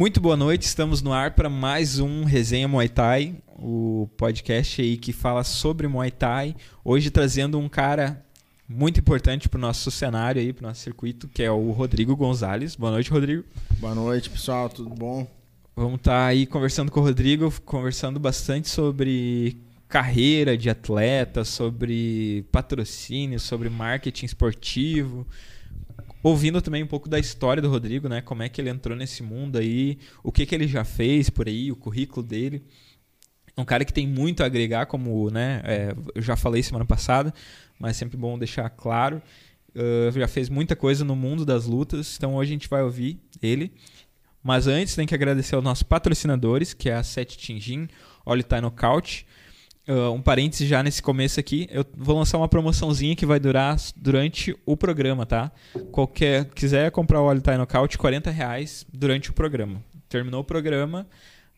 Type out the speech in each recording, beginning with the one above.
Muito boa noite, estamos no ar para mais um Resenha Muay Thai, o podcast aí que fala sobre Muay Thai. Hoje trazendo um cara muito importante para o nosso cenário aí, para o nosso circuito, que é o Rodrigo Gonzalez. Boa noite, Rodrigo. Boa noite, pessoal, tudo bom? Vamos estar tá aí conversando com o Rodrigo, conversando bastante sobre carreira de atleta, sobre patrocínio, sobre marketing esportivo ouvindo também um pouco da história do Rodrigo, né? Como é que ele entrou nesse mundo aí, o que, que ele já fez por aí, o currículo dele. Um cara que tem muito a agregar, como né, é, eu já falei semana passada, mas é sempre bom deixar claro. Uh, já fez muita coisa no mundo das lutas, então hoje a gente vai ouvir ele. Mas antes tem que agradecer aos nossos patrocinadores, que é a Sete Tingin, All Time Knockout. Uh, um parênteses já nesse começo aqui, eu vou lançar uma promoçãozinha que vai durar durante o programa, tá? Qualquer quiser comprar o óleo Thai Knockout, 40 reais durante o programa. Terminou o programa,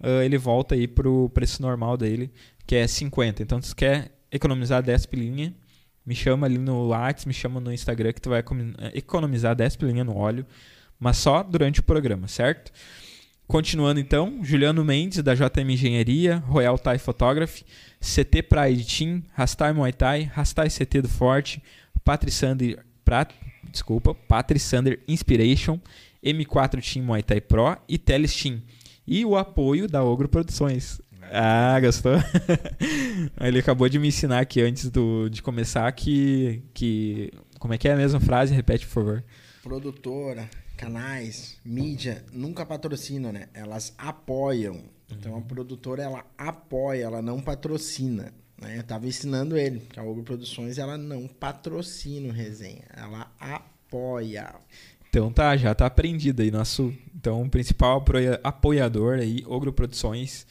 uh, ele volta aí pro preço normal dele, que é 50. Então, se quer economizar 10 pilinha, me chama ali no WhatsApp, me chama no Instagram que tu vai economizar 10 pilinha no óleo, mas só durante o programa, certo? Continuando então, Juliano Mendes, da JM Engenharia, Royal Thai Photography, CT Pride Team, Rastai Muay Thai, Rastai CT do Forte, Patrisander, Prat, desculpa, Patrisander Inspiration, M4 Team Muay Thai Pro e Teles Team. E o apoio da Ogro Produções. Ah, gostou? Ele acabou de me ensinar aqui antes do, de começar que, que. Como é que é a mesma frase? Repete, por favor. Produtora canais, mídia, nunca patrocinam, né? Elas apoiam. Então a uhum. produtora ela apoia, ela não patrocina. Né? Eu tava ensinando ele que a Ogro Produções ela não patrocina o resenha, ela apoia. Então tá, já tá aprendido aí nosso, então o principal apoiador aí, Ogro Produções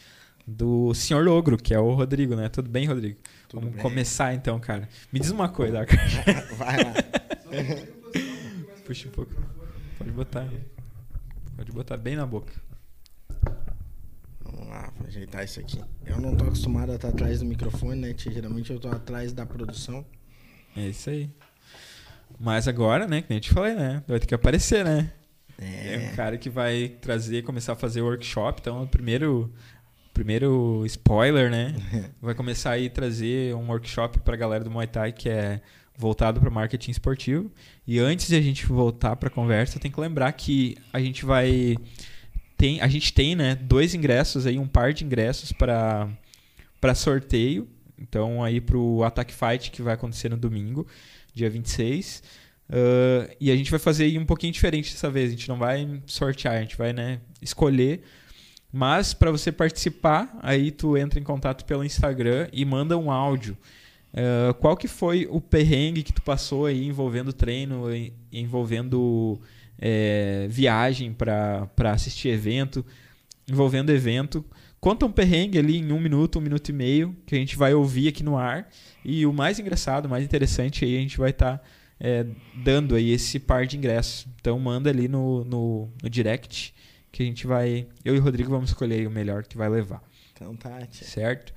do Senhor Ogro, que é o Rodrigo, né? Tudo bem, Rodrigo? Tudo Vamos bem. começar então, cara. Me diz uma coisa, cara. Vai lá. Puxa um pouco. Pode botar. Pode botar bem na boca. Vamos lá, vou ajeitar isso aqui. Eu não tô acostumado a estar atrás do microfone, né? Geralmente eu tô atrás da produção. É isso aí. Mas agora, né, que nem eu te falei, né? Vai ter que aparecer, né? É. é um cara que vai trazer, começar a fazer workshop. Então, o primeiro, primeiro spoiler, né? vai começar aí a trazer um workshop pra galera do Muay Thai que é voltado para marketing esportivo. E antes de a gente voltar para a conversa, tem que lembrar que a gente vai tem a gente tem, né, dois ingressos aí, um par de ingressos para para sorteio. Então aí para o Attack Fight que vai acontecer no domingo, dia 26. Uh, e a gente vai fazer aí um pouquinho diferente dessa vez. A gente não vai sortear, a gente vai né, escolher. Mas para você participar, aí tu entra em contato pelo Instagram e manda um áudio. Uh, qual que foi o perrengue que tu passou aí envolvendo treino, envolvendo é, viagem para assistir evento, envolvendo evento? Conta um perrengue ali em um minuto, um minuto e meio, que a gente vai ouvir aqui no ar. E o mais engraçado, o mais interessante aí, a gente vai estar tá, é, dando aí esse par de ingressos. Então manda ali no, no, no, direct que a gente vai. Eu e o Rodrigo vamos escolher o melhor que vai levar. Então tá, tia. Certo?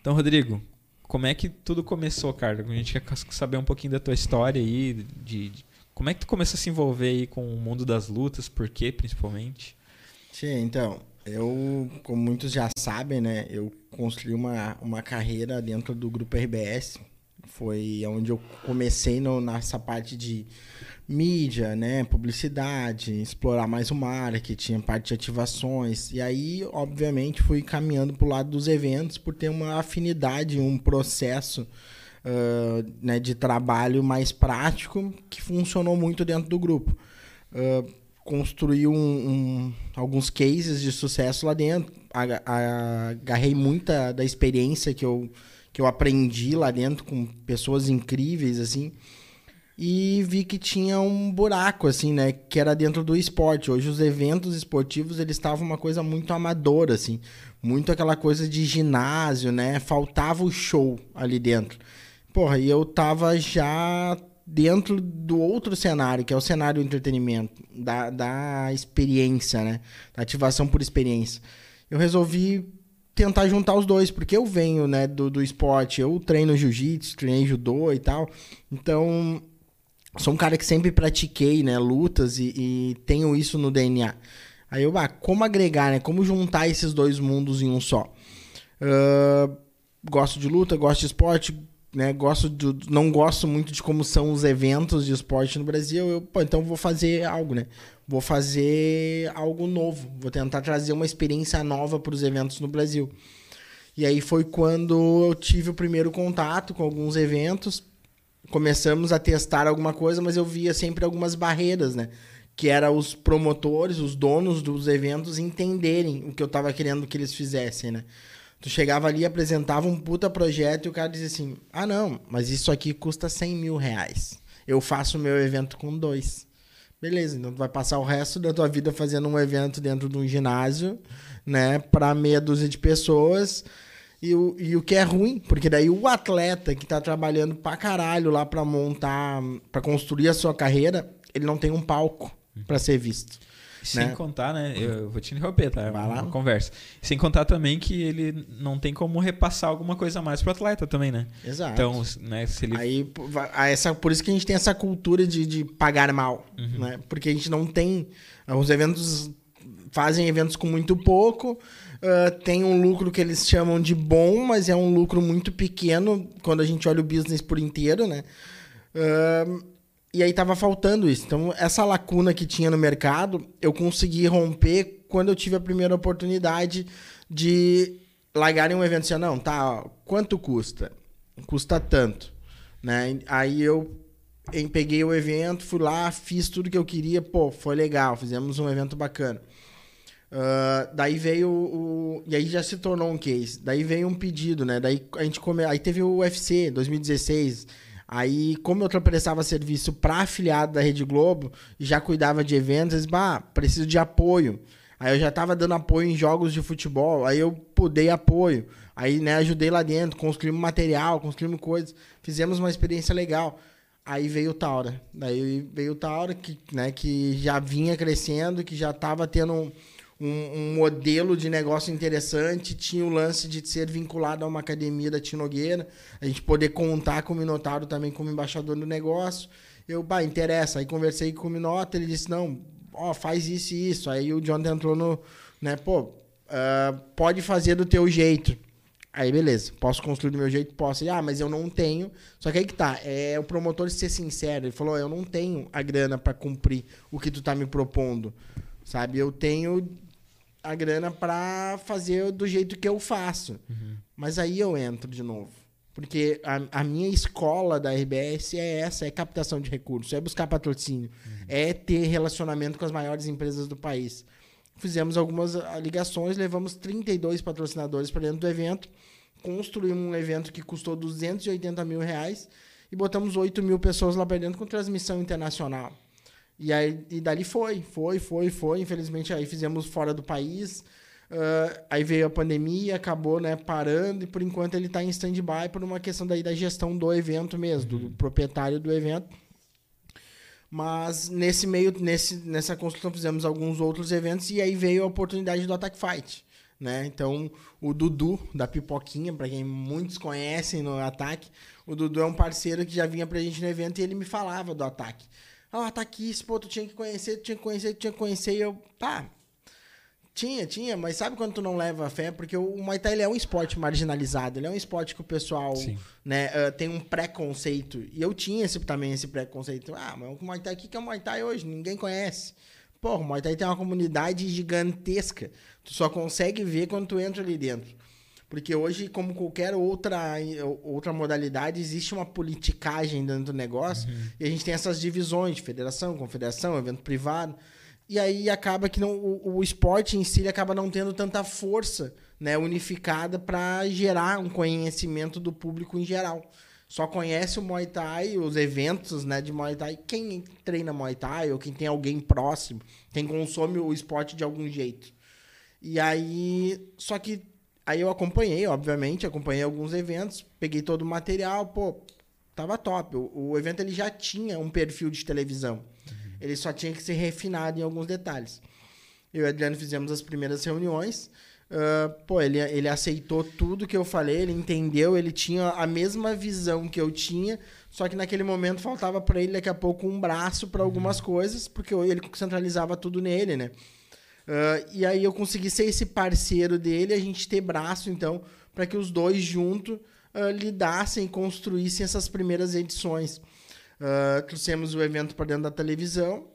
Então, Rodrigo, como é que tudo começou, cara? A gente quer saber um pouquinho da tua história aí, de, de, como é que tu começou a se envolver aí com o mundo das lutas, por quê, principalmente? Sim, então, eu, como muitos já sabem, né, eu construí uma, uma carreira dentro do grupo RBS, foi onde eu comecei no, nessa parte de mídia, né, publicidade, explorar mais o marketing, parte de ativações. E aí, obviamente, fui caminhando para o lado dos eventos por ter uma afinidade, um processo uh, né, de trabalho mais prático que funcionou muito dentro do grupo. Uh, construí um, um, alguns cases de sucesso lá dentro, agarrei muita da experiência que eu, que eu aprendi lá dentro com pessoas incríveis, assim, e vi que tinha um buraco assim, né, que era dentro do esporte. Hoje os eventos esportivos eles estavam uma coisa muito amadora assim, muito aquela coisa de ginásio, né? Faltava o show ali dentro. Porra, e eu tava já dentro do outro cenário, que é o cenário do entretenimento, da, da experiência, né? Da ativação por experiência. Eu resolvi tentar juntar os dois, porque eu venho, né, do, do esporte, eu treino jiu-jitsu, treinei judô e tal. Então, sou um cara que sempre pratiquei, né, lutas e, e tenho isso no DNA. Aí eu, ah, como agregar, né? Como juntar esses dois mundos em um só? Uh, gosto de luta, gosto de esporte, né? Gosto de, não gosto muito de como são os eventos de esporte no Brasil. Eu, pô, então vou fazer algo, né? Vou fazer algo novo. Vou tentar trazer uma experiência nova para os eventos no Brasil. E aí foi quando eu tive o primeiro contato com alguns eventos. Começamos a testar alguma coisa, mas eu via sempre algumas barreiras, né? Que era os promotores, os donos dos eventos entenderem o que eu estava querendo que eles fizessem, né? Tu chegava ali, apresentava um puta projeto e o cara dizia assim: ah, não, mas isso aqui custa 100 mil reais. Eu faço o meu evento com dois. Beleza, então tu vai passar o resto da tua vida fazendo um evento dentro de um ginásio, né, para meia dúzia de pessoas. E o, e o que é ruim, porque daí o atleta que tá trabalhando pra caralho lá pra montar, pra construir a sua carreira, ele não tem um palco para ser visto. Sem né? contar, né? Eu vou te interromper, tá? Vai lá. Uma conversa. Sem contar também que ele não tem como repassar alguma coisa a mais pro atleta também, né? Exato. Então, né, se ele. Aí, ah, essa, por isso que a gente tem essa cultura de, de pagar mal, Uhum. né? Porque a gente não tem... Os eventos fazem eventos com muito pouco, ah, tem um lucro que eles chamam de bom, mas é um lucro muito pequeno quando a gente olha o business por inteiro, né? Ah, e aí tava faltando isso. Então, essa lacuna que tinha no mercado, eu consegui romper quando eu tive a primeira oportunidade de largarem um evento assim, não, tá, quanto custa? Custa tanto, né? Aí eu peguei o evento, fui lá, fiz tudo que eu queria, pô, foi legal, fizemos um evento bacana. Ah, daí veio o. E aí já se tornou um case. Daí veio um pedido, né? Daí a gente come... Aí teve o UFC 2016. Aí, como eu prestava serviço para afiliado da Rede Globo já cuidava de eventos, eles, bah, preciso de apoio. Aí eu já tava dando apoio em jogos de futebol, aí eu pô, dei apoio. Aí, né, ajudei lá dentro, construímos material, construímos coisas, fizemos uma experiência legal. Aí veio o Taura. Daí veio o Taura, que, né, que já vinha crescendo, que já estava tendo um, um- um modelo de negócio interessante, tinha o lance de ser vinculado a uma academia da Tinogueira, a gente poder contar com o Minotauro também como embaixador do negócio. Eu, bah, interessa. Aí conversei com o Minota, ele disse, não, ó, faz isso e isso. Aí o Jonathan entrou no, né, pô, ah, pode fazer do teu jeito. Aí, beleza. Posso construir do meu jeito? Posso. Ah, mas eu não tenho. Só que aí que tá. É o promotor ser sincero. Ele falou: eu não tenho a grana pra cumprir o que tu tá me propondo. Sabe? Eu tenho a grana pra fazer do jeito que eu faço. Mas aí eu entro de novo. Porque a, a minha escola da RBS é essa, é captação de recursos, é buscar patrocínio, é ter relacionamento com as maiores empresas do país. Fizemos algumas ah, ligações, levamos 32 patrocinadores para dentro do evento, construímos um evento que custou 280 mil reais e botamos 8 mil pessoas lá para dentro com transmissão internacional. E aí e dali foi, foi, foi, foi. Infelizmente aí fizemos fora do país. Ah, aí veio a pandemia, acabou né, parando e por enquanto ele está em stand-by por uma questão daí da gestão do evento mesmo, do proprietário do evento. Mas nesse meio, nesse, nessa construção, fizemos alguns outros eventos e aí veio a oportunidade do Attack Fight. Né? Então, o Dudu, da Pipoquinha, para quem muitos conhecem no Ataque, o Dudu é um parceiro que já vinha pra gente no evento e ele me falava do Ataque. Ah, Ataque, isso, pô, tu tinha que conhecer, tu tinha que conhecer, tu tinha que conhecer. E eu, pá, tinha, tinha, mas sabe quando tu não leva fé? Porque o Muay Thai é um esporte marginalizado, ele é um esporte que o pessoal Sim. né, ah, tem um preconceito. E eu tinha esse, também esse preconceito. Ah, mas o Muay Thai, o que é o Muay Thai hoje? Ninguém conhece. Pô, o Muay Thai tem uma comunidade gigantesca. Tu só consegue ver quando tu entra ali dentro. Porque hoje, como qualquer outra, outra modalidade, existe uma politicagem dentro do negócio. E a gente tem essas divisões de federação, confederação, evento privado. E aí acaba que não, o, o esporte em si acaba não tendo tanta força né, unificada para gerar um conhecimento do público em geral. Só conhece o Muay Thai, os eventos né, de Muay Thai, quem treina Muay Thai ou quem tem alguém próximo, quem consome o esporte de algum jeito. E aí, só que aí eu acompanhei, obviamente, acompanhei alguns eventos, peguei todo o material, pô, tava top. O, o evento ele já tinha um perfil de televisão. Ele só tinha que ser refinado em alguns detalhes. Eu e o Adriano fizemos as primeiras reuniões. ah, pô, ele, ele aceitou tudo que eu falei, ele entendeu, ele tinha a mesma visão que eu tinha, só que naquele momento faltava para ele daqui a pouco um braço para algumas coisas, porque ele centralizava tudo nele, né? Uh, e aí eu consegui ser esse parceiro dele, a gente ter braço, então, para que os dois juntos uh, lidassem e construíssem essas primeiras edições. Uh, trouxemos o evento para dentro da televisão,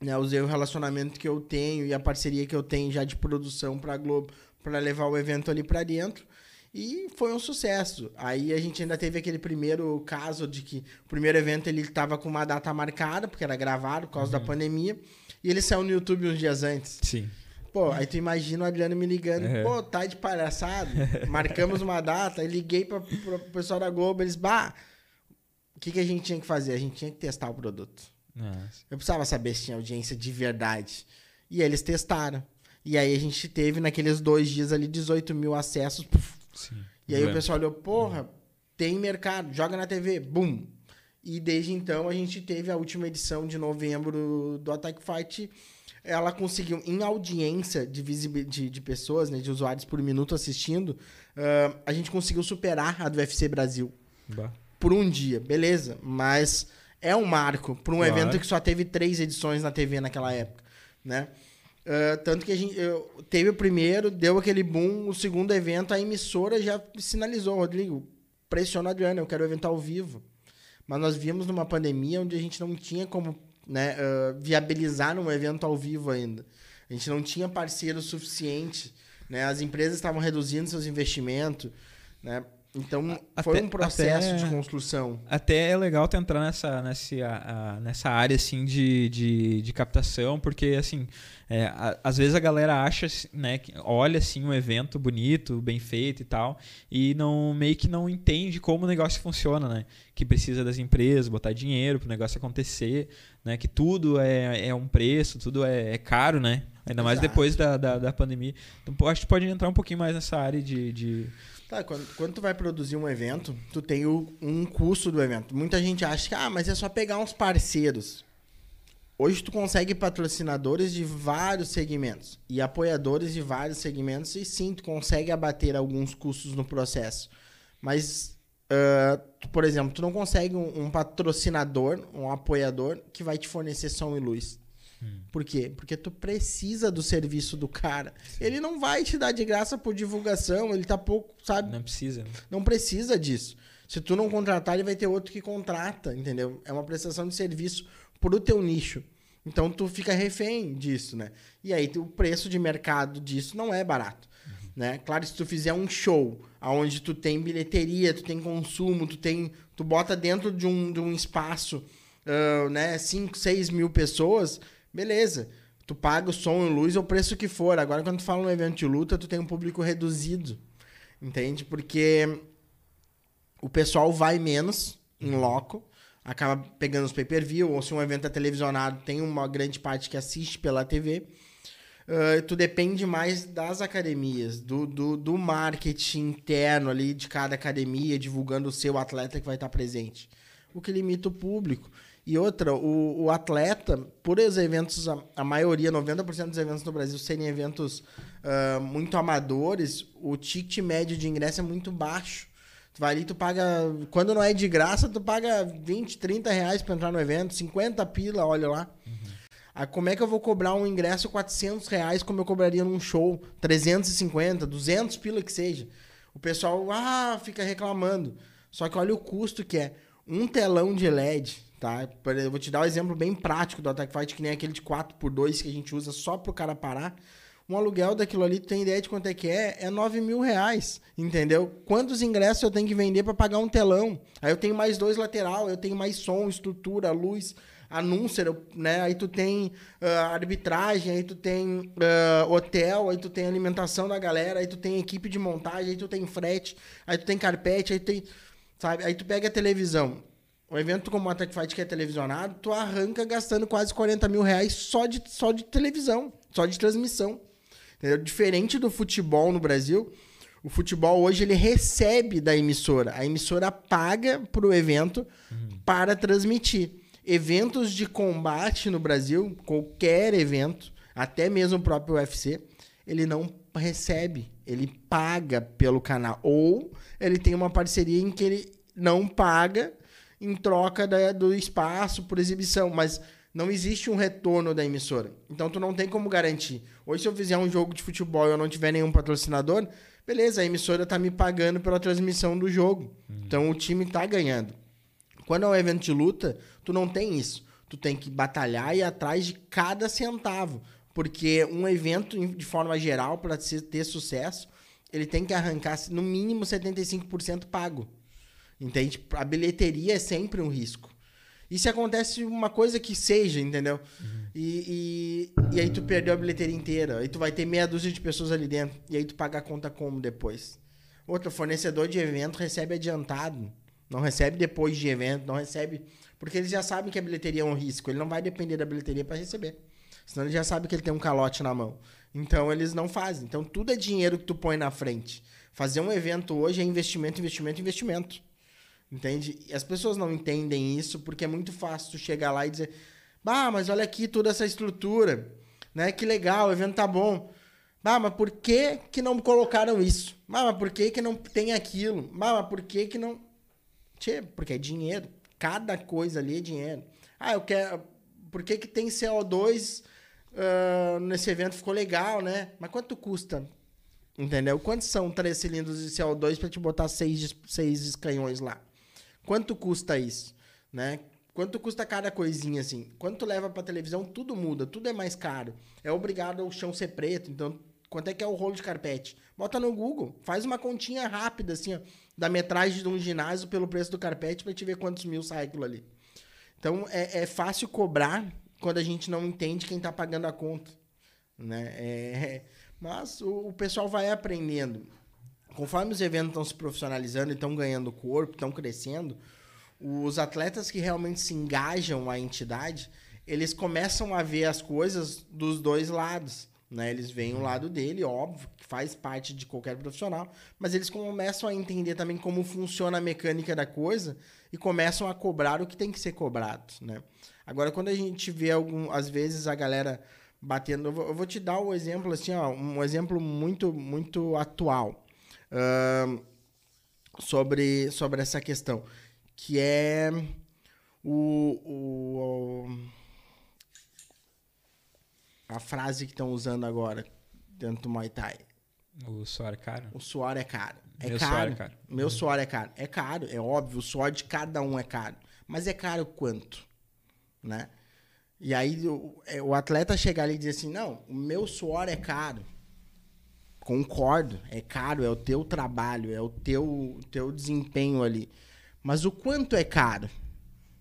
né, usei o relacionamento que eu tenho e a parceria que eu tenho já de produção para a Globo para levar o evento ali para dentro. E foi um sucesso. Aí a gente ainda teve aquele primeiro caso de que o primeiro evento ele estava com uma data marcada, porque era gravado por causa uhum. da pandemia, e ele saiu no YouTube uns dias antes. Sim. Pô, aí tu imagina o Adriano me ligando, uhum. pô, tá de palhaçada, marcamos uma data, aí liguei para o pessoal da Globo, eles, bah, o que, que a gente tinha que fazer? A gente tinha que testar o produto. Nossa. Eu precisava saber se tinha audiência de verdade. E aí eles testaram. E aí a gente teve naqueles dois dias ali 18 mil acessos. Sim. E aí o pessoal olhou, porra, tem mercado, joga na TV, bum. E desde então a gente teve a última edição de novembro do Attack Fight. Ela conseguiu, em audiência de, de, de pessoas, né, de usuários por minuto assistindo, uh, a gente conseguiu superar a do UFC Brasil. Bah. Por um dia, beleza. Mas é um marco para um claro. evento que só teve três edições na TV naquela época, né? Uh, tanto que a gente eu, teve o primeiro, deu aquele boom, o segundo evento, a emissora já sinalizou, Rodrigo, pressiona a Adriana, eu quero o evento ao vivo. Mas nós vimos numa pandemia onde a gente não tinha como né, uh, viabilizar um evento ao vivo ainda. A gente não tinha parceiro suficiente, né? As empresas estavam reduzindo seus investimentos, né? Então, até, foi um processo até, de construção. Até é legal tu entrar nessa, nessa, nessa área, assim, de, de, de captação, porque, assim, é, a, às vezes a galera acha, né, que olha, assim, um evento bonito, bem feito e tal, e não meio que não entende como o negócio funciona, né? Que precisa das empresas, botar dinheiro para o negócio acontecer, né? Que tudo é, é um preço, tudo é, é caro, né? Ainda mais Exato. depois da, da, da pandemia. Então, acho que pode entrar um pouquinho mais nessa área de... de Tá, quando, quando tu vai produzir um evento, tu tem o, um custo do evento. Muita gente acha que, ah, mas é só pegar uns parceiros. Hoje tu consegue patrocinadores de vários segmentos e apoiadores de vários segmentos e sim, tu consegue abater alguns custos no processo. Mas, uh, tu, por exemplo, tu não consegue um, um patrocinador, um apoiador que vai te fornecer som e luz. Hum. Por quê? Porque tu precisa do serviço do cara. Sim. Ele não vai te dar de graça por divulgação, ele tá pouco, sabe? Não precisa. Né? Não precisa disso. Se tu não contratar, ele vai ter outro que contrata, entendeu? É uma prestação de serviço pro teu nicho. Então tu fica refém disso, né? E aí o preço de mercado disso não é barato, uhum. né? Claro, se tu fizer um show aonde tu tem bilheteria, tu tem consumo, tu tem, tu bota dentro de um, de um espaço, uh, né, 5, 6 mil pessoas, beleza. Tu paga o som e luz ou o preço que for. Agora, quando tu fala um evento de luta, tu tem um público reduzido. Entende? Porque o pessoal vai menos em loco, acaba pegando os pay-per-view, ou se um evento é televisionado, tem uma grande parte que assiste pela TV. Uh, tu depende mais das academias, do, do, do, marketing interno ali de cada academia, divulgando o seu atleta que vai estar presente. O que limita o público. E outra, o, o atleta, por os eventos, a, a maioria, 90% dos eventos no Brasil serem eventos uh, muito amadores, o ticket médio de ingresso é muito baixo. Tu vai ali, tu paga. Quando não é de graça, tu paga 20, 30 reais pra entrar no evento, 50 pila, olha lá. Uhum. Como é que eu vou cobrar um ingresso 400 reais como eu cobraria num show? 350, 200 pila que seja. O pessoal, ah, fica reclamando. Só que olha o custo que é. Um telão de LED Tá? Eu vou te dar um exemplo bem prático do Attack Fight, que nem aquele de 4x2 que a gente usa só pro cara parar. Um aluguel daquilo ali, tu tem ideia de quanto é que é? É 9 mil reais, entendeu? Quantos ingressos eu tenho que vender para pagar um telão? Aí eu tenho mais dois lateral, eu tenho mais som, estrutura, luz, anúncio, né? Aí tu tem uh, arbitragem, aí tu tem uh, hotel, aí tu tem alimentação da galera, aí tu tem equipe de montagem, aí tu tem frete, aí tu tem carpete, aí tu tem... Sabe? Aí tu pega a televisão um evento como o Attack Fight que é televisionado, tu arranca gastando quase 40 mil reais só de, só de televisão, só de transmissão. Entendeu? Diferente do futebol no Brasil, o futebol hoje ele recebe da emissora. A emissora paga para o evento uhum. para transmitir. Eventos de combate no Brasil, qualquer evento, até mesmo o próprio UFC, ele não recebe, ele paga pelo canal. Ou ele tem uma parceria em que ele não paga em troca da, do espaço por exibição. Mas não existe um retorno da emissora. Então tu não tem como garantir. Hoje, se eu fizer um jogo de futebol e eu não tiver nenhum patrocinador, beleza, a emissora tá me pagando pela transmissão do jogo. Uhum. Então o time tá ganhando. Quando é um evento de luta, tu não tem isso. Tu tem que batalhar e ir atrás de cada centavo. Porque um evento, de forma geral, para ter sucesso, ele tem que arrancar no mínimo 75% pago. Entende? A bilheteria é sempre um risco. E se acontece uma coisa que seja, entendeu? Uhum. E, e, e, aí tu perdeu a bilheteria inteira. Aí tu vai ter meia dúzia de pessoas ali dentro. E aí tu paga a conta como depois? Outro fornecedor de evento recebe adiantado. Não recebe depois de evento, não recebe. Porque eles já sabem que a bilheteria é um risco. Ele não vai depender da bilheteria para receber. Senão ele já sabe que ele tem um calote na mão. Então eles não fazem. Então tudo é dinheiro que tu põe na frente. Fazer um evento hoje é investimento, investimento, investimento. Entende? E as pessoas não entendem isso porque é muito fácil tu chegar lá e dizer: Bah, mas olha aqui toda essa estrutura, né? Que legal, o evento tá bom. Bah, mas por que que não colocaram isso? Bah, mas por que que não tem aquilo? Bah, mas por que que não... Tchê, porque é dinheiro. Cada coisa ali é dinheiro. Ah, eu quero... Por que que tem CO2 uh, ah, nesse evento? Ficou legal, né? Mas quanto custa? Entendeu? Quantos são três cilindros de CO2 para te botar seis, seis canhões lá? Quanto custa isso? Né? Quanto custa cada coisinha assim? Quanto leva para televisão? Tudo muda, tudo é mais caro. É obrigado o chão ser preto, então quanto é que é o rolo de carpete? Bota no Google, faz uma continha rápida assim, ó, da metragem de um ginásio pelo preço do carpete para te ver quantos mil sai aquilo ali. Então é, é, fácil cobrar quando a gente não entende quem está pagando a conta, né? É, mas o, o pessoal vai aprendendo conforme os eventos estão se profissionalizando e estão ganhando corpo, estão crescendo, os atletas que realmente se engajam à entidade, eles começam a ver as coisas dos dois lados. Né? Eles veem o uhum. lado dele, óbvio, que faz parte de qualquer profissional, mas eles começam a entender também como funciona a mecânica da coisa e começam a cobrar o que tem que ser cobrado. Né? Agora, quando a gente vê, algum, às vezes, a galera batendo. Eu vou, eu vou te dar um exemplo, assim, ó, um exemplo muito, muito atual uh, sobre, sobre essa questão, que é o, o, a frase que estão usando agora dentro do Muay Thai. O suor é caro? O suor é caro. É Meu caro. suor é caro. Meu suor é caro. É caro, é óbvio. O suor de cada um é caro. Mas é caro quanto? Né? E aí o, é, o atleta chegar ali e dizer assim, não, o meu suor é caro. Concordo, é caro, é o teu trabalho, é o teu, teu desempenho ali. Mas o quanto é caro,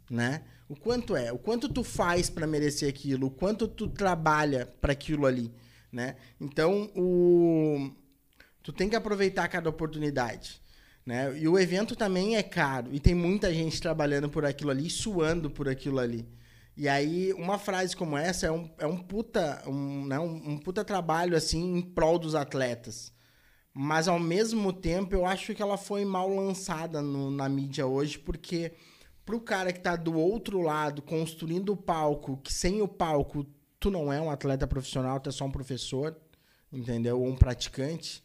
né? O quanto é? O quanto tu faz para merecer aquilo? O quanto tu trabalha para aquilo ali, né? Então, o tu tem que aproveitar cada oportunidade, né? E o evento também é caro e tem muita gente trabalhando por aquilo ali, suando por aquilo ali. E aí, uma frase como essa é um, é um puta, um, né, um, um puta trabalho, assim, em prol dos atletas. Mas, ao mesmo tempo, eu acho que ela foi mal lançada no, na mídia hoje, porque pro cara que tá do outro lado, construindo o palco, que sem o palco, tu não é um atleta profissional, tu é só um professor, entendeu? Ou um praticante,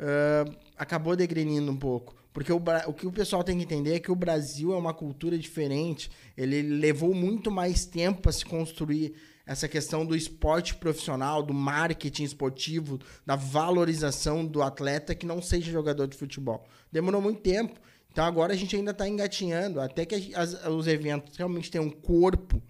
uh, acabou degrenindo um pouco. Porque o, o que o pessoal tem que entender é que o Brasil é uma cultura diferente. Ele levou muito mais tempo para se construir essa questão do esporte profissional, do marketing esportivo, da valorização do atleta que não seja jogador de futebol. Demorou muito tempo. Então agora a gente ainda está engatinhando, até que as, os eventos realmente tenham um corpo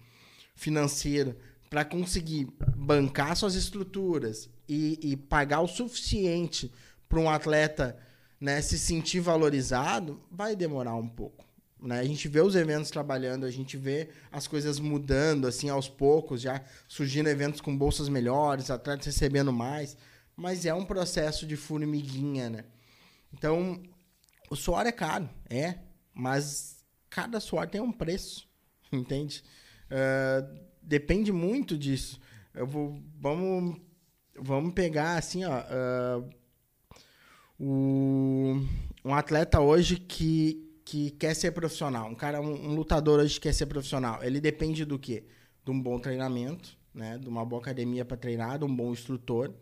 financeiro para conseguir bancar suas estruturas e, e pagar o suficiente para um atleta né, se sentir valorizado, vai demorar um pouco. Né? A gente vê os eventos trabalhando, a gente vê as coisas mudando assim aos poucos, já surgindo eventos com bolsas melhores, atletas recebendo mais, mas é um processo de formiguinha, né? Então, o suor é caro, é, mas cada suor tem um preço, entende? Uh, depende muito disso. Eu vou, vamos, vamos pegar assim, ó, uh, o, um atleta hoje que, que quer ser profissional, um cara, um, um, lutador hoje que quer ser profissional, ele depende do quê? De um bom treinamento, né? De uma boa academia para treinar, de um bom instrutor,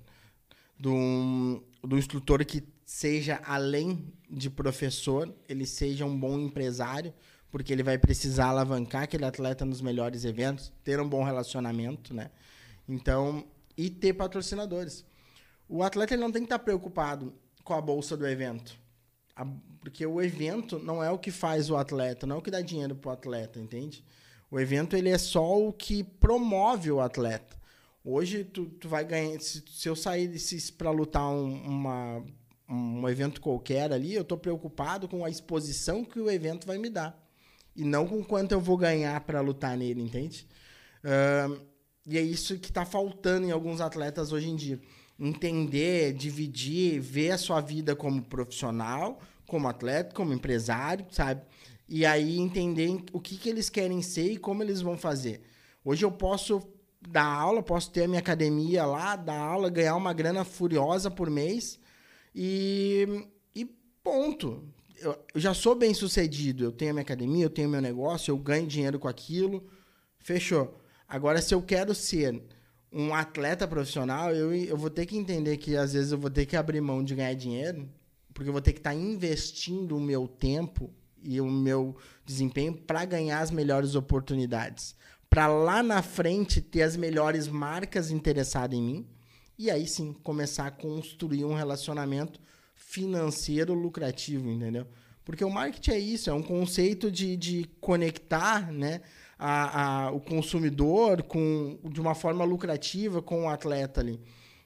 de um, do instrutor que seja além de professor, ele seja um bom empresário, porque ele vai precisar alavancar aquele atleta nos melhores eventos, ter um bom relacionamento, né? Então, e ter patrocinadores. O atleta ele não tem que estar preocupado com a bolsa do evento. A, porque o evento não é o que faz o atleta, não é o que dá dinheiro para o atleta, entende? O evento ele é só o que promove o atleta. Hoje tu, tu vai ganhar. Se, se eu sair para lutar um, uma, um evento qualquer ali, eu estou preocupado com a exposição que o evento vai me dar. E não com quanto eu vou ganhar para lutar nele, entende? Uh, e é isso que está faltando em alguns atletas hoje em dia entender, dividir, ver a sua vida como profissional, como atleta, como empresário, sabe? E aí entender o que, que eles querem ser e como eles vão fazer. Hoje eu posso dar aula, posso ter a minha academia lá, dar aula, ganhar uma grana furiosa por mês e, e ponto. Eu, eu já sou bem sucedido, eu tenho a minha academia, eu tenho meu negócio, eu ganho dinheiro com aquilo, fechou. Agora, se eu quero ser um atleta profissional, eu, eu vou ter que entender que às vezes eu vou ter que abrir mão de ganhar dinheiro, porque eu vou ter que estar tá investindo o meu tempo e o meu desempenho para ganhar as melhores oportunidades. Para lá na frente ter as melhores marcas interessadas em mim e aí sim começar a construir um relacionamento financeiro lucrativo, entendeu? Porque o marketing é isso, é um conceito de, de conectar, né? A, a, o consumidor com, de uma forma lucrativa com o atleta ali.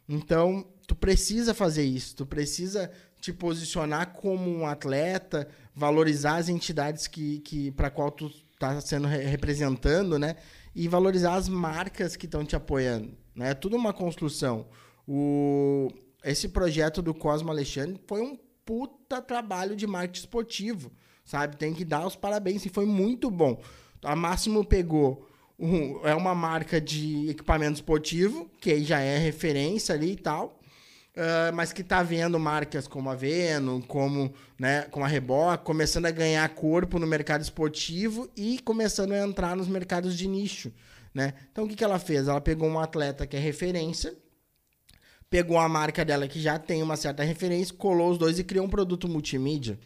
Então, tu precisa fazer isso, tu precisa te posicionar como um atleta, valorizar as entidades que, que para qual tu está sendo re representando, né? E valorizar as marcas que estão te apoiando, né? É tudo uma construção. O esse projeto do Cosmo Alexandre foi um puta trabalho de marketing esportivo, sabe? Tem que dar os parabéns e foi muito bom. A Máximo pegou um, é uma marca de equipamento esportivo, que já é referência ali e tal. Uh, mas que está vendo marcas como a Veno, como, né, como a Reboc, começando a ganhar corpo no mercado esportivo e começando a entrar nos mercados de nicho. Né? Então, o que, que ela fez? Ela pegou um atleta que é referência, pegou a marca dela que já tem uma certa referência, colou os dois e criou um produto multimídia.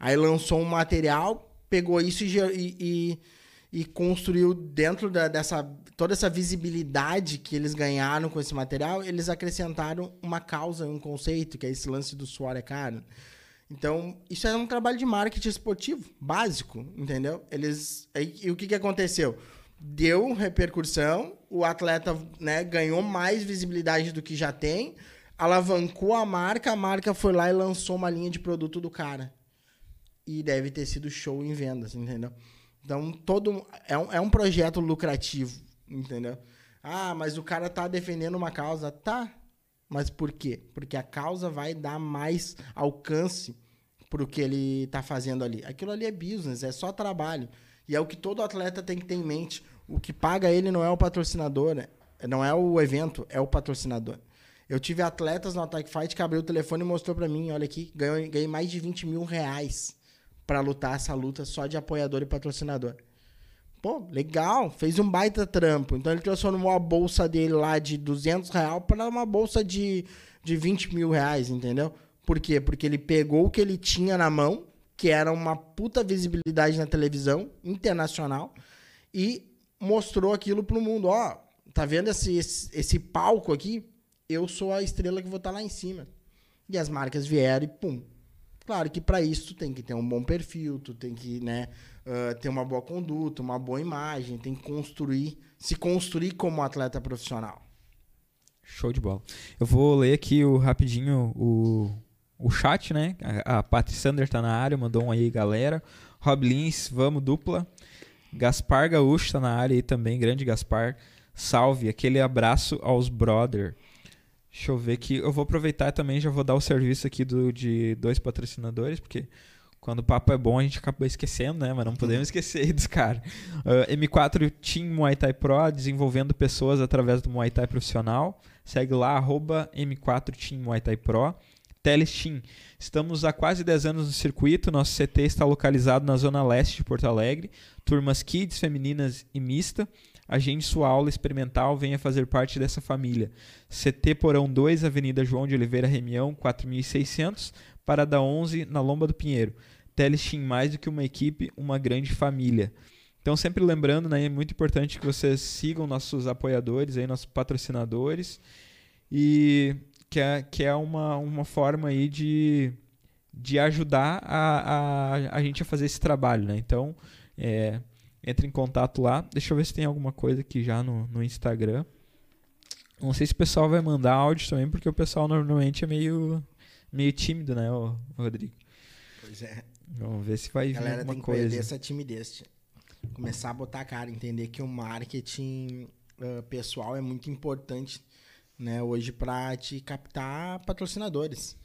Aí lançou um material, pegou isso e, e, e construiu dentro da, dessa toda essa visibilidade que eles ganharam com esse material, eles acrescentaram uma causa, um conceito, que é esse lance do suor é caro. Então, isso é um trabalho de marketing esportivo básico, entendeu? Eles e, e o que, que aconteceu? Deu repercussão, o atleta né, ganhou mais visibilidade do que já tem, alavancou a marca, a marca foi lá e lançou uma linha de produto do cara. E deve ter sido show em vendas, entendeu? Então, todo é um, é um projeto lucrativo, entendeu? Ah, mas o cara tá defendendo uma causa. Tá. Mas por quê? Porque a causa vai dar mais alcance pro que ele tá fazendo ali. Aquilo ali é business, é só trabalho. E é o que todo atleta tem que ter em mente. O que paga ele não é o patrocinador, né? não é o evento, é o patrocinador. Eu tive atletas no Attack Fight que abriu o telefone e mostrou para mim, olha aqui, ganhei, ganhei mais de 20 mil reais para lutar essa luta só de apoiador e patrocinador. Pô, legal, fez um baita trampo. Então ele transformou a bolsa dele lá de 200 reais para uma bolsa de, de 20 mil reais, entendeu? Por quê? Porque ele pegou o que ele tinha na mão, que era uma puta visibilidade na televisão internacional, e mostrou aquilo pro mundo. Ó, tá vendo esse, esse, esse palco aqui? Eu sou a estrela que vou estar tá lá em cima. E as marcas vieram e pum, Claro que para isso tu tem que ter um bom perfil, tu tem que né, uh, ter uma boa conduta, uma boa imagem, tem que construir, se construir como atleta profissional. Show de bola. Eu vou ler aqui o, rapidinho o, o chat, né? A, a Sander tá na área, mandou um aí, galera. Rob Lins, vamos dupla. Gaspar Gaúcho tá na área aí também, grande Gaspar. Salve, aquele abraço aos brother. Deixa eu ver aqui. Eu vou aproveitar também já vou dar o serviço aqui do, de dois patrocinadores, porque quando o papo é bom a gente acaba esquecendo, né? Mas não podemos esquecer dos caras. Uh, M4 Team Muay Thai Pro, desenvolvendo pessoas através do Muay Thai profissional. Segue lá, arroba M4 Team Muay Thai Pro. Telestim. Estamos há quase 10 anos no circuito. Nosso CT está localizado na zona leste de Porto Alegre. Turmas kids, femininas e mista. Agende sua aula experimental, venha fazer parte dessa família. CT Porão 2, Avenida João de Oliveira Remião, 4600, Parada 11, na Lomba do Pinheiro. Telestim mais do que uma equipe, uma grande família. Então, sempre lembrando, né, é muito importante que vocês sigam nossos apoiadores, aí, nossos patrocinadores, e que é, que é uma, uma forma aí de, de ajudar a, a, a gente a fazer esse trabalho. Né? Então, é, entre em contato lá. Deixa eu ver se tem alguma coisa aqui já no, no Instagram. Não sei se o pessoal vai mandar áudio também, porque o pessoal normalmente é meio, meio tímido, né, Rodrigo? Pois é. Vamos ver se vai vir Galera alguma tem que coisa. perder essa timidez. Começar a botar a cara, entender que o marketing uh, pessoal é muito importante né, hoje para te captar patrocinadores.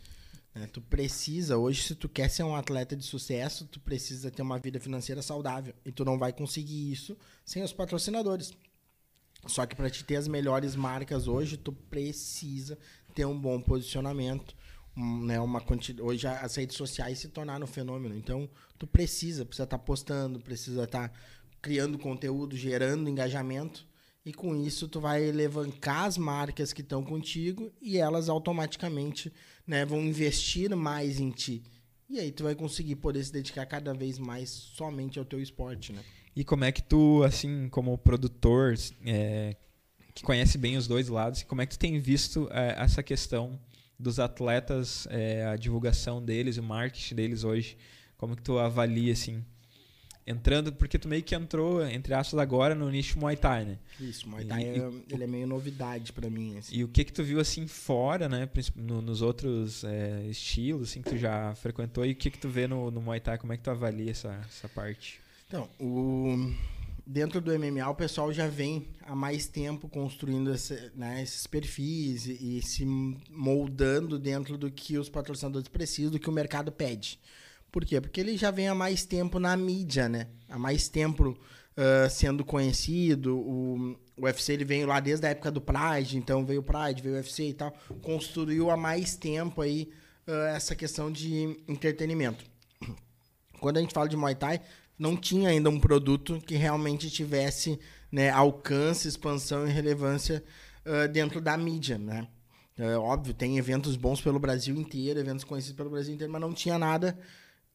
Né? Tu precisa, hoje, se tu quer ser um atleta de sucesso, tu precisa ter uma vida financeira saudável. E tu não vai conseguir isso sem os patrocinadores. Só que para te ter as melhores marcas hoje, tu precisa ter um bom posicionamento. Um, né, uma. Hoje as redes sociais se tornaram um fenômeno. Então, tu precisa, precisa estar tá postando, precisa estar tá criando conteúdo, gerando engajamento. E com isso, tu vai levantar as marcas que estão contigo e elas automaticamente né, vão investir mais em ti. E aí tu vai conseguir poder se dedicar cada vez mais somente ao teu esporte, né? E como é que tu, assim, como produtor, é, que conhece bem os dois lados, como é que tu tem visto é, essa questão dos atletas, é, a divulgação deles, o marketing deles hoje? Como que tu avalia, assim, entrando, porque tu meio que entrou, entre aspas, agora no nicho Muay Thai, né? Isso, Muay Thai e, é, ele é meio novidade para mim. Assim. E o que que tu viu assim fora, né? No, nos outros é, estilos, assim, que tu já frequentou, e o que que tu vê no, no Muay Thai? Como é que tu avalia essa, essa parte? Então, o, dentro do MMA o pessoal já vem há mais tempo construindo esse, né, esses perfis e, e se moldando dentro do que os patrocinadores precisam, do que o mercado pede. Por quê? Porque ele já vem há mais tempo na mídia, né? Há mais tempo uh, sendo conhecido. O, o UFC ele veio lá desde a época do Pride, então veio o Pride, veio o UFC e tal. Construiu há mais tempo aí uh, essa questão de entretenimento. Quando a gente fala de Muay Thai, não tinha ainda um produto que realmente tivesse né, alcance, expansão e relevância uh, dentro da mídia, né? É, óbvio, tem eventos bons pelo Brasil inteiro, eventos conhecidos pelo Brasil inteiro, mas não tinha nada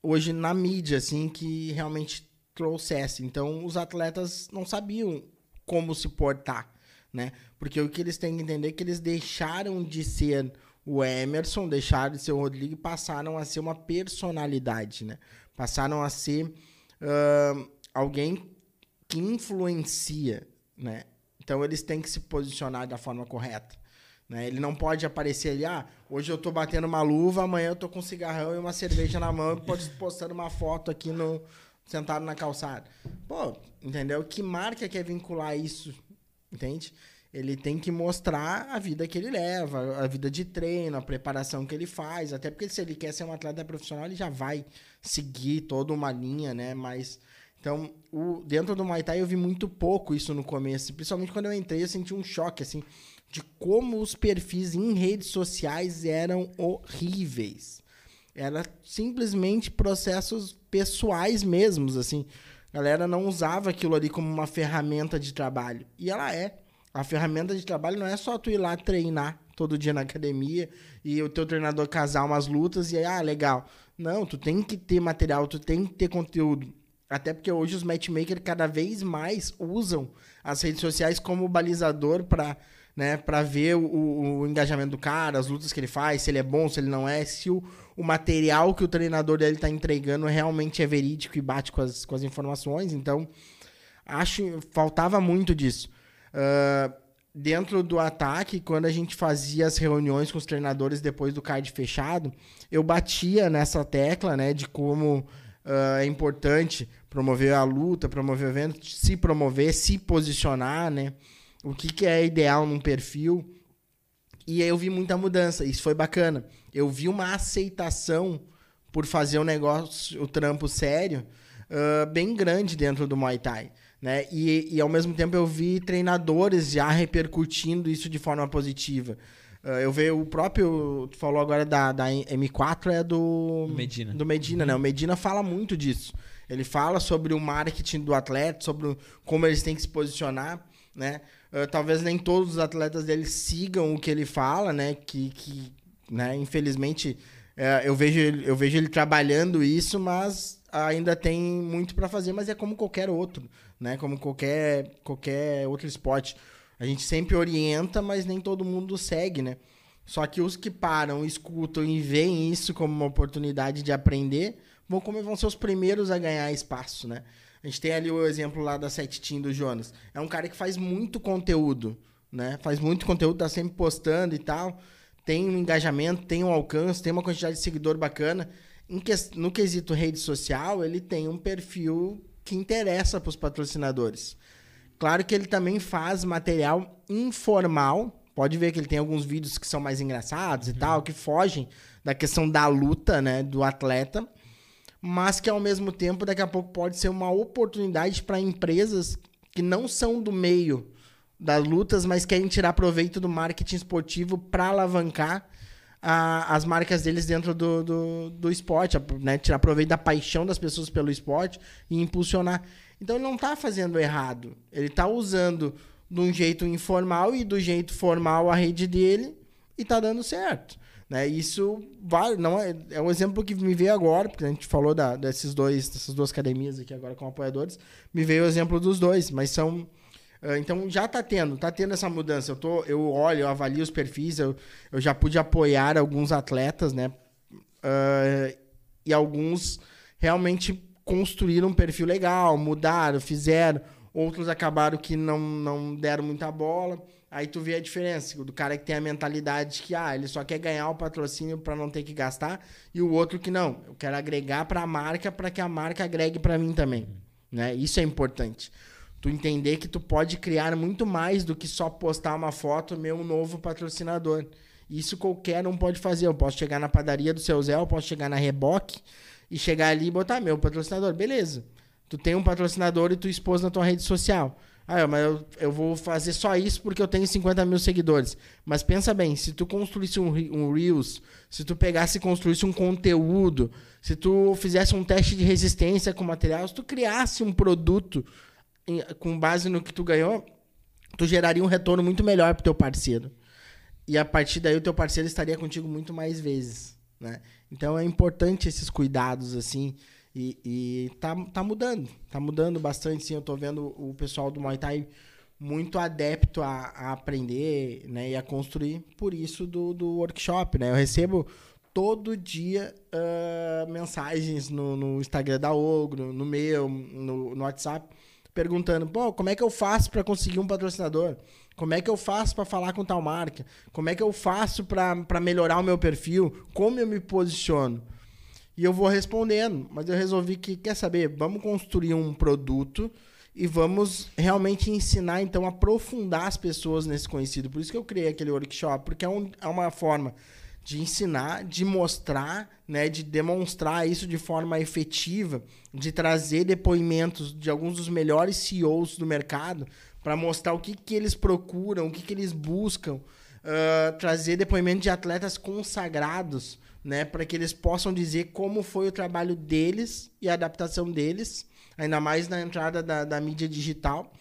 hoje na mídia, assim, que realmente trouxesse. Então, os atletas não sabiam como se portar, né? Porque o que eles têm que entender é que eles deixaram de ser o Emerson, deixaram de ser o Rodrigo e passaram a ser uma personalidade, né? Passaram a ser uh, alguém que influencia, né? Então, eles têm que se posicionar da forma correta. Né? Ele não pode aparecer ali, ah, hoje eu tô batendo uma luva, amanhã eu tô com um cigarrão e uma cerveja na mão e postando uma foto aqui no sentado na calçada. Pô, entendeu? Que marca quer vincular isso? Entende? Ele tem que mostrar a vida que ele leva, a vida de treino, a preparação que ele faz. Até porque se ele quer ser um atleta profissional, ele já vai seguir toda uma linha, né? Mas então, o, dentro do Muay Thai eu vi muito pouco isso no começo. Principalmente quando eu entrei, eu senti um choque, assim de como os perfis em redes sociais eram horríveis. Era simplesmente processos pessoais mesmos, assim. A galera não usava aquilo ali como uma ferramenta de trabalho. E ela é. A ferramenta de trabalho não é só tu ir lá treinar todo dia na academia e o teu treinador casar umas lutas e aí, ah, legal. Não, tu tem que ter material, tu tem que ter conteúdo. Até porque hoje os matchmakers cada vez mais usam as redes sociais como balizador para né, para ver o, o, engajamento do cara, as lutas que ele faz, se ele é bom, se ele não é, se o, o material que o treinador dele está entregando realmente é verídico e bate com as, com as informações. Então, acho faltava muito disso. Uh, dentro do ataque, quando a gente fazia as reuniões com os treinadores depois do card fechado, eu batia nessa tecla, né, de como uh, é importante promover a luta, promover o evento, se promover, se posicionar, né, o que, que é ideal num perfil. E aí eu vi muita mudança, isso foi bacana. Eu vi uma aceitação por fazer o negócio, o trampo sério, uh, bem grande dentro do Muay Thai. Né? E, e ao mesmo tempo eu vi treinadores já repercutindo isso de forma positiva. Uh, eu vejo o próprio. Tu falou agora da, da M4, é do. Medina. Do Medina, né? O Medina fala muito disso. Ele fala sobre o marketing do atleta, sobre como eles têm que se posicionar, né? Uh, talvez nem todos os atletas dele sigam o que ele fala, né? Que, que né? infelizmente, é, eu, vejo, ele- eu vejo ele trabalhando isso, mas ainda tem muito para fazer, mas é como qualquer outro, né? Como qualquer, qualquer outro esporte. A gente sempre orienta, mas nem todo mundo segue, né? Só que os que param, escutam e veem isso como uma oportunidade de aprender, vão, como vão ser os primeiros a ganhar espaço, né? A gente tem ali o exemplo lá da Sete Team do Jonas. É um cara que faz muito conteúdo, né? Faz muito conteúdo, tá sempre postando e tal. Tem um engajamento, tem um alcance, tem uma quantidade de seguidor bacana. Em ques- no quesito rede social, ele tem um perfil que interessa para os patrocinadores. Claro que ele também faz material informal. Pode ver que ele tem alguns vídeos que são mais engraçados e tal, que fogem da questão da luta, né, do atleta, mas que ao mesmo tempo daqui a pouco pode ser uma oportunidade para empresas que não são do meio das lutas, mas querem tirar proveito do marketing esportivo para alavancar a- as marcas deles dentro do, do, do esporte, né? tirar proveito da paixão das pessoas pelo esporte e impulsionar. Então ele não está fazendo errado, ele está usando de um jeito informal e do jeito formal a rede dele e está dando certo. Né? Isso não é, é um exemplo que me veio agora, porque a gente falou da, desses dois, dessas duas academias aqui agora com apoiadores, me veio o exemplo dos dois, mas são ah, Então já tá tendo, tá tendo essa mudança. Eu, tô, eu olho, eu avalio os perfis, eu, eu já pude apoiar alguns atletas, né? Ah, e alguns realmente construíram um perfil legal, mudaram, fizeram. Outros acabaram que não, não deram muita bola. Aí tu vê a diferença do cara que tem a mentalidade que ah, ele só quer ganhar o patrocínio para não ter que gastar e o outro que não, eu quero agregar para a marca para que a marca agregue para mim também, né? Isso é importante tu entender que tu pode criar muito mais do que só postar uma foto meu novo patrocinador. Isso qualquer um pode fazer. Eu posso chegar na padaria do seu Zé, eu posso chegar na Reboque e chegar ali e botar meu patrocinador. Beleza. Tu tem um patrocinador e tu expôs na tua rede social. Ah, mas eu, eu vou fazer só isso porque eu tenho 50 mil seguidores. Mas pensa bem, se tu construísse um, um Reels, se tu pegasse e construísse um conteúdo, se tu fizesse um teste de resistência com material, se tu criasse um produto em- com base no que tu ganhou, tu geraria um retorno muito melhor pro teu parceiro. E a partir daí o teu parceiro estaria contigo muito mais vezes, né? Então é importante esses cuidados assim e, e tá, tá mudando, tá mudando bastante sim, eu tô vendo o pessoal do Muay Thai muito adepto a, a aprender, né, e a construir, por isso do, do workshop, né? Eu recebo todo dia ah, mensagens no, no Instagram da Ogro, no meu, no, no WhatsApp, perguntando, pô, como é que eu faço para conseguir um patrocinador? Como é que eu faço para falar com tal marca? Como é que eu faço para melhorar o meu perfil? Como eu me posiciono? E eu vou respondendo, mas eu resolvi que, quer saber, vamos construir um produto e vamos realmente ensinar, então, aprofundar as pessoas nesse conhecido. Por isso que eu criei aquele workshop, porque é, um- é uma forma de ensinar, de mostrar, né, de demonstrar isso de forma efetiva, de trazer depoimentos de alguns dos melhores CEOs do mercado para mostrar o que, que eles procuram, o que, que eles buscam, ah, trazer depoimento de atletas consagrados, né, para que eles possam dizer como foi o trabalho deles e a adaptação deles, ainda mais na entrada da, da mídia digital,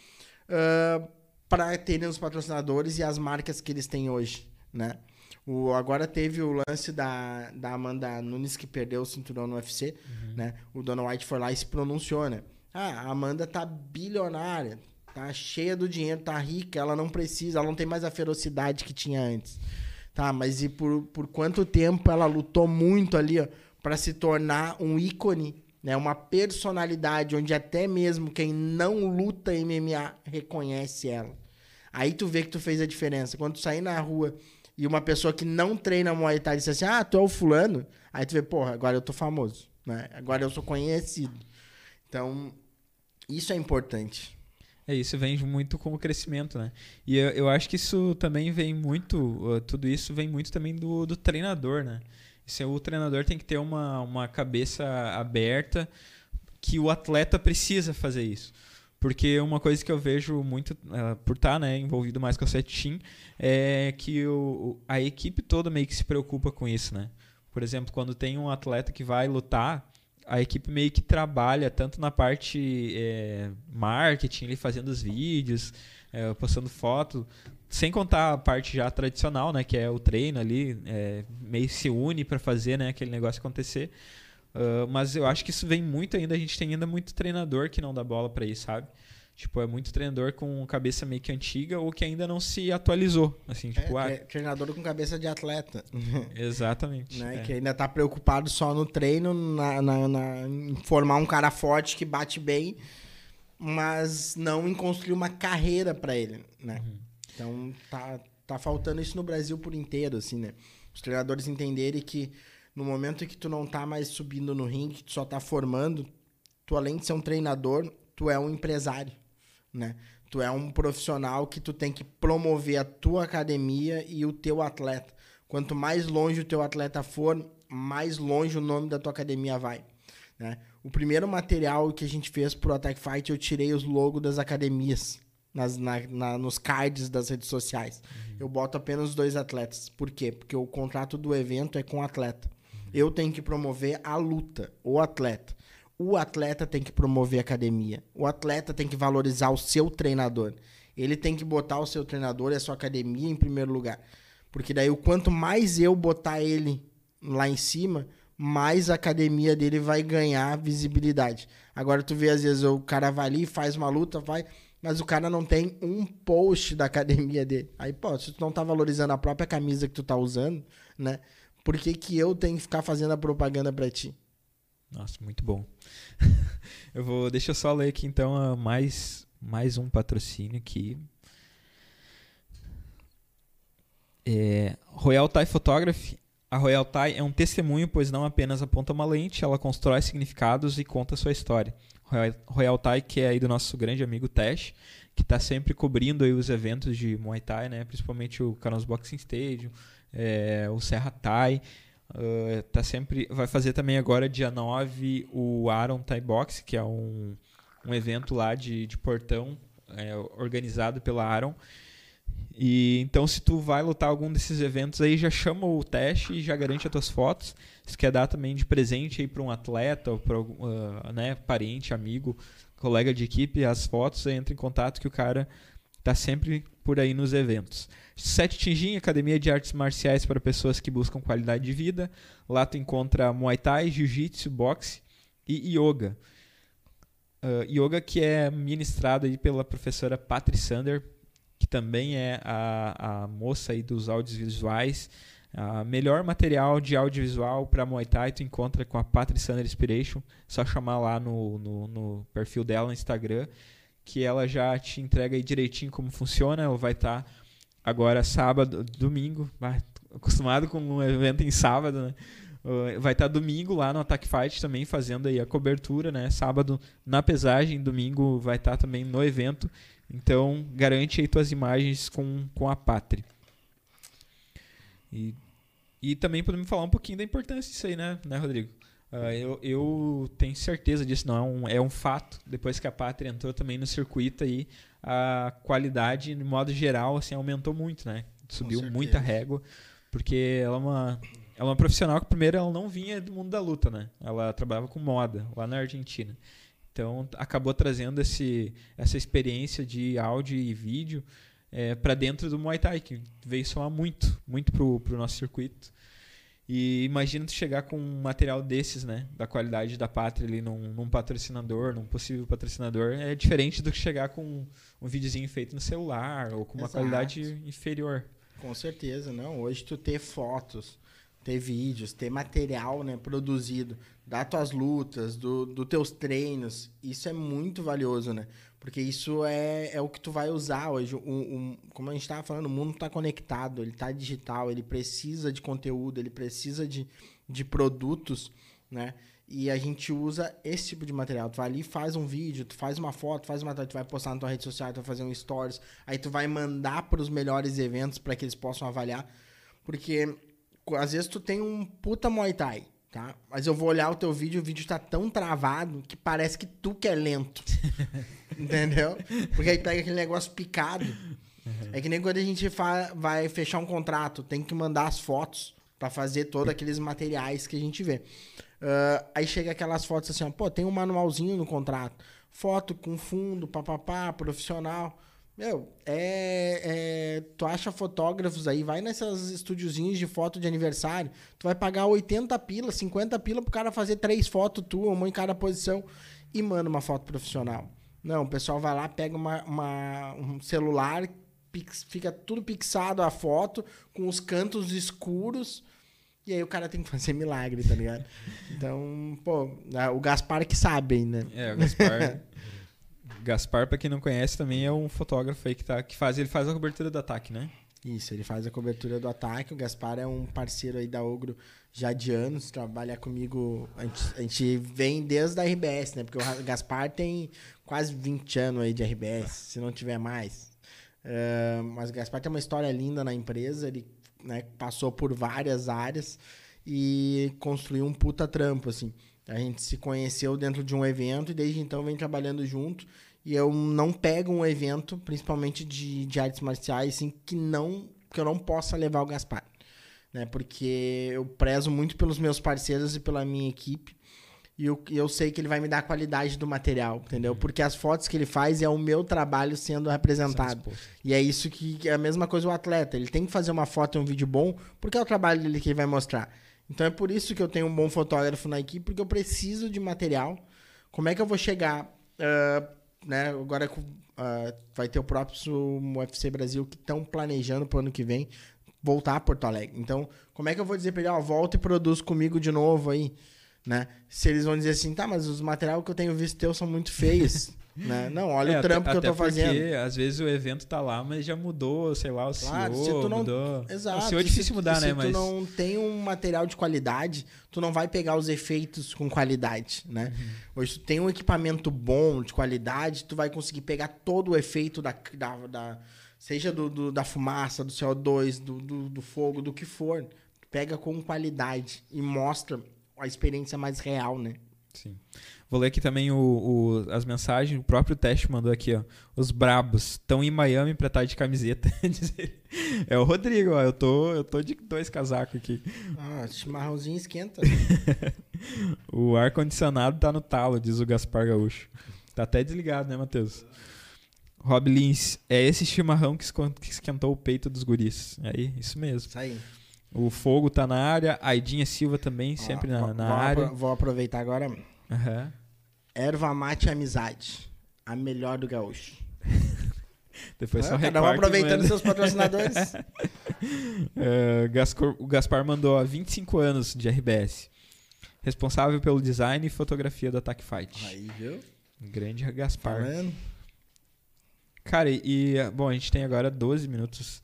para terem os patrocinadores e as marcas que eles têm hoje, né? O, agora teve o lance da, da Amanda Nunes que perdeu o cinturão no UFC, né? O Dona White foi lá e se pronunciou, né? Ah, a Amanda tá bilionária, tá cheia do dinheiro, tá rica, ela não precisa, ela não tem mais a ferocidade que tinha antes. Tá, mas e por, por quanto tempo ela lutou muito ali, ó, para se tornar um ícone, né? Uma personalidade onde até mesmo quem não luta MMA reconhece ela. Aí tu vê que tu fez a diferença. Quando tu sair na rua e uma pessoa que não treina Muay Thai diz assim, ah, tu é o fulano. Aí tu vê, porra, agora eu tô famoso, né? Agora eu sou conhecido. Então, isso é importante. É, isso vem muito com o crescimento, né? E eu, eu acho que isso também vem muito, uh, tudo isso vem muito também do, do treinador, né? É, o treinador tem que ter uma, uma cabeça aberta que o atleta precisa fazer isso. Porque uma coisa que eu vejo muito, uh, por estar né, envolvido mais com a Set Team, é que o- a equipe toda meio que se preocupa com isso, né? Por exemplo, quando tem um atleta que vai lutar, a equipe meio que trabalha tanto na parte é, marketing, ali, fazendo os vídeos, é, postando foto, sem contar a parte já tradicional, né, que é o treino ali, é, meio se une para fazer, né, aquele negócio acontecer. Uh, mas eu acho que isso vem muito ainda, a gente tem ainda muito treinador que não dá bola para isso, sabe? Tipo, é muito treinador com cabeça meio que antiga ou que ainda não se atualizou. Assim, tipo, é, ah, treinador com cabeça de atleta. Exatamente. né? é. Que ainda tá preocupado só no treino, na, na, na, em formar um cara forte que bate bem, mas não em construir uma carreira para ele, né? Uhum. Então tá, tá faltando isso no Brasil por inteiro, assim, né? Os treinadores entenderem que no momento em que tu não tá mais subindo no ringue, tu só tá formando, tu além de ser um treinador, tu é um empresário né? Tu é um profissional que tu tem que promover a tua academia e o teu atleta. Quanto mais longe o teu atleta for, mais longe o nome da tua academia vai. Né? O primeiro material que a gente fez pro Attack Fight, eu tirei os logos das academias nas, na, na, nos cards das redes sociais. Uhum. Eu boto apenas dois atletas. Por quê? Porque o contrato do evento é com o atleta. Uhum. Eu tenho que promover a luta, o atleta o atleta tem que promover a academia. O atleta tem que valorizar o seu treinador. Ele tem que botar o seu treinador e a sua academia em primeiro lugar. Porque daí, o quanto mais eu botar ele lá em cima, mais a academia dele vai ganhar visibilidade. Agora, tu vê, às vezes, o cara vai ali, faz uma luta, vai, mas o cara não tem um post da academia dele. Aí, pô, se tu não tá valorizando a própria camisa que tu tá usando, né? Por que, que eu tenho que ficar fazendo a propaganda para ti? Nossa, muito bom. eu vou, deixa eu só ler aqui então mais mais um patrocínio aqui. É, Royal Thai Photography. A Royal Thai é um testemunho, pois não apenas aponta uma lente, ela constrói significados e conta sua história. Royal, Royal Thai, que é aí do nosso grande amigo Tesh, que está sempre cobrindo aí os eventos de Muay Thai, né? principalmente o Canos Boxing Stadium, é, o Serra Thai. Uh, tá sempre vai fazer também agora dia 9 o Aaron Thai Box, que é um, um evento lá de, de portão é, organizado pela Aaron. E então se tu vai lutar algum desses eventos aí, já chama o teste e já garante as tuas fotos. Se quer dar também de presente aí para um atleta ou para uh, né, parente, amigo, colega de equipe, as fotos, entra em contato que o cara tá sempre por aí nos eventos. Sete Tinjin, academia de artes marciais para pessoas que buscam qualidade de vida. Lá tu encontra Muay Thai, Jiu-Jitsu, boxe e yoga. Uh, yoga que é ministrado aí pela professora Patri Sander, que também é a, a moça aí dos audiovisuais. Uh, melhor material de audiovisual para Muay Thai tu encontra com a Patri Sander Inspiration. Só chamar lá no, no, no, perfil dela no Instagram, que ela já te entrega direitinho como funciona. Ela vai estar... Tá agora sábado, domingo, acostumado com um evento em sábado, né? Vai estar tá domingo lá no Attack Fight também fazendo aí a cobertura, né? Sábado na pesagem, domingo vai estar tá também no evento. Então, garante aí tuas imagens com, com a Pátria. E, e também podemos falar um pouquinho da importância disso aí, né, né Rodrigo? Uh, eu, eu tenho certeza disso, não é um, é um fato. Depois que a Pátria entrou também no circuito aí, a qualidade, de modo geral, assim, aumentou muito, né? Subiu muita régua, porque ela é uma ela é uma profissional que primeiro ela não vinha do mundo da luta, né? Ela trabalhava com moda lá na Argentina. Então acabou trazendo esse, essa experiência de áudio e vídeo é, para dentro do Muay Thai, que veio somar muito, muito pro, pro nosso circuito. E imagina tu chegar com um material desses, né? Da qualidade da pátria ali num, num patrocinador, num possível patrocinador. É diferente do que chegar com um, um videozinho feito no celular ou com uma Exato. qualidade inferior. Com certeza, não. Hoje tu ter fotos, ter vídeos, ter material né, produzido das tuas lutas, do, dos teus treinos, isso é muito valioso, né? Porque isso é, é o que tu vai usar hoje. Um, como a gente estava falando, o mundo está conectado, ele está digital, ele precisa de conteúdo, ele precisa de, de produtos, né? E a gente usa esse tipo de material. Tu vai ali, faz um vídeo, tu faz uma foto, faz uma tu vai postar na tua rede social, tu vai fazer um stories, aí tu vai mandar para os melhores eventos para que eles possam avaliar. Porque às vezes tu tem um puta Muay Thai, tá? Mas eu vou olhar o teu vídeo, o vídeo tá tão travado que parece que tu que é lento. entendeu? Porque aí pega aquele negócio picado. Uhum. É que nem quando a gente vai fechar um contrato, tem que mandar as fotos para fazer todos aqueles materiais que a gente vê. Uh, aí chega aquelas fotos assim, ó, pô, tem um manualzinho no contrato. Foto com fundo, papapá, profissional. Meu, é, é, Tu acha fotógrafos aí, vai nessas estúdiozinhos de foto de aniversário, tu vai pagar 80 pila, 50 pila pro cara fazer três fotos tua, uma em cada posição, e manda uma foto profissional. Não, o pessoal vai lá, pega uma, uma um celular, pix, fica tudo pixado a foto, com os cantos escuros. E aí o cara tem que fazer milagre, tá ligado? Então, pô, o Gaspar que sabe, né? É, o Gaspar. Gaspar, pra quem não conhece, também é um fotógrafo aí que, tá, que faz, ele faz a cobertura do ataque, né? Isso, ele faz a cobertura do ataque. O Gaspar é um parceiro aí da Ogro já de anos, trabalha comigo. A gente, a gente vem desde a RBS, né? Porque o Gaspar tem quase 20 anos aí de RBS, se não tiver mais. Uh, mas o Gaspar tem uma história linda na empresa, ele né, passou por várias áreas e construiu um puta trampo, assim. A gente se conheceu dentro de um evento e desde então vem trabalhando junto. E eu não pego um evento, principalmente de, de artes marciais, assim, que não que eu não possa levar o Gaspar. Né? Porque eu prezo muito pelos meus parceiros e pela minha equipe. E eu, eu sei que ele vai me dar a qualidade do material, entendeu? Uhum. Porque as fotos que ele faz é o meu trabalho sendo representado. E é isso que é a mesma coisa o atleta. Ele tem que fazer uma foto e um vídeo bom, porque é o trabalho dele que ele vai mostrar. Então é por isso que eu tenho um bom fotógrafo na equipe, porque eu preciso de material. Como é que eu vou chegar? Uh, né, agora uh, vai ter o próprio UFC Brasil que estão planejando para o ano que vem voltar a Porto Alegre. Então, como é que eu vou dizer para ele, ó, volta e produz comigo de novo aí? né? Se eles vão dizer assim, tá, mas os materiais que eu tenho visto teu são muito feios. né? Não, olha é, o trampo até, que eu tô fazendo. Porque às vezes o evento tá lá, mas já mudou, sei lá, o claro, CEO, se tu não, mudou. Exato. O CEO é difícil se, mudar, se né? Se tu não tem um material de qualidade, tu não vai pegar os efeitos com qualidade, né? Uhum. Hoje tu tem um equipamento bom, de qualidade, tu vai conseguir pegar todo o efeito da, da, da seja do, do, da fumaça, do CO2, do, do, do fogo, do que for. Pega com qualidade e mostra a experiência mais real, né? Sim. Vou ler aqui também o, o, as mensagens. O próprio teste mandou aqui, ó. Os brabos estão em Miami pra estar de camiseta. é o Rodrigo, ó. Eu tô, eu tô de dois casacos aqui. Ah, chimarrãozinho esquenta. o ar-condicionado tá no talo, diz o Gaspar Gaúcho. Tá até desligado, né, Matheus? Rob Lins, é esse chimarrão que esquentou o peito dos guris. Aí, isso mesmo. Isso aí. O Fogo tá na área, a Aidinha Silva também, sempre na, na vou área. Apro vou aproveitar agora. Uhum. Erva mate amizade. A melhor do gaúcho. Depois só Cada um aproveitando seus patrocinadores. uh, Gascor, o Gaspar mandou há 25 anos de RBS. Responsável pelo design e fotografia do Attack Fight. Aí, viu? Grande Gaspar. Falando. Cara, e, bom, a gente tem agora 12 minutos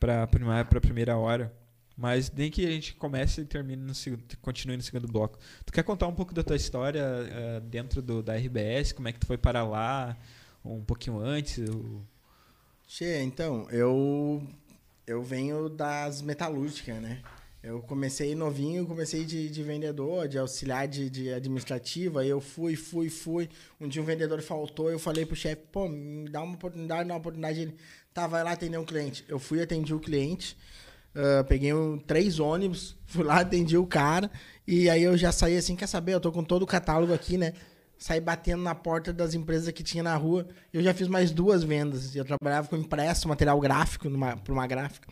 para a primeira hora. Mas nem que a gente comece e termine no segundo, continue no segundo bloco. Tu quer contar um pouco da tua história uh, dentro do, da RBS? Como é que tu foi para lá? Um pouquinho antes? Ou... Che, então, eu eu venho das metalúrgicas, né? Eu comecei novinho, comecei de, de vendedor, de auxiliar de, de administrativa, eu fui, fui, fui. Um dia um vendedor faltou, eu falei pro chefe, pô, me dá uma oportunidade, dá uma oportunidade. Ele, tá, vai lá atender um cliente. Eu fui, atendi o cliente, uh, peguei um, três ônibus, fui lá, atendi o cara, e aí eu já saí assim, quer saber, eu tô com todo o catálogo aqui, né? Saí batendo na porta das empresas que tinha na rua. Eu já fiz mais duas vendas. Eu trabalhava com impresso, material gráfico, numa, pra uma gráfica.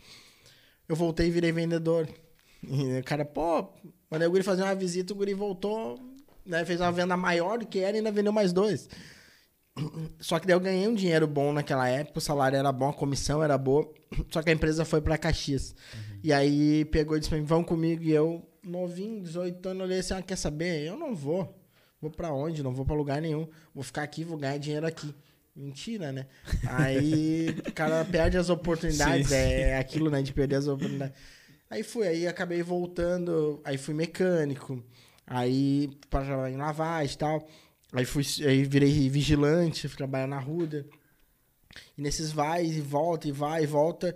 Eu voltei e virei vendedor. E o cara, pô, mandei o guri fazer uma visita, o guri voltou, né, fez uma venda maior do que era e ainda vendeu mais dois. Só que daí eu ganhei um dinheiro bom naquela época, o salário era bom, a comissão era boa. Só que a empresa foi para Caxias. Uhum. E aí pegou e disse pra mim, vão comigo. E eu, novinho, 18 anos, olhei assim, ah, quer saber? Eu não vou. Vou para onde? Não vou para lugar nenhum. Vou ficar aqui, vou ganhar dinheiro aqui. Mentira, né? Aí o cara perde as oportunidades. Sim, sim. É aquilo, né? De perder as oportunidades. Aí fui, aí acabei voltando, aí fui mecânico, aí para trabalhar em lavagem e tal. Aí fui, aí virei vigilante, fui trabalhar na Ruda. E nesses vai e volta e vai e volta,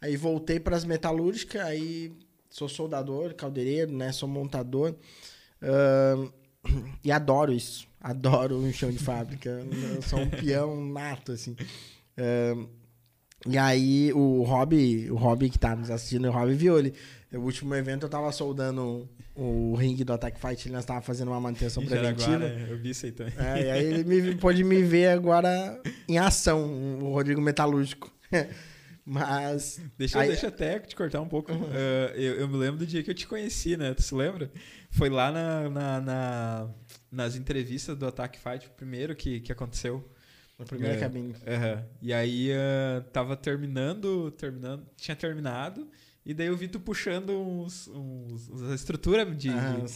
aí voltei para as metalúrgicas, aí sou soldador, caldeireiro, né? Sou montador. Uh, e adoro isso. Adoro o chão de fábrica. Eu sou um peão nato, assim. Uh, E aí o Rob, o Rob que tá nos assistindo, o viu ele. No último evento eu tava soldando o ringue do Attack Fight, nós tava fazendo uma manutenção Em preventiva. Jaraguá, né? Eu vi isso aí também. É, e aí ele me, pôde me ver agora em ação, o Rodrigo Metalúrgico. Mas. Deixa, aí- deixa até te cortar um pouco. Uhum. Ah, eu, eu me lembro do dia que eu te conheci, né? Tu se lembra? Foi lá na, na- na- nas entrevistas do Attack Fight, o primeiro que, que aconteceu. Na primeira É. cabine. E aí ah, tava terminando, terminando, tinha terminado, e daí eu vi tu puxando uns, uns, uns- a estrutura de, Ah, de-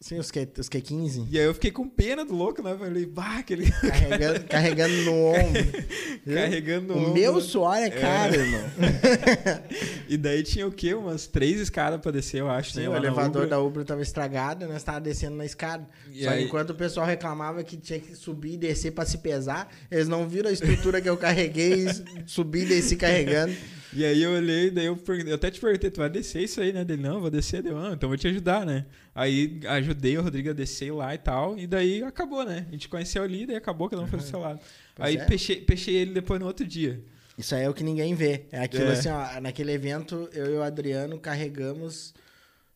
sim, os, Q, os Q15. E aí eu fiquei com pena do louco, né? Falei, bah, aquele Carregando, carregando no ombro. Carregando O ombro. meu suor é caro, irmão. E daí tinha o quê? Umas três escadas pra descer, eu acho, Sim, né? o elevador Ubra. da Uber tava estragado, nós tava descendo na escada. E Só que aí- enquanto o pessoal reclamava que tinha que subir e descer pra se pesar, eles não viram a estrutura que eu carreguei, subi e desci carregando. E aí eu olhei, daí eu, eu até te perguntei, tu vai descer isso aí, né? Dele, não, vou descer, deu, ah, então vou te ajudar, né? Aí ajudei o Rodrigo a descer lá e tal, e daí acabou, né? A gente conheceu ali, daí acabou, cada um foi pro seu lado. Pois aí é. peixei, peixei ele depois no outro dia. Isso aí é o que ninguém vê. É aquilo É. assim, ó, naquele evento, eu e o Adriano carregamos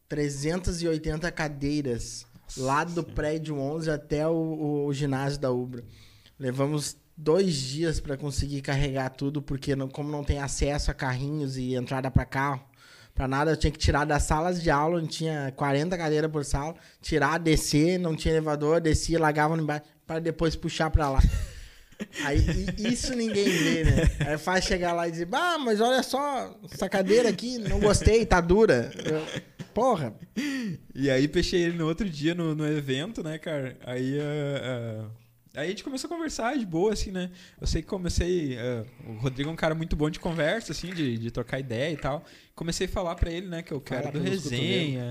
380 cadeiras lá do prédio 11 até o, o ginásio da Ubra. Levamos dois dias para conseguir carregar tudo, porque não- como não tem acesso a carrinhos e entrada para carro, para nada, eu tinha que tirar das salas de aula, onde tinha 40 cadeiras por sala, tirar, descer, não tinha elevador, descia, largava no embaixo, para depois puxar para lá. Aí isso ninguém vê, né? Aí faz chegar lá e dizer, ah, mas olha só, essa cadeira aqui, não gostei, tá dura. Eu, Porra, E aí peixei ele no outro dia no, no evento, né, cara? Aí, ah, ah, aí a gente começou a conversar de boa, assim, né? Eu sei que comecei. ah, o Rodrigo é um cara muito bom de conversa, assim, de, de trocar ideia e tal. Comecei a falar pra ele, né, que eu quero do resenha.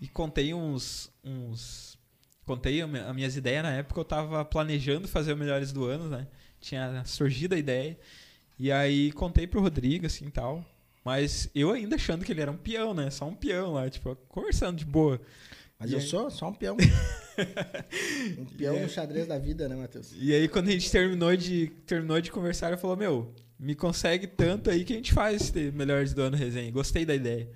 E contei uns. uns contei as minhas ideias na época, eu tava planejando fazer o Melhores do Ano, né? Tinha surgido a ideia. E aí contei pro Rodrigo, assim tal. Mas eu ainda achando que ele era um peão, né? Só um peão lá, tipo, conversando de boa. Mas E eu aí- sou só um peão. um peão no xadrez da vida, né, Matheus? E aí, quando a gente terminou de, terminou de conversar, ele falou: Meu, me consegue tanto aí que a gente faz esse Melhores do Ano resenha. Gostei da ideia.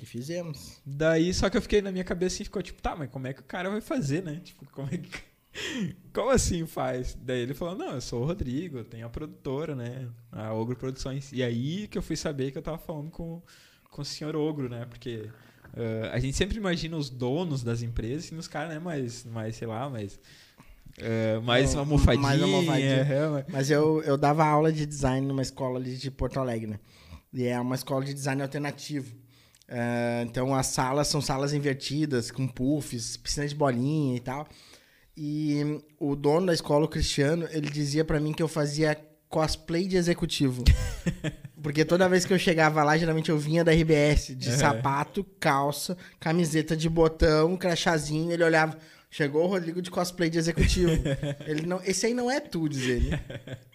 E fizemos. Daí, só que eu fiquei na minha cabeça e ficou tipo: Tá, mas como é que o cara vai fazer, né? Tipo, como é que. Como assim faz? Daí ele falou: Não, eu sou o Rodrigo, eu tenho a produtora, né? A Ogro Produções. E aí que eu fui saber que eu tava falando com, com o senhor Ogro, né? Porque. Ah, a gente sempre imagina os donos das empresas e os caras, né? Mais, mais, sei lá, mais. ah, mais Não, almofadinha. mais almofadinha. é, mas- Mas eu, eu dava aula de design numa escola ali de Porto Alegre, né? E é uma escola de design alternativo. É, então as salas são salas invertidas, com puffs, piscina de bolinha e tal. E o dono da escola, o Cristiano, ele dizia pra mim que eu fazia cosplay de executivo. Porque toda vez que eu chegava lá, geralmente eu vinha da RBS, de Uhum. sapato, calça, camiseta de botão, crachazinho, ele olhava, chegou o Rodrigo de cosplay de executivo. ele não, esse aí não é tu, diz ele.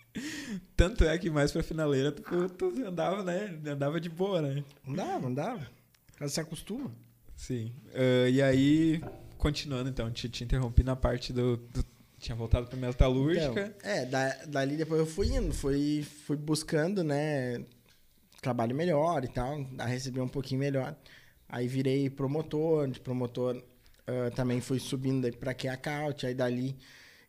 Tanto é que mais pra finaleira tu, tu andava, né? Andava de boa, né? Não dá, não dá. O cara se acostuma. Sim. Ah, e aí, continuando então, te, te interrompi na parte do. do- tinha voltado pra metalúrgica. Então, é, da, dali depois eu fui indo, fui, fui buscando, né, trabalho melhor e tal, a receber um pouquinho melhor. Aí virei promotor, de promotor ah, também fui subindo daí pra Keacaut, aí dali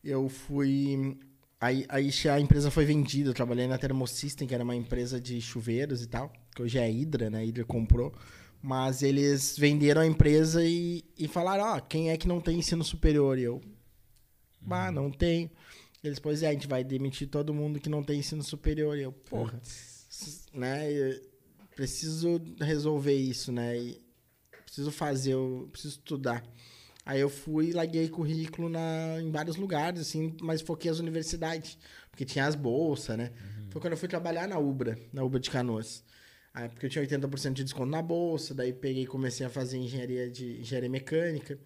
eu fui... Aí, aí a empresa foi vendida, eu trabalhei na Thermosystem, que era uma empresa de chuveiros e tal, que hoje é a Hydra, né, a Hydra comprou. Mas eles venderam a empresa e, e falaram, ó, quem é que não tem ensino superior? E eu, bah, não tem. Eles, pois é, a gente vai demitir todo mundo que não tem ensino superior. E eu, porra, s- né? eu preciso resolver isso, né? E preciso fazer, eu preciso estudar. Aí eu fui e larguei currículo na, em vários lugares, assim, mas foquei as universidades. Porque tinha as bolsas, né? Foi quando eu fui trabalhar na Ubra, na Ubra de Canoas. Aí, porque eu tinha 80% de desconto na bolsa, daí peguei e comecei a fazer engenharia de engenharia mecânica.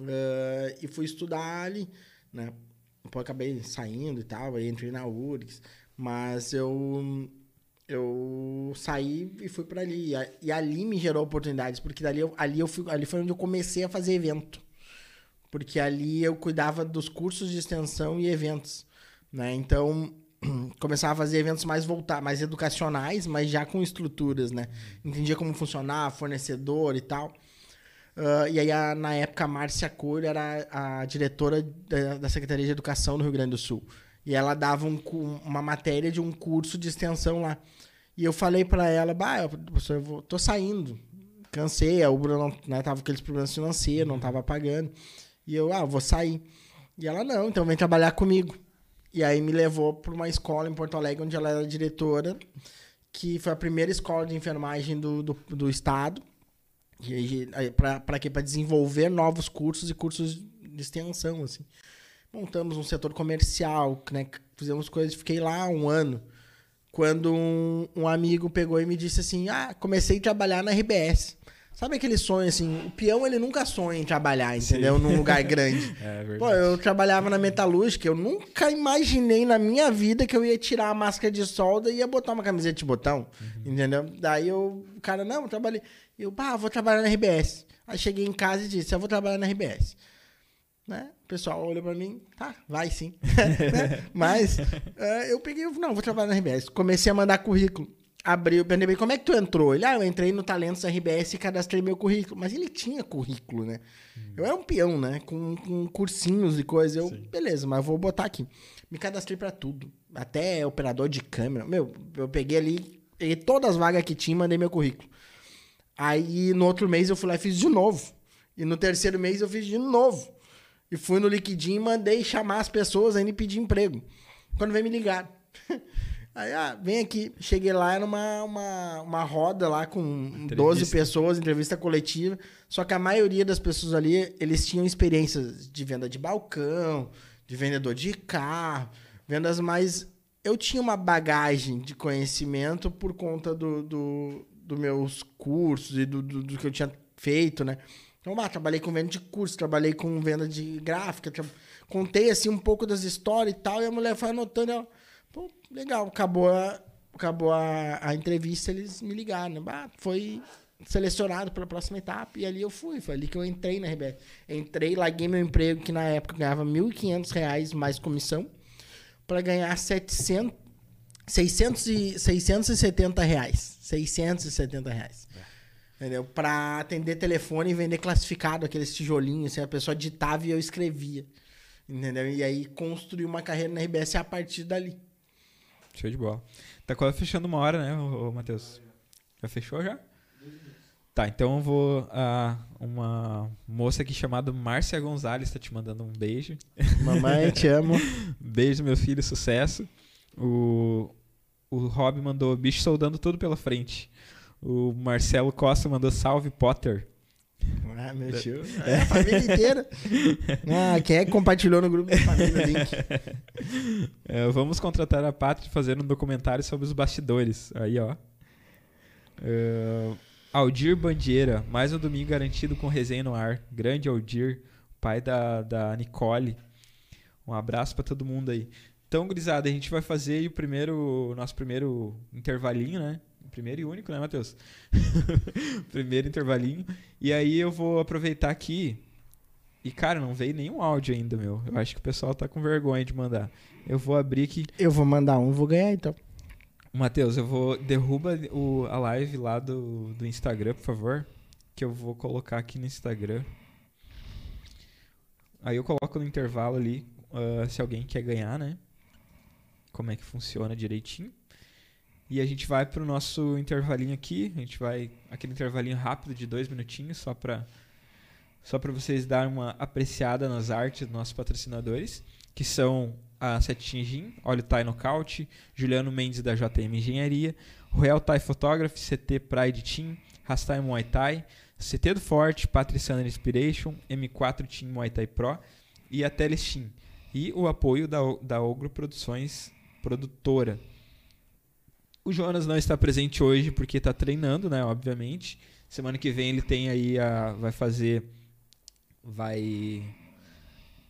Ah, e fui estudar ali, né? Depois acabei saindo e tal, aí entrei na URGS, mas eu eu saí e fui para ali. E E ali me gerou oportunidades, porque dali eu, ali, eu fui, ali foi onde eu comecei a fazer evento. Porque ali eu cuidava dos cursos de extensão e eventos. Né? Então, começava a fazer eventos mais voltar, mais educacionais, mas já com estruturas, né? Entendia como funcionar, fornecedor e tal. Uh, e aí, a, na época, a Márcia Coelho era a diretora da, da, Secretaria de Educação do Rio Grande do Sul. E ela dava um, uma matéria de um curso de extensão lá. E eu falei para ela, bah, professor, eu vou, tô saindo. Cansei, a Ubra não, né, tava com aqueles problemas financeiros, não tava pagando. E eu, ah, vou sair. E ela, não, então vem trabalhar comigo. E aí me levou para uma escola em Porto Alegre, onde ela era diretora, que foi a primeira escola de enfermagem do, do, do estado. Para quê? Para desenvolver novos cursos e cursos de extensão, assim. Montamos um setor comercial, né? Fizemos coisas, fiquei lá um ano. Quando um, um amigo pegou e me disse assim, ah, comecei a trabalhar na RBS. Sabe aquele sonho assim? O peão ele nunca sonha em trabalhar, entendeu? Sim. Num lugar grande. é verdade. Pô, eu trabalhava na metalúrgica, eu nunca imaginei na minha vida que eu ia tirar a máscara de solda e ia botar uma camiseta de botão, uhum. entendeu? Daí eu, o cara, não, eu trabalhei. Eu, pá, vou trabalhar na RBS. Aí cheguei em casa e disse, eu vou trabalhar na RBS. Né? O pessoal olhou pra mim, tá, vai sim. né? Mas uh, eu peguei, não, vou trabalhar na RBS. Comecei a mandar currículo abriu, perguntei como é que tu entrou? Ele, ah, eu entrei no Talentos RBS e cadastrei meu currículo. Mas ele tinha currículo, né? Hum. Eu era um peão, né? Com, com cursinhos e coisas. Eu, Sim. beleza, mas vou botar aqui. Me cadastrei para tudo. Até operador de câmera. Meu, eu peguei ali, peguei todas as vagas que tinha e mandei meu currículo. Aí no outro mês eu fui lá e fiz de novo. E no terceiro mês eu fiz de novo. E fui no Liquidinho e mandei chamar as pessoas ainda e pedir emprego. Quando veio me ligar. Aí, ah, vem aqui. Cheguei lá, era uma, uma, uma roda lá com entrevista. 12 pessoas, entrevista coletiva. Só que a maioria das pessoas ali, eles tinham experiências de venda de balcão, de vendedor de carro, vendas mais. Eu tinha uma bagagem de conhecimento por conta do, do, do meus cursos e do, do, do, que eu tinha feito, né? Então, ah, trabalhei com venda de curso, trabalhei com venda de gráfica, tra... contei assim um pouco das histórias e tal, e a mulher foi anotando, ela, Pô, legal, acabou a, acabou a, a entrevista, eles me ligaram. Né? Foi selecionado para a próxima etapa e ali eu fui. Foi ali que eu entrei na RBS. Entrei, larguei meu emprego, que na época ganhava R$ 1.500 mais comissão, para ganhar 700, 600 e, 670 reais. 670 reais. É. Entendeu? Para atender telefone e vender classificado, aqueles tijolinhos. Assim, a pessoa ditava e eu escrevia. Entendeu? E aí construí uma carreira na RBS a partir dali. Show de bola. Tá quase fechando uma hora, né, ô, ô Matheus? Já fechou já? Tá, então eu vou. Uh, uma moça aqui chamada Márcia Gonzalez tá te mandando um beijo. Mamãe, te amo. beijo, meu filho, sucesso. O, o Rob mandou bicho soldando tudo pela frente. O Marcelo Costa mandou salve Potter. Ah, meu tio. É, a família inteira. Ah, quem é que compartilhou no grupo da família Link? É, vamos contratar a Pátria fazer um documentário sobre os bastidores. Aí, ó. Uh, Aldir Bandeira, mais um domingo garantido com resenha no ar. Grande Aldir, pai da, da Nicole. Um abraço para todo mundo aí. Então, gurizada, a gente vai fazer o primeiro, nosso primeiro intervalinho, né? Primeiro e único, né, Matheus? Primeiro intervalinho. E aí eu vou aproveitar aqui. E, cara, não veio nenhum áudio ainda, meu. Eu acho que o pessoal tá com vergonha de mandar. Eu vou abrir aqui. Eu vou mandar um, vou ganhar então. Matheus, eu vou. Derruba o, a live lá do, do Instagram, por favor. Que eu vou colocar aqui no Instagram. Aí eu coloco no intervalo ali uh, se alguém quer ganhar, né? Como é que funciona direitinho. E a gente vai para o nosso intervalinho aqui. A gente vai aquele intervalinho rápido de dois minutinhos só para só para vocês darem uma apreciada nas artes dos nossos patrocinadores, que são a Setinha Gin, Óleo Thai Nocaute, Juliano Mendes da JM Engenharia, Royal Thai Photography, CT Pride Team, Rastai Muay Thai, CT do Forte, Patriciana Inspiration, M4 Team Muay Thai Pro e a Telestim. E o apoio da, da Ogro Produções Produtora. O Jonas não está presente hoje porque está treinando, né? Obviamente. Semana que vem ele tem aí a. Vai fazer. Vai.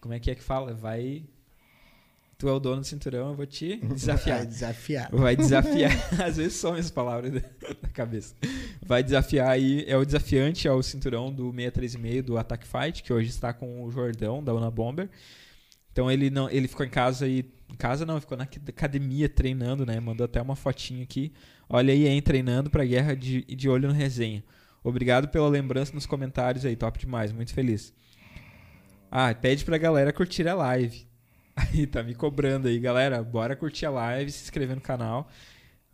Como é que é que fala? Vai. Tu é o dono do cinturão, eu vou te desafiar. Vai desafiar. Vai desafiar. Às vezes some as palavras da cabeça. Vai desafiar aí. É o desafiante ao cinturão do 636 do Attack Fight, que hoje está com o Jordão, da Una Bomber. Então ele não, ele ficou em casa e em casa não, ficou na academia treinando, né? Mandou até uma fotinho aqui. Olha aí, hein, treinando para guerra de, de olho no resenha. Obrigado pela lembrança nos comentários aí, top demais, muito feliz. Ah, pede pra galera curtir a live. Aí tá me cobrando aí, galera. Bora curtir a live, se inscrever no canal.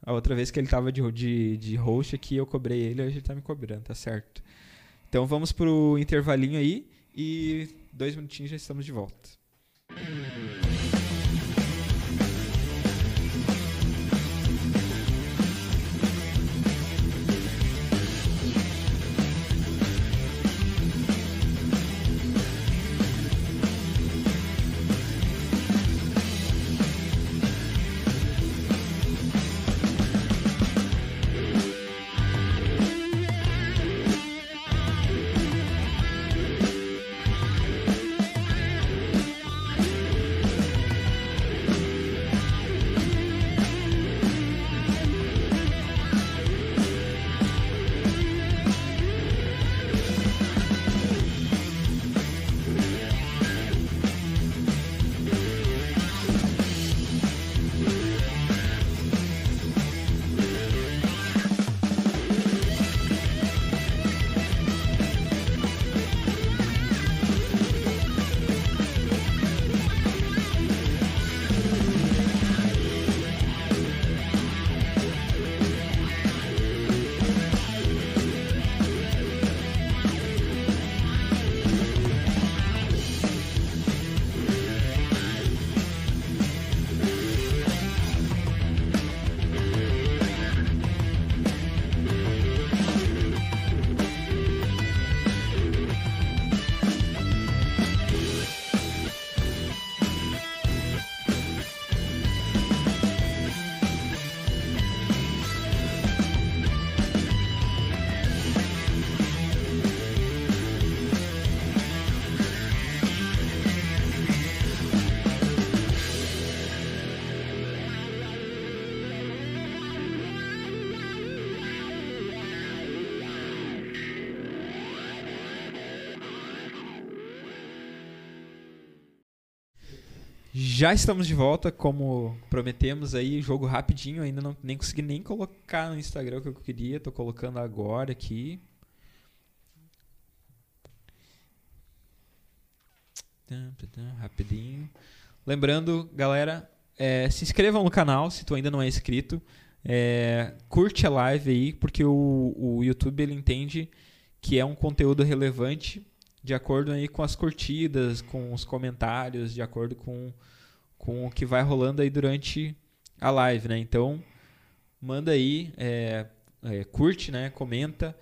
A outra vez que ele tava de, de, de host aqui, eu cobrei ele, hoje ele tá me cobrando, tá certo. Então vamos pro intervalinho aí e dois minutinhos já estamos de volta. Já estamos de volta, como prometemos aí, jogo rapidinho, ainda não nem consegui nem colocar no Instagram o que eu queria, tô colocando agora aqui. Rapidinho. Lembrando, galera, é, se inscrevam no canal se tu ainda não é inscrito. É, curte a live aí, porque o, o YouTube ele entende que é um conteúdo relevante de acordo aí com as curtidas, com os comentários, de acordo com com o que vai rolando aí durante a live, né? Então, manda aí, é, é, curte, né? Comenta.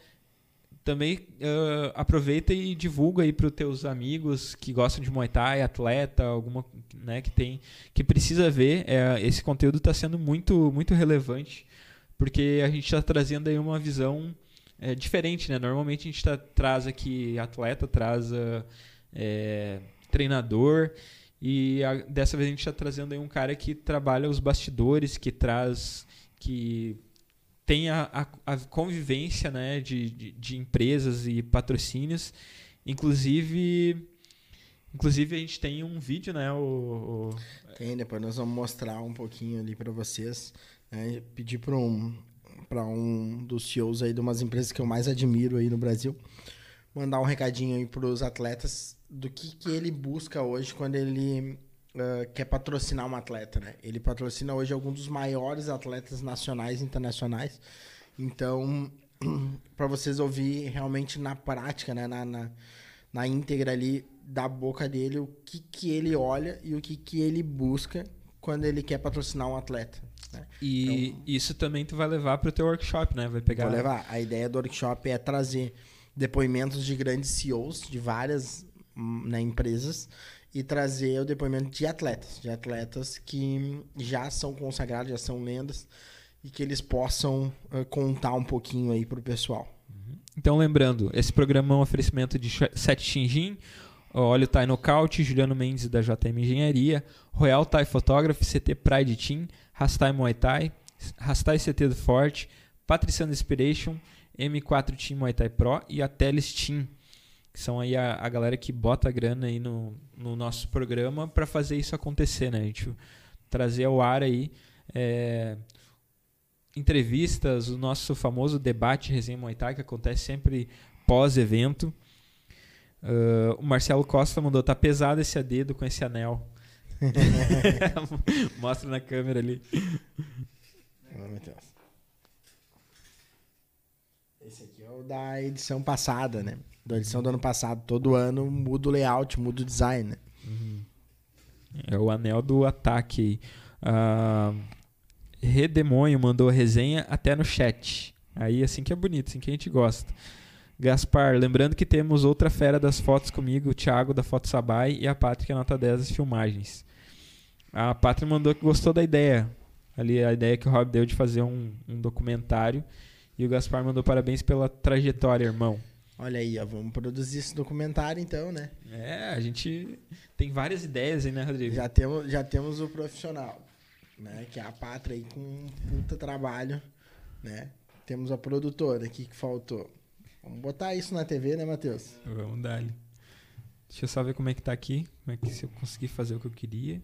Também uh, aproveita e divulga aí para os teus amigos que gostam de Muay Thai, atleta, alguma, né? Que tem, que precisa ver. É, esse conteúdo está sendo muito, muito relevante porque a gente está trazendo aí uma visão é, diferente, né? Normalmente a gente tá, traz aqui atleta, traz uh, treinador e a, dessa vez a gente está trazendo aí um cara que trabalha os bastidores, que traz. que tem a, a, a convivência né, de, de, de, empresas e patrocínios. Inclusive. Inclusive a gente tem um vídeo, né? O, o... Tem, depois nós vamos mostrar um pouquinho ali para vocês. Né? Pedir para um, um dos CEOs aí de umas empresas que eu mais admiro aí no Brasil mandar um recadinho aí para os atletas do que, que ele busca hoje quando ele uh, quer patrocinar um atleta, né? Ele patrocina hoje alguns dos maiores atletas nacionais e internacionais. Então, para vocês ouvir realmente na prática, né? Na, na, na, íntegra ali da boca dele o que, que ele olha e o que, que ele busca quando ele quer patrocinar um atleta. Né? E então, isso também tu vai levar para o teu workshop, né? Vai pegar. Vou levar. A ideia do workshop é trazer depoimentos de grandes CEOs de várias né, empresas e trazer o depoimento de atletas, de atletas que já são consagrados, já são lendas e que eles possam uh, contar um pouquinho aí para o pessoal. Uhum. Então, lembrando, esse programa é um oferecimento de Sete Xinjin, Óleo Thai Nocaute, Juliano Mendes da JM Engenharia, Royal Thai Photography, CT Pride Team, Rastai Muay Thai, Rastai CT do Forte, Patriciano Inspiration, M4 Team Muay Thai Pro e a Teles Team. Que são aí a, a galera que bota a grana aí no, no nosso programa para fazer isso acontecer, né? A gente trazer ao ar aí é, entrevistas, o nosso famoso debate resenha Muay Thai, que acontece sempre pós-evento. Uh, o Marcelo Costa mandou, tá pesado esse dedo com esse anel. Mostra na câmera ali. Esse aqui é o da edição passada, né? Da edição do ano passado. Todo ano muda o layout, muda o design, né? É o anel do ataque. Uh, Redemonho mandou a resenha até no chat. Aí assim que é bonito, assim que a gente gosta. Gaspar, lembrando que temos outra fera das fotos comigo, o Thiago da Foto Sabai e a Pátria nota 10 das filmagens. A Pátria mandou que gostou da ideia. Ali a ideia que o Rob deu de fazer um, um documentário. E o Gaspar mandou parabéns pela trajetória, irmão. Olha aí, ó, vamos produzir esse documentário então, né? É, a gente tem várias ideias aí, né, Rodrigo? Já temos, já temos o profissional, né? Que é a Pátria aí com um puta trabalho, né? Temos a produtora aqui que faltou. Vamos botar isso na TV, né, Matheus? Vamos dar ali. Deixa eu só ver como é que tá aqui. Como é que se eu conseguir fazer o que eu queria.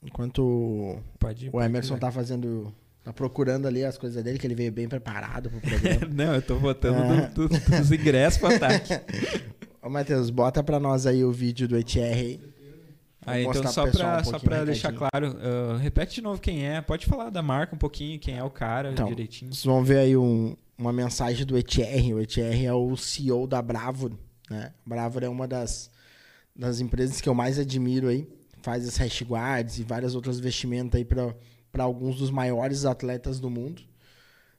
Enquanto ir, o Emerson tá fazendo. Tá procurando ali as coisas dele, que ele veio bem preparado pro programa. Não, eu tô botando ah. do, do, dos ingressos pro ataque. Ô, Matheus, bota pra nós aí o vídeo do ETR ah, então só pra, um só pra deixar claro, uh, repete de novo quem é, pode falar da marca um pouquinho, quem é o cara então, direitinho. Vocês vão ver aí um, uma mensagem do ETR, o ETR é o CEO da Bravo, né? Bravo é uma das, das empresas que eu mais admiro aí, faz as hashguards e várias outras vestimentas aí para alguns dos maiores atletas do mundo.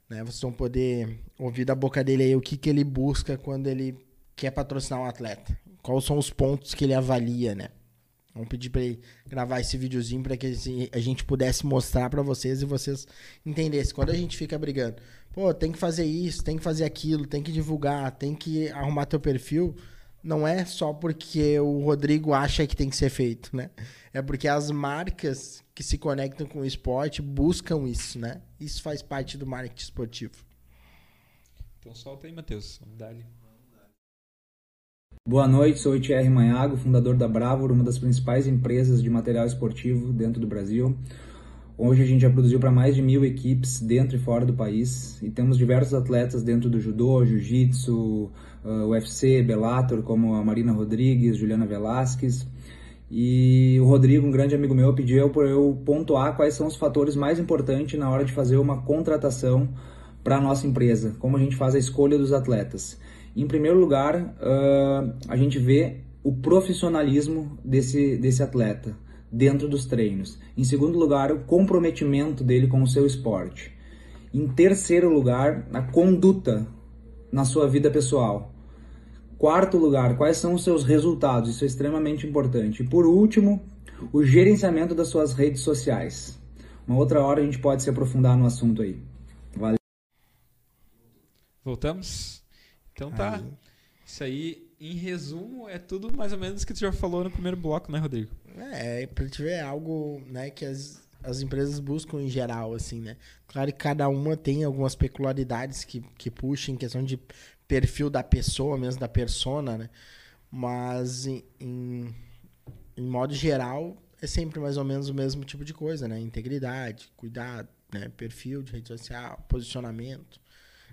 Né? Vocês vão poder ouvir da boca dele aí o que, que ele busca quando ele quer patrocinar um atleta. Quais são os pontos que ele avalia, né? Vamos pedir para ele gravar esse videozinho para que a gente pudesse mostrar para vocês e vocês entendessem. Quando a gente fica brigando, pô, tem que fazer isso, tem que fazer aquilo, tem que divulgar, tem que arrumar teu perfil, não é só porque o Rodrigo acha que tem que ser feito, né? É porque as marcas que se conectam com o esporte buscam isso, né? Isso faz parte do marketing esportivo. Então solta aí, Matheus. Vamos dar ali. Boa noite, sou o Thierry Manhago, fundador da Bravor, uma das principais empresas de material esportivo dentro do Brasil. Hoje a gente já produziu para mais de mil equipes dentro e fora do país e temos diversos atletas dentro do judô, jiu-jitsu, uh, UFC, Bellator, como a Marina Rodrigues, Juliana Velasquez. E o Rodrigo, um grande amigo meu, pediu para eu pontuar quais são os fatores mais importantes na hora de fazer uma contratação para a nossa empresa, como a gente faz a escolha dos atletas. Em primeiro lugar, uh, a gente vê o profissionalismo desse, desse atleta dentro dos treinos. Em segundo lugar, o comprometimento dele com o seu esporte. Em terceiro lugar, a conduta na sua vida pessoal. Quarto lugar, quais são os seus resultados? Isso é extremamente importante. E por último, o gerenciamento das suas redes sociais. Uma outra hora a gente pode se aprofundar no assunto aí. Valeu. Voltamos? Então tá. Aí. Isso aí, em resumo, é tudo mais ou menos que tu já falou no primeiro bloco, né, Rodrigo? É, pra te ver é algo, né, que as, as empresas buscam em geral, assim, né? Claro que cada uma tem algumas peculiaridades que, que puxam em questão de perfil da pessoa, mesmo da persona, né? Mas em, em, em modo geral, é sempre mais ou menos o mesmo tipo de coisa, né? Integridade, cuidado, né? perfil de rede social, posicionamento.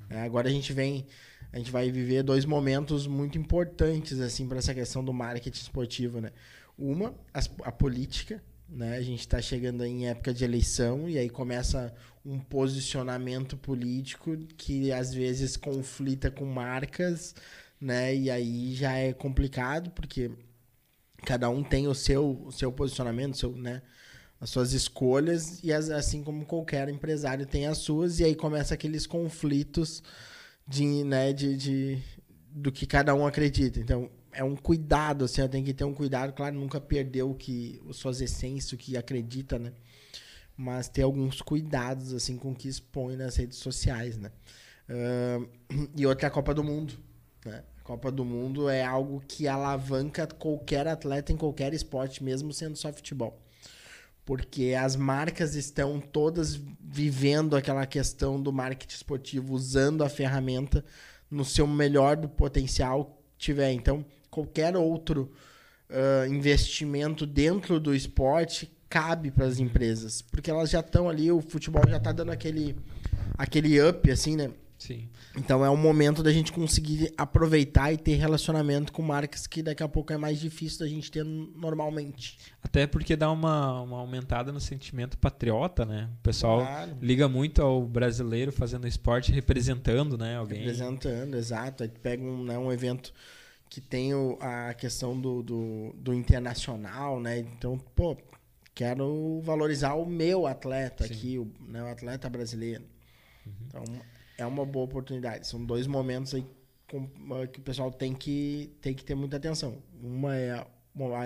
É, agora a gente vem a gente vai viver dois momentos muito importantes assim para essa questão do marketing esportivo, né? Uma, a, a política, né? A gente está chegando em época de eleição e aí começa um posicionamento político que às vezes conflita com marcas, né? E aí já é complicado porque cada um tem o seu, o seu posicionamento, seu, né? as suas escolhas e as, assim como qualquer empresário tem as suas e aí começa aqueles conflitos de, né, de, de, do que cada um acredita. Então, é um cuidado, assim, tem que ter um cuidado, claro, nunca perder o que, as suas essências, o que acredita, né? Mas ter alguns cuidados, assim, com o que expõe nas redes sociais, né? Uh, e outra é a Copa do Mundo, né? A Copa do Mundo é algo que alavanca qualquer atleta em qualquer esporte, mesmo sendo só futebol. porque as marcas estão todas vivendo aquela questão do marketing esportivo, usando a ferramenta no seu melhor do potencial que tiver. Então, qualquer outro uh, investimento dentro do esporte cabe para as empresas, porque elas já estão ali, o futebol já está dando aquele, aquele up, assim, né? Sim. Então é um momento da gente conseguir aproveitar e ter relacionamento com marcas que daqui a pouco é mais difícil da gente ter normalmente. Até porque dá uma, uma aumentada no sentimento patriota, né? O pessoal Claro. liga muito ao brasileiro fazendo esporte, representando, né? Alguém. Representando, exato. Aí tu pega um, né, um evento que tem o- a questão do, do, do internacional, né? Então, pô, quero valorizar o meu atleta Sim. aqui, o, né, o atleta brasileiro. Então, é uma boa oportunidade. São dois momentos aí com- que o pessoal tem que, tem que ter muita atenção. Uma é a-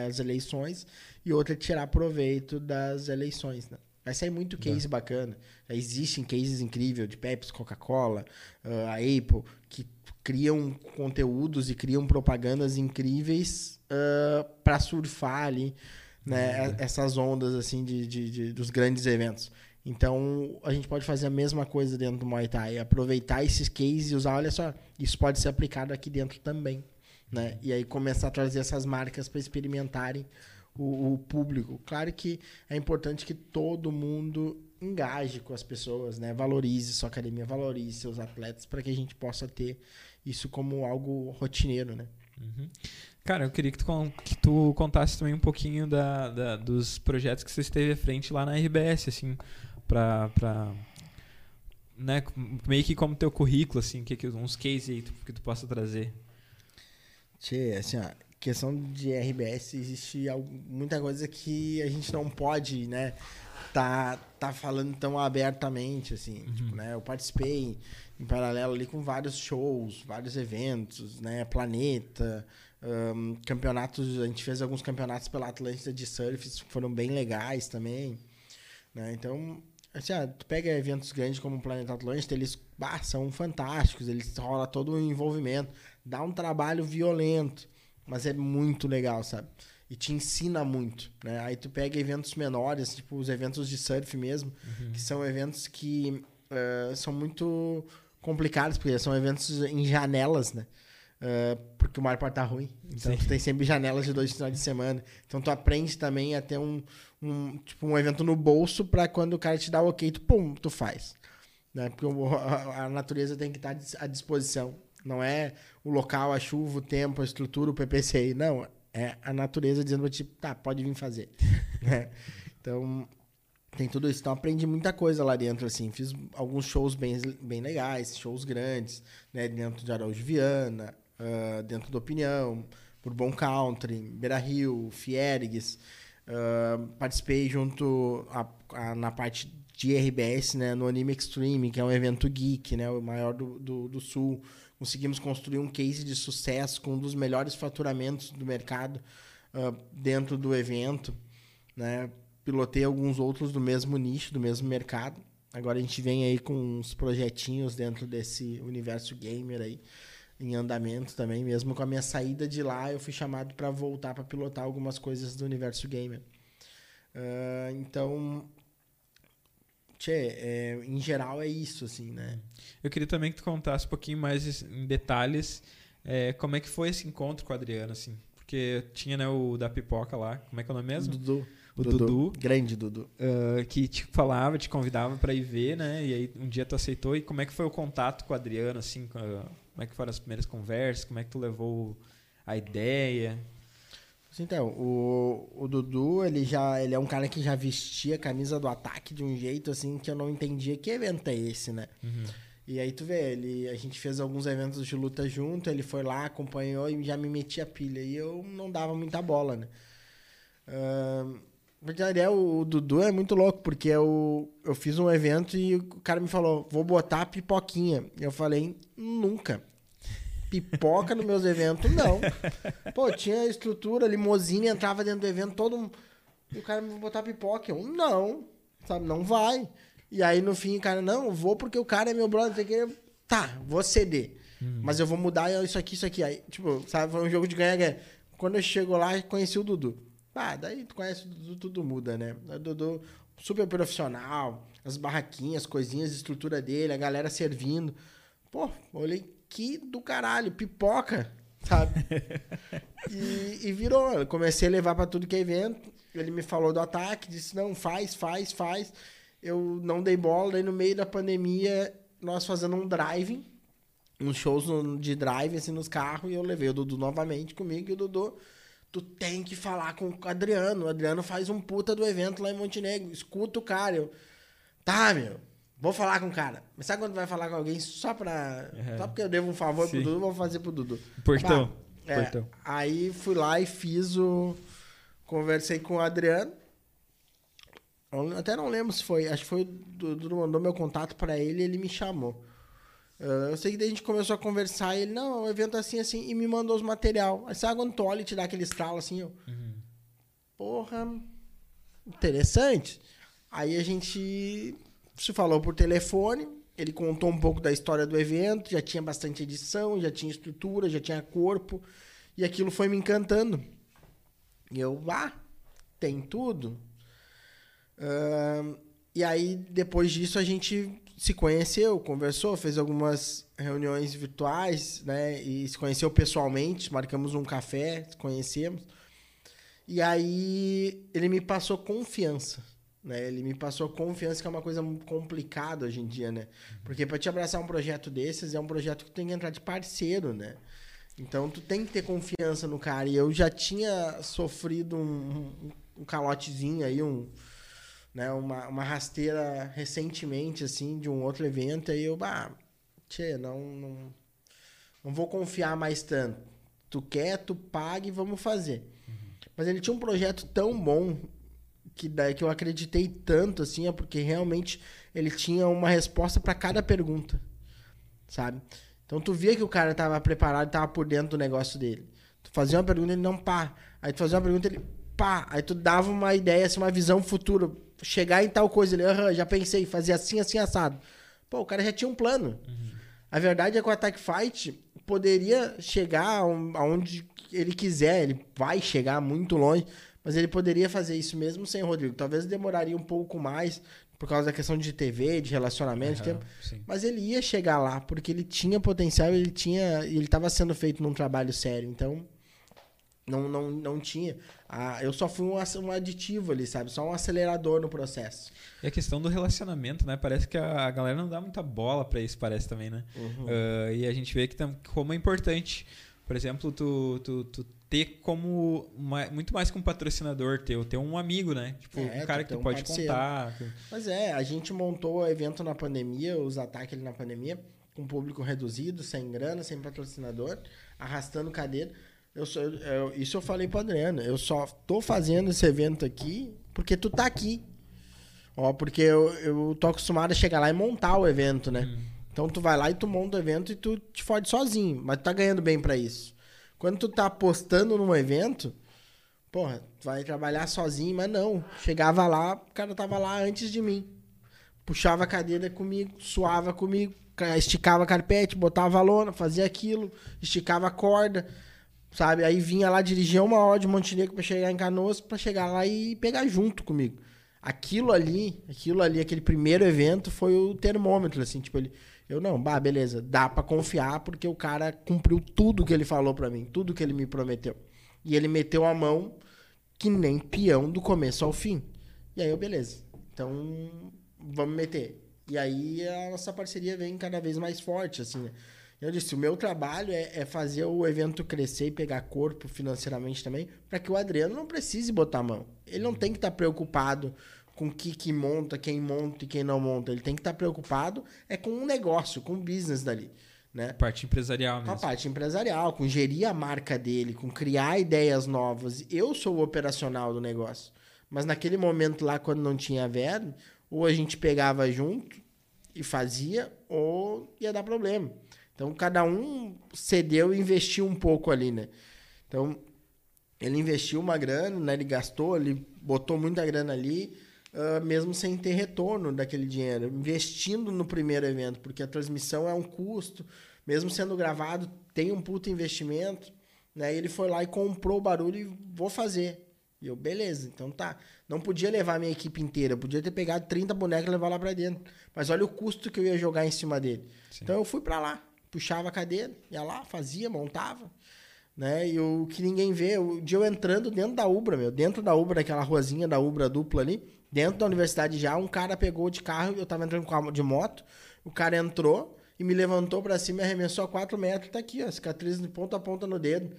as eleições e outra é tirar proveito das eleições, né? Vai sair muito case bacana. Já existem cases incríveis de Pepsi, Coca-Cola, ah, a Apple, que criam conteúdos e criam propagandas incríveis para surfar ali né, e- essas ondas assim de, de- de- dos grandes eventos. Então a gente pode fazer a mesma coisa dentro do Muay Thai, aproveitar esses cases e usar, olha só, isso pode ser aplicado aqui dentro também, né? E aí começar a trazer essas marcas para experimentarem o, o público. Claro que é importante que todo mundo engaje com as pessoas, né? Valorize sua academia, valorize seus atletas para que a gente possa ter isso como algo rotineiro, né? Uhum. Cara, eu queria que tu, que tu contasse também um pouquinho da, da- dos projetos que você esteve à frente lá na RBS, assim, pra. pra né, meio que como teu currículo, assim, que, que, uns cases aí tu- que tu possa trazer. Tchê, assim, ó, questão de RBS, existe muita coisa que a gente não pode, né, tá, tá falando tão abertamente, assim, tipo, né, eu participei em, paralelo ali com vários shows, vários eventos, né, Planeta, ahn, campeonatos, a gente fez alguns campeonatos pela Atlântida de surf, que foram bem legais também, né, então, assim, ó, tu pega eventos grandes como o Planeta Atlântida, eles bah, são fantásticos, eles rola todo o envolvimento, dá um trabalho violento, mas é muito legal, sabe? E te ensina muito, né? Aí tu pega eventos menores, tipo os eventos de surf mesmo, que são eventos que eh, são muito complicados, porque são eventos em janelas, né? Eh, porque o mar pode estar ruim. Então Sim. tu tem sempre janelas de dois finais de semana. Então tu aprende também a ter um, um tipo um evento no bolso para quando o cara te dá o ok, tu pum, tu faz. Né? Porque a, a natureza tem que estar à disposição. Não é o local, a chuva, o tempo, a estrutura, o PPCI. Não, é a natureza dizendo pra ti, tá, pode vir fazer. né? Então, tem tudo isso. Então, aprendi muita coisa lá dentro, assim. Fiz alguns shows bem, bem legais, shows grandes, né? Dentro de Araújo Viana, ah, dentro do Opinião, por Bom Country, Beira Rio, Fiergues. Ah, participei junto a- a- na parte de RBS, né? No Anime Extreme, que é um evento geek, né? O maior do, do, do Sul. Conseguimos construir um case de sucesso com um dos melhores faturamentos do mercado ah, dentro do evento, né? Pilotei alguns outros do mesmo nicho, do mesmo mercado. Agora a gente vem aí com uns projetinhos dentro desse universo gamer aí em andamento também, mesmo com a minha saída de lá, eu fui chamado para voltar para pilotar algumas coisas do universo gamer. Ah, então, tchê, é, em geral é isso, assim, né? Eu queria também que tu contasse um pouquinho mais em detalhes é, como é que foi esse encontro com o Adriano, assim. Porque tinha né, o da pipoca lá, como é que é o nome mesmo? Dudu. O Dudu. Grande Dudu. Ah, que te falava, te convidava pra ir ver, né? E aí um dia tu aceitou. E como é que foi o contato com o Adriano, assim? Como é que foram as primeiras conversas? Como é que tu levou a ideia? Então, o, o Dudu, ele já ele é um cara que já vestia a camisa do ataque de um jeito assim que eu não entendia que evento é esse, né? E aí tu vê, ele, a gente fez alguns eventos de luta junto, ele foi lá, acompanhou e já me metia a pilha. E eu não dava muita bola, né? Na verdade, é, o, Dudu é muito louco, porque eu, eu fiz um evento e o cara me falou, vou botar pipoquinha. E eu falei, nunca. Pipoca nos meus eventos, não. Pô, tinha estrutura, limousine, entrava dentro do evento, todo mundo... E o cara me botar pipoca. Eu, não, sabe, não vai. E aí, no fim, o cara, não, eu vou porque o cara é meu brother, tem que... Tá, vou ceder. Mas eu vou mudar isso aqui, isso aqui. Aí, tipo, sabe, foi um jogo de ganha-ganha. Quando eu chego lá, conheci o Dudu. Ah, daí tu conhece o Dudu, tudo muda, né? O Dudu, super profissional, as barraquinhas, coisinhas, estrutura dele, a galera servindo. Pô, olhei que do caralho, pipoca, sabe? e, e virou. Eu comecei a levar para tudo que é evento. Ele me falou do ataque, disse: não, faz, faz, faz. Eu não dei bola, daí no meio da pandemia, nós fazendo um driving, uns shows de drive assim nos carros, e eu levei o Dudu novamente comigo, e o Dudu tu tem que falar com o Adriano. O Adriano faz um puta do evento lá em Montenegro. Escuta o cara. Eu, tá, meu. Vou falar com o cara. Mas sabe quando vai falar com alguém só pra. É. Só porque eu devo um favor Sim. pro Dudu, vou fazer pro Dudu. Portão. Bah, é, Portão. Aí fui lá e fiz o. Conversei com o Adriano. Eu até não lembro se foi. Acho que foi o Dudu mandou meu contato para ele e ele me chamou. Uh, eu sei que daí a gente começou a conversar e ele, não, um evento assim, assim, e me mandou os material. Aí sabe quando tu olha e te dá aquele estralo assim, eu. Uhum. Porra, interessante. Aí a gente se falou por telefone, ele contou um pouco da história do evento, já tinha bastante edição, já tinha estrutura, já tinha corpo, e aquilo foi me encantando. E eu, ah, tem tudo. Uh, e aí, depois disso, a gente se conheceu, conversou, fez algumas reuniões virtuais, né? E se conheceu pessoalmente, marcamos um café, conhecemos. E aí ele me passou confiança, né? Ele me passou confiança, que é uma coisa complicada hoje em dia, né? Porque para te abraçar um projeto desses, é um projeto que tem que entrar de parceiro, né? Então tu tem que ter confiança no cara. E eu já tinha sofrido um, um, um calotezinho aí, um, né, uma, uma rasteira recentemente, assim, de um outro evento, aí eu, bah, tchê, não, não, não vou confiar mais tanto. Tu quer, tu paga e vamos fazer. Uhum. Mas ele tinha um projeto tão bom que, daí, que eu acreditei tanto, assim, é porque realmente ele tinha uma resposta para cada pergunta, sabe? Então tu via que o cara tava preparado, tava por dentro do negócio dele. Tu fazia uma pergunta, ele não pá. Aí tu fazia uma pergunta, ele pá. Aí tu dava uma ideia, assim, uma visão futura chegar em tal coisa. Ele, aham, já pensei, fazer assim, assim, assado. Pô, o cara já tinha um plano. Uhum. A verdade é que o Attack Fight poderia chegar aonde ele quiser. Ele vai chegar muito longe. Mas ele poderia fazer isso mesmo sem o Rodrigo. Talvez demoraria um pouco mais por causa da questão de TV, de relacionamento, uhum, de tempo. Mas ele ia chegar lá porque ele tinha potencial, ele tinha, ele estava sendo feito num trabalho sério. Então, não, não, não tinha. Ah, eu só fui um, um aditivo ali, sabe? Só um acelerador no processo. E a questão do relacionamento, né? Parece que a, a galera não dá muita bola para isso, parece também, né? Uhum. Uh, e a gente vê que tam, como é importante, por exemplo, tu, tu, tu ter como uma, muito mais que um patrocinador teu, ter um amigo, né? Tipo, é, um cara que tu pode parceiro. contar. Mas é, a gente montou o evento na pandemia, os ataques ali na pandemia, com público reduzido, sem grana, sem patrocinador, arrastando cadeira eu, só, eu, isso eu falei pro Adriano. Eu só tô fazendo esse evento aqui porque tu tá aqui. Ó, porque eu, eu tô acostumado a chegar lá e montar o evento, né? Hum. Então tu vai lá e tu monta o evento e tu te fode sozinho. Mas tu tá ganhando bem para isso. Quando tu tá apostando num evento, porra, tu vai trabalhar sozinho, mas não. Chegava lá, o cara tava lá antes de mim. Puxava a cadeira comigo, suava comigo, esticava carpete, botava a lona, fazia aquilo, esticava a corda sabe? Aí vinha lá dirigir uma hora de Montenegro para chegar em Canoas, para chegar lá e pegar junto comigo. Aquilo ali, aquilo ali, aquele primeiro evento foi o termômetro, assim, tipo, ele, eu não, bah, beleza, dá para confiar porque o cara cumpriu tudo que ele falou para mim, tudo que ele me prometeu. E ele meteu a mão que nem peão do começo ao fim. E aí eu, beleza. Então, vamos meter. E aí a nossa parceria vem cada vez mais forte, assim, né? Eu disse, o meu trabalho é, é, fazer o evento crescer e pegar corpo financeiramente também, para que o Adriano não precise botar a mão. Ele não tem que estar tá preocupado com o que, que monta, quem monta e quem não monta. Ele tem que estar tá preocupado é com um negócio, com o business dali. Né? Parte empresarial mesmo. Com a parte empresarial, com gerir a marca dele, com criar ideias novas. Eu sou o operacional do negócio. Mas naquele momento lá, quando não tinha verbo, ou a gente pegava junto e fazia, ou ia dar problema. Então cada um cedeu e investiu um pouco ali, né? Então ele investiu uma grana, né? Ele gastou, ele botou muita grana ali, uh, mesmo sem ter retorno daquele dinheiro, investindo no primeiro evento, porque a transmissão é um custo, mesmo sendo gravado, tem um puto investimento, né? Ele foi lá e comprou o barulho e vou fazer. E eu, beleza, então tá. Não podia levar a minha equipe inteira, eu podia ter pegado 30 bonecos e levar lá pra dentro. Mas olha o custo que eu ia jogar em cima dele. Sim. Então eu fui para lá, puxava a cadeira, ia lá, fazia, montava. Né? E o que ninguém vê, o dia eu entrando dentro da Ubra, meu, dentro da Ubra, aquela ruazinha da Ubra dupla ali, dentro da universidade já, um cara pegou de carro, eu tava entrando de moto, o cara entrou e me levantou para cima e arremessou a 4 metros, tá aqui, ó, cicatriz de ponta a ponta no dedo.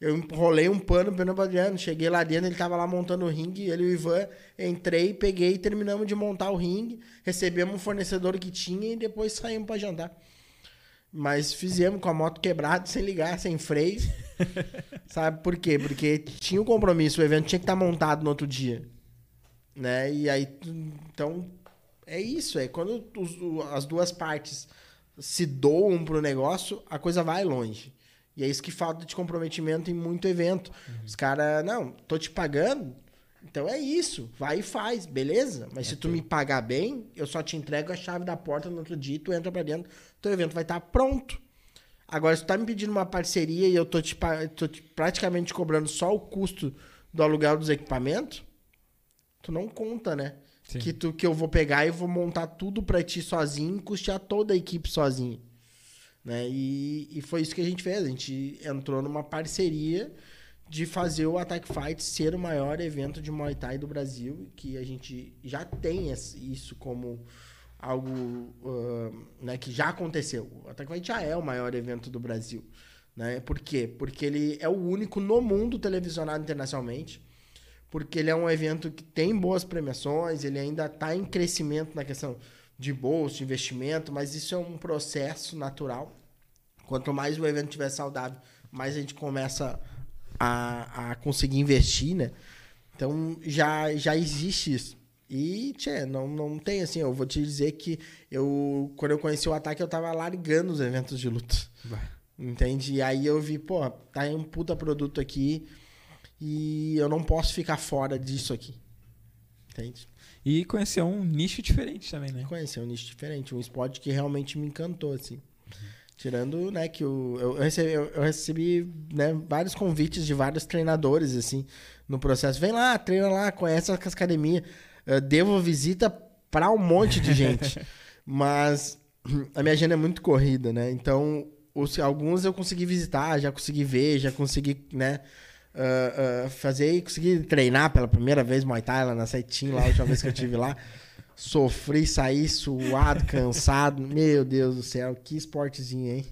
Eu enrolei um pano Pernambuco Adriano, cheguei lá dentro, ele tava lá montando o ringue, ele e o Ivan, entrei, peguei terminamos de montar o ringue, recebemos um fornecedor que tinha e depois saímos para jantar. Mas fizemos com a moto quebrada, sem ligar, sem freio. Sabe por quê? Porque tinha um compromisso, o evento tinha que estar tá montado no outro dia. Né? E aí, então, é isso. É quando os, as duas partes se doam pro negócio, a coisa vai longe. E é isso que falta de comprometimento em muito evento. Uhum. Os caras, não, tô te pagando, então é isso. Vai e faz, beleza? Mas é se tu me pagar bem, eu só te entrego a chave da porta no outro dia, tu entra pra dentro, teu evento vai estar tá pronto. Agora, se tu tá me pedindo uma parceria e eu tô te, tô te praticamente cobrando só o custo do aluguel dos equipamentos, tu não conta, né? Sim. Que, tu, que eu vou pegar e vou montar tudo pra ti sozinho e custear toda a equipe sozinho. Né? E, e foi isso que a gente fez. A gente entrou numa parceria de fazer o Attack Fight ser o maior evento de Muay Thai do Brasil, que a gente já tem isso como algo uh, né, que já aconteceu. O Attack Fight já é o maior evento do Brasil. Né? Por quê? Porque ele é o único no mundo televisionado internacionalmente, porque ele é um evento que tem boas premiações, ele ainda está em crescimento na questão de bolsa, de investimento, mas isso é um processo natural. Quanto mais o evento estiver saudável, mais a gente começa a conseguir investir, né? Então já, já existe isso. E, tchê, não, não tem assim, eu vou te dizer que eu, quando eu conheci o ataque, eu tava largando os eventos de luta. Vai. Entende? E aí eu vi, pô, tá um puta produto aqui e eu não posso ficar fora disso aqui. Entende? E conhecer um nicho diferente também, né? Conhecer um nicho diferente, um esporte que realmente me encantou, assim. Tirando, né, que o, eu, recebi, eu recebi né, vários convites de vários treinadores, assim, no processo. Vem lá, treina lá, conhece as academias. Eu devo visita para um monte de gente. Mas a minha agenda é muito corrida, né? Então, os, alguns eu consegui visitar, já consegui ver, já consegui, né? uh, uh, fazer e consegui treinar pela primeira vez Muay Thai lá na Saitinho, lá a última vez que eu estive lá. Sofri, saí suado, cansado. Meu Deus do céu, que esportezinho, hein?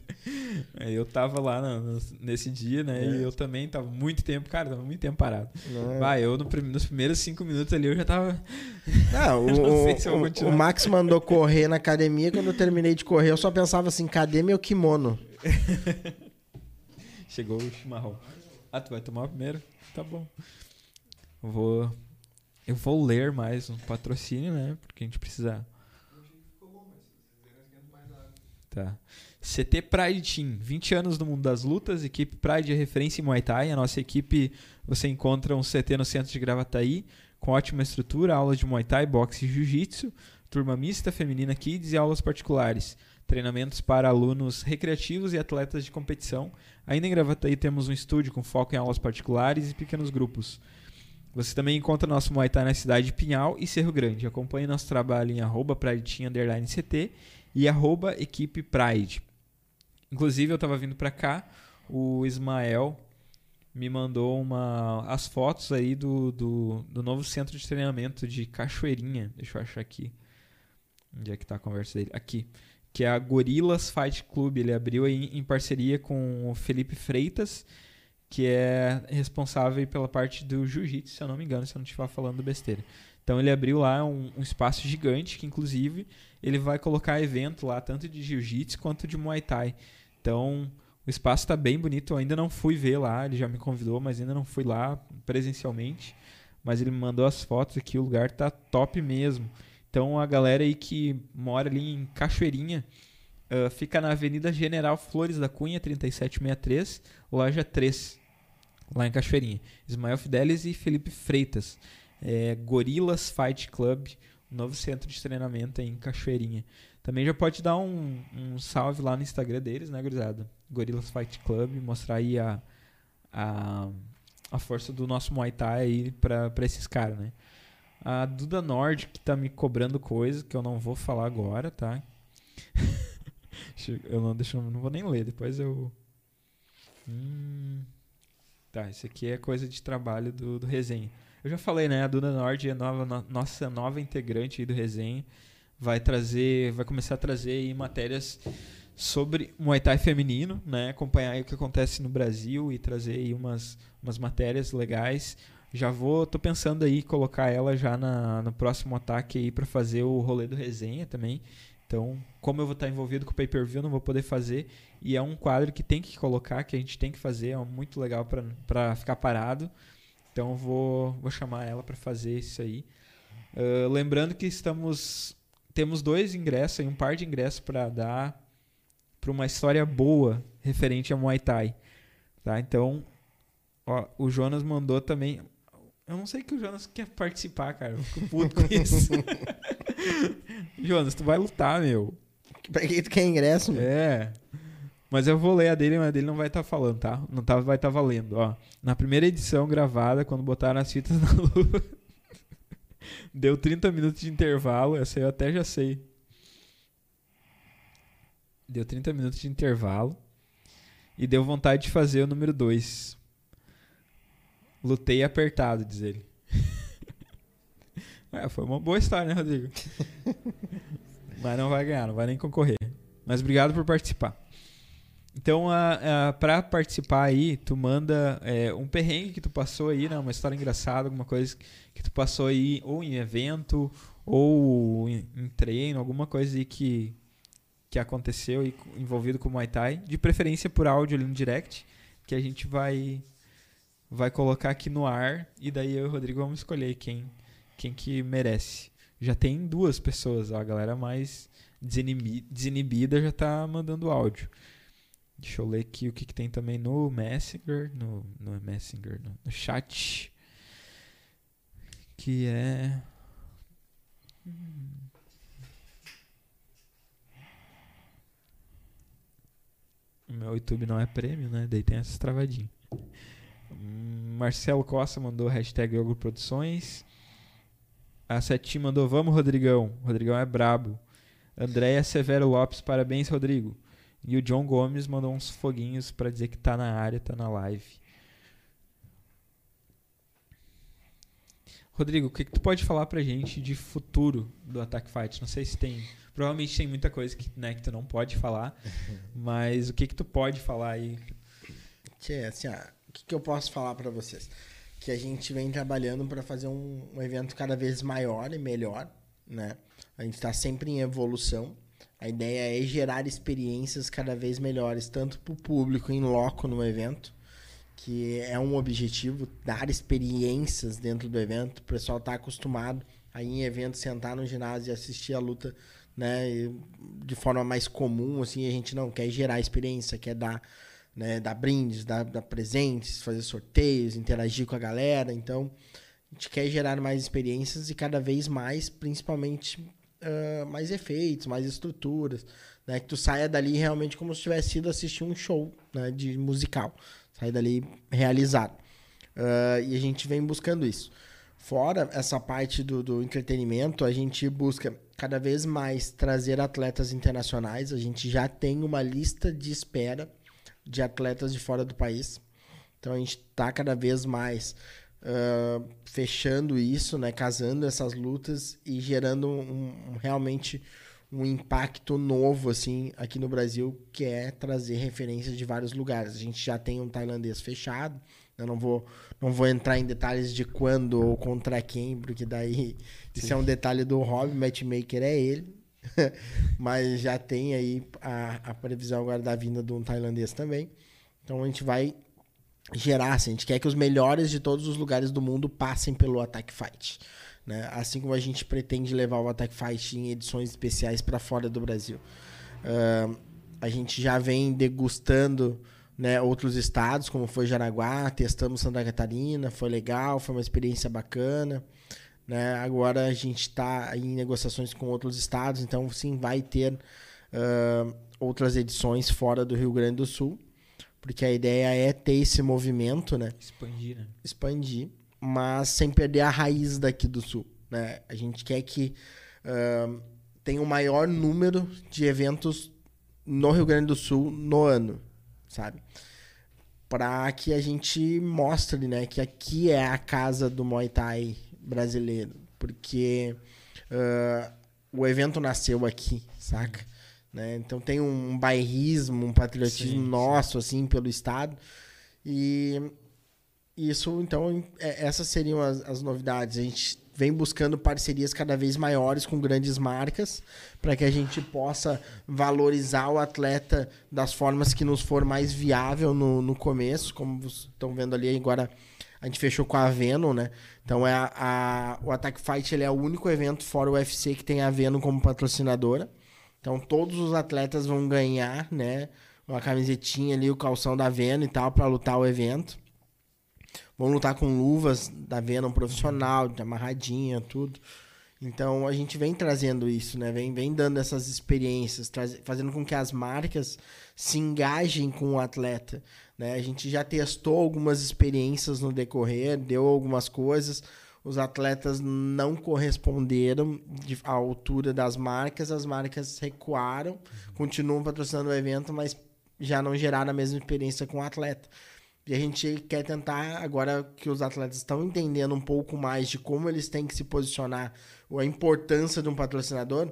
É, eu tava lá no, nesse dia, né? É. E eu também tava muito tempo, cara, tava muito tempo parado. É. Vai, eu no, nos primeiros cinco minutos ali eu já tava. Não, o, não se o, o Max mandou correr na academia. Quando eu terminei de correr, eu só pensava assim: cadê meu kimono? Chegou o chimarrão. Ah, tu vai tomar primeiro? Tá bom. Vou. Eu vou ler mais um patrocínio, né? Porque a gente precisa. Tá. CT Pride Team, 20 anos no mundo das lutas, equipe Pride é referência em Muay Thai. A nossa equipe, você encontra um CT no centro de Gravataí, com ótima estrutura, aulas de Muay Thai, boxe e Jiu-Jitsu, turma mista, feminina kids e aulas particulares treinamentos para alunos recreativos e atletas de competição. Ainda em Gravataí temos um estúdio com foco em aulas particulares e pequenos grupos. Você também encontra nosso Muay Thai na cidade de Pinhal e Cerro Grande. Acompanhe nosso trabalho em arroba CT e arroba equipe Pride. Inclusive, eu estava vindo para cá, o Ismael me mandou uma, as fotos aí do, do, do novo centro de treinamento de Cachoeirinha. Deixa eu achar aqui. Onde é que está a conversa dele? Aqui que é a Gorilas Fight Club. Ele abriu aí em parceria com o Felipe Freitas, que é responsável pela parte do jiu-jitsu, se eu não me engano, se eu não estiver falando besteira. Então ele abriu lá um, um, espaço gigante, que inclusive ele vai colocar evento lá, tanto de jiu-jitsu quanto de muay thai. Então o espaço está bem bonito, eu ainda não fui ver lá, ele já me convidou, mas ainda não fui lá presencialmente. Mas ele me mandou as fotos aqui, o lugar tá top mesmo. Então a galera aí que mora ali em Cachoeirinha uh, fica na Avenida General Flores da Cunha, 3763, loja 3, lá em Cachoeirinha. Ismael Fidelis e Felipe Freitas. É, Gorilas Fight Club, novo centro de treinamento em Cachoeirinha. Também já pode dar um, um salve lá no Instagram deles, né, gurizada? Gorilas Fight Club, mostrar aí a, a a força do nosso Muay Thai aí pra, pra esses caras, né? A Duda Nord, que tá me cobrando coisa que eu não vou falar agora, tá? eu não, deixa, não vou nem ler, depois eu. Hum, tá, isso aqui é coisa de trabalho do, do resenha. Eu já falei, né? A Duda Nord é nova, no, nossa nova integrante do resenha. Vai trazer, vai começar a trazer matérias sobre Muay Thai feminino, né? Acompanhar o que acontece no Brasil e trazer aí umas, umas matérias legais. Já vou, tô pensando aí colocar ela já na, no próximo ataque aí para fazer o rolê do resenha também. Então, como eu vou estar envolvido com o pay-per-view, não vou poder fazer. E é um quadro que tem que colocar, que a gente tem que fazer, é muito legal para ficar parado. Então, vou, vou chamar ela para fazer isso aí. Uh, lembrando que estamos temos dois ingressos, um par de ingressos para dar para uma história boa referente a Muay Thai. Tá? Então, ó, o Jonas mandou também. Eu não sei que o Jonas quer participar, cara. Eu fico puto com isso. Jonas, tu vai lutar, meu. Pra que tu quer ingresso, meu? É. Mas eu vou ler a dele, mas a dele não vai estar tá falando, tá? Não tá, vai estar tá valendo, ó. Na primeira edição gravada, quando botaram as fitas na lua, deu 30 minutos de intervalo. Essa eu até já sei. Deu 30 minutos de intervalo. E deu vontade de fazer o número 2. Lutei apertado, diz ele. é, foi uma boa história, né, Rodrigo? Mas não vai ganhar, não vai nem concorrer. Mas obrigado por participar. Então, para participar aí, tu manda é, um perrengue que tu passou aí, né? Uma história engraçada, alguma coisa que tu passou aí, ou em evento, ou em, em treino, alguma coisa aí que, que aconteceu e envolvido com o Muay Thai, de preferência por áudio ali no direct, que a gente vai vai colocar aqui no ar e daí eu e o Rodrigo vamos escolher quem quem que merece. Já tem duas pessoas, ó, a galera mais desinibida já tá mandando áudio. Deixa eu ler aqui o que, que tem também no Messenger, no, no Messenger, no, no chat, que é hum, meu YouTube não é prêmio, né? Daí tem essas travadinhas. Marcelo Costa mandou hashtag Yogo Produções. A Seti mandou Vamos, Rodrigão. Rodrigão é brabo. Andréia Severo Lopes, parabéns, Rodrigo. E o John Gomes mandou uns foguinhos para dizer que tá na área, tá na live. Rodrigo, o que, que tu pode falar pra gente de futuro do Attack Fight? Não sei se tem Provavelmente tem muita coisa que, né, que tu não pode falar, mas o que que tu pode falar aí? Tchê, assim, ó, o que, que eu posso falar para vocês? Que a gente vem trabalhando para fazer um, um, evento cada vez maior e melhor, né? A gente está sempre em evolução. A ideia é gerar experiências cada vez melhores, tanto para o público em loco no evento, que é um objetivo, dar experiências dentro do evento. O pessoal está acostumado a ir em evento, sentar no ginásio e assistir a luta né, de forma mais comum, assim, a gente não quer gerar experiência, quer dar, né, dar brindes, dar, dar presentes, fazer sorteios, interagir com a galera, então a gente quer gerar mais experiências e cada vez mais, principalmente uh, mais efeitos, mais estruturas, né, que tu saia dali realmente como se tivesse ido assistir um show né, de musical, sair dali realizado. Uh, e a gente vem buscando isso. Fora essa parte do, do entretenimento, a gente busca cada vez mais trazer atletas internacionais. A gente já tem uma lista de espera de atletas de fora do país. Então a gente está cada vez mais uh, fechando isso, né, casando essas lutas e gerando um, um, realmente um impacto novo assim aqui no Brasil, que é trazer referências de vários lugares. A gente já tem um tailandês fechado, eu não vou, não vou entrar em detalhes de quando ou contra quem, porque daí Sim. isso é um detalhe do hobby, matchmaker é ele. Mas já tem aí a, a previsão agora da vinda de um tailandês também. Então a gente vai gerar, assim, a gente quer que os melhores de todos os lugares do mundo passem pelo Attack Fight. Né? Assim como a gente pretende levar o Attack Fight em edições especiais para fora do Brasil. Uh, a gente já vem degustando né, outros estados, como foi Jaraguá, testamos Santa Catarina, foi legal, foi uma experiência bacana. Né? Agora a gente está em negociações com outros estados, então sim, vai ter uh, outras edições fora do Rio Grande do Sul. Porque a ideia é ter esse movimento, né? Expandir, né? Expandir, mas sem perder a raiz daqui do sul, né? A gente quer que uh, tenha o maior número de eventos no Rio Grande do Sul no ano, sabe? Para que a gente mostre, né, que aqui é a casa do Muay Thai brasileiro, porque uh, o evento nasceu aqui, saca? Né? Então tem um bairrismo, um patriotismo sim, nosso, sim. assim, pelo Estado. E isso, então, é, essas seriam as, as novidades. A gente vem buscando parcerias cada vez maiores com grandes marcas para que a gente possa valorizar o atleta das formas que nos for mais viável no, no começo, como vocês estão vendo ali agora a gente fechou com a Venom, né? Então é a, a, o Attack Fight ele é o único evento fora o UFC que tem a Venom como patrocinadora. Então todos os atletas vão ganhar, né? Uma camisetinha ali, o calção da Venom e tal, para lutar o evento. Vão lutar com luvas da Venom profissional, de amarradinha, tudo. Então a gente vem trazendo isso, né? Vem, vem dando essas experiências, traz, fazendo com que as marcas se engajem com o atleta. Né? A gente já testou algumas experiências no decorrer, deu algumas coisas os atletas não corresponderam de, à altura das marcas, as marcas recuaram, continuam patrocinando o evento, mas já não geraram a mesma experiência com o atleta. E a gente quer tentar, agora que os atletas estão entendendo um pouco mais de como eles têm que se posicionar, ou a importância de um patrocinador,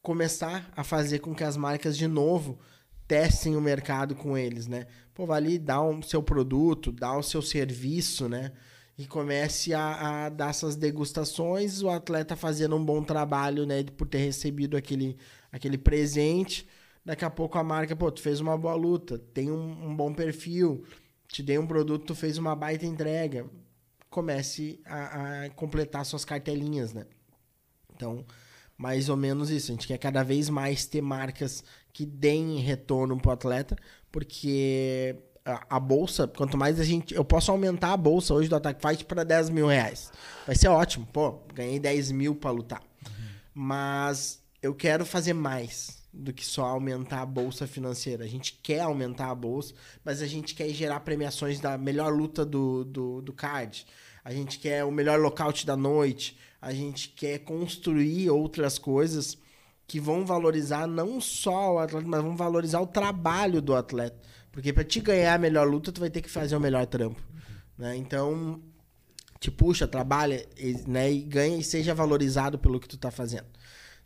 começar a fazer com que as marcas, de novo, testem o mercado com eles, né? Pô, vai ali dar o um, seu produto, dar o seu serviço, né? E comece a, a, dar essas degustações, o atleta fazendo um bom trabalho, né, por ter recebido aquele, aquele presente. Daqui a pouco a marca, pô, tu fez uma boa luta, tem um, um bom perfil, te dei um produto, tu fez uma baita entrega. Comece a, a completar suas cartelinhas, né? Então, mais ou menos isso. A gente quer cada vez mais ter marcas que deem retorno para o atleta, porque a, bolsa, quanto mais a gente. Eu posso aumentar a bolsa hoje do Attack Fight para 10 mil reais. Vai ser ótimo. Pô, ganhei 10 mil para lutar. Uhum. Mas eu quero fazer mais do que só aumentar a bolsa financeira. A gente quer aumentar a bolsa, mas a gente quer gerar premiações da melhor luta do, do, do card. A gente quer o melhor lockout da noite. A gente quer construir outras coisas que vão valorizar não só o atleta, mas vão valorizar o trabalho do atleta. Porque para te ganhar a melhor luta, tu vai ter que fazer o melhor trampo. Né? Então, te puxa, trabalha né? e ganha e seja valorizado pelo que tu tá fazendo.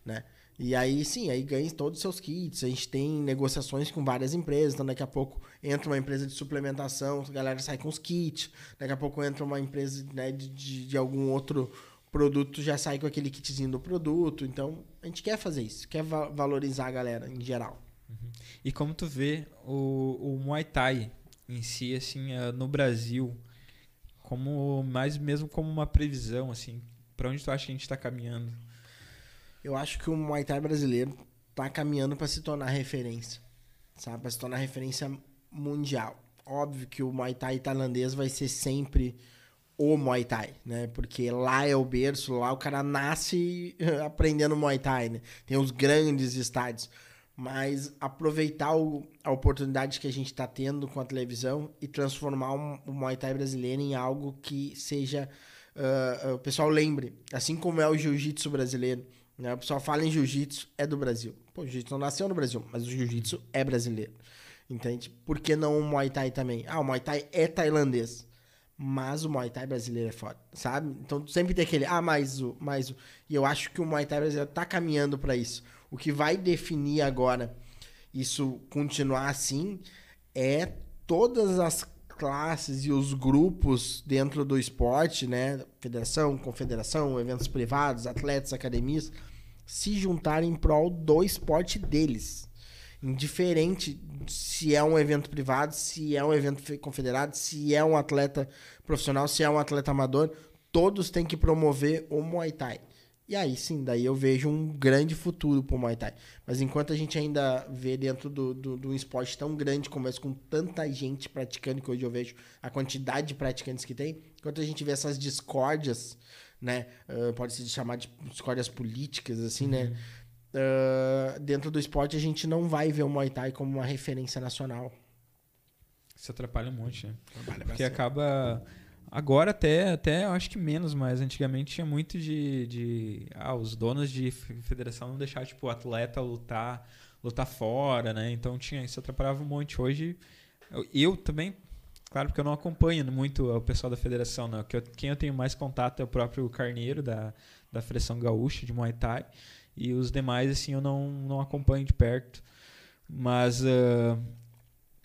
Né? E aí, sim, aí ganha todos os seus kits. A gente tem negociações com várias empresas. Então, daqui a pouco entra uma empresa de suplementação, a galera sai com os kits. Daqui a pouco entra uma empresa né, de, de, de algum outro produto, já sai com aquele kitzinho do produto. Então, a gente quer fazer isso, quer va valorizar a galera em geral. Uhum. E como tu vê o, o Muay Thai em si, assim, uh, no Brasil, como mais mesmo como uma previsão, assim, para onde tu acha que a gente está caminhando? Eu acho que o Muay Thai brasileiro está caminhando para se tornar referência, sabe, para se tornar referência mundial. Óbvio que o Muay Thai tailandês vai ser sempre o Muay Thai, né? Porque lá é o berço, lá o cara nasce aprendendo Muay Thai, né? Tem os grandes estádios mas aproveitar o, a oportunidade que a gente está tendo com a televisão e transformar um, o Muay Thai brasileiro em algo que seja. Uh, o pessoal lembre, assim como é o jiu-jitsu brasileiro. Né? O pessoal fala em jiu-jitsu, é do Brasil. Pô, o jiu-jitsu não nasceu no Brasil, mas o jiu-jitsu é brasileiro. Entende? Por que não o Muay Thai também? Ah, o Muay Thai é tailandês. Mas o Muay Thai brasileiro é foda, sabe? Então sempre tem aquele, ah, mais o, mais o. E eu acho que o Muay Thai brasileiro tá caminhando para isso. O que vai definir agora isso continuar assim é todas as classes e os grupos dentro do esporte, né? Federação, confederação, eventos privados, atletas, academias, se juntarem em prol do esporte deles. Indiferente se é um evento privado, se é um evento confederado, se é um atleta profissional, se é um atleta amador, todos têm que promover o Muay Thai. E aí sim, daí eu vejo um grande futuro pro Muay Thai. Mas enquanto a gente ainda vê dentro do, do, do esporte tão grande como esse, com tanta gente praticando, que hoje eu vejo a quantidade de praticantes que tem, enquanto a gente vê essas discórdias, né? Uh, pode se chamar de discórdias políticas, assim, né? uhum. né? Uh, dentro do esporte a gente não vai ver o Muay Thai como uma referência nacional. Isso atrapalha um monte, né? Trabalha Porque bastante. acaba. Agora até, até acho que menos, mas antigamente tinha muito de. de ah, os donos de federação não deixar tipo, o atleta lutar, lutar fora, né? Então tinha isso atrapalhava um monte. Hoje, eu, eu também, claro, porque eu não acompanho muito o pessoal da federação, né? Que eu- quem eu tenho mais contato é o próprio Carneiro da, da Federação Gaúcha de Muay Thai. E os demais, assim, eu não, não acompanho de perto. Mas ah,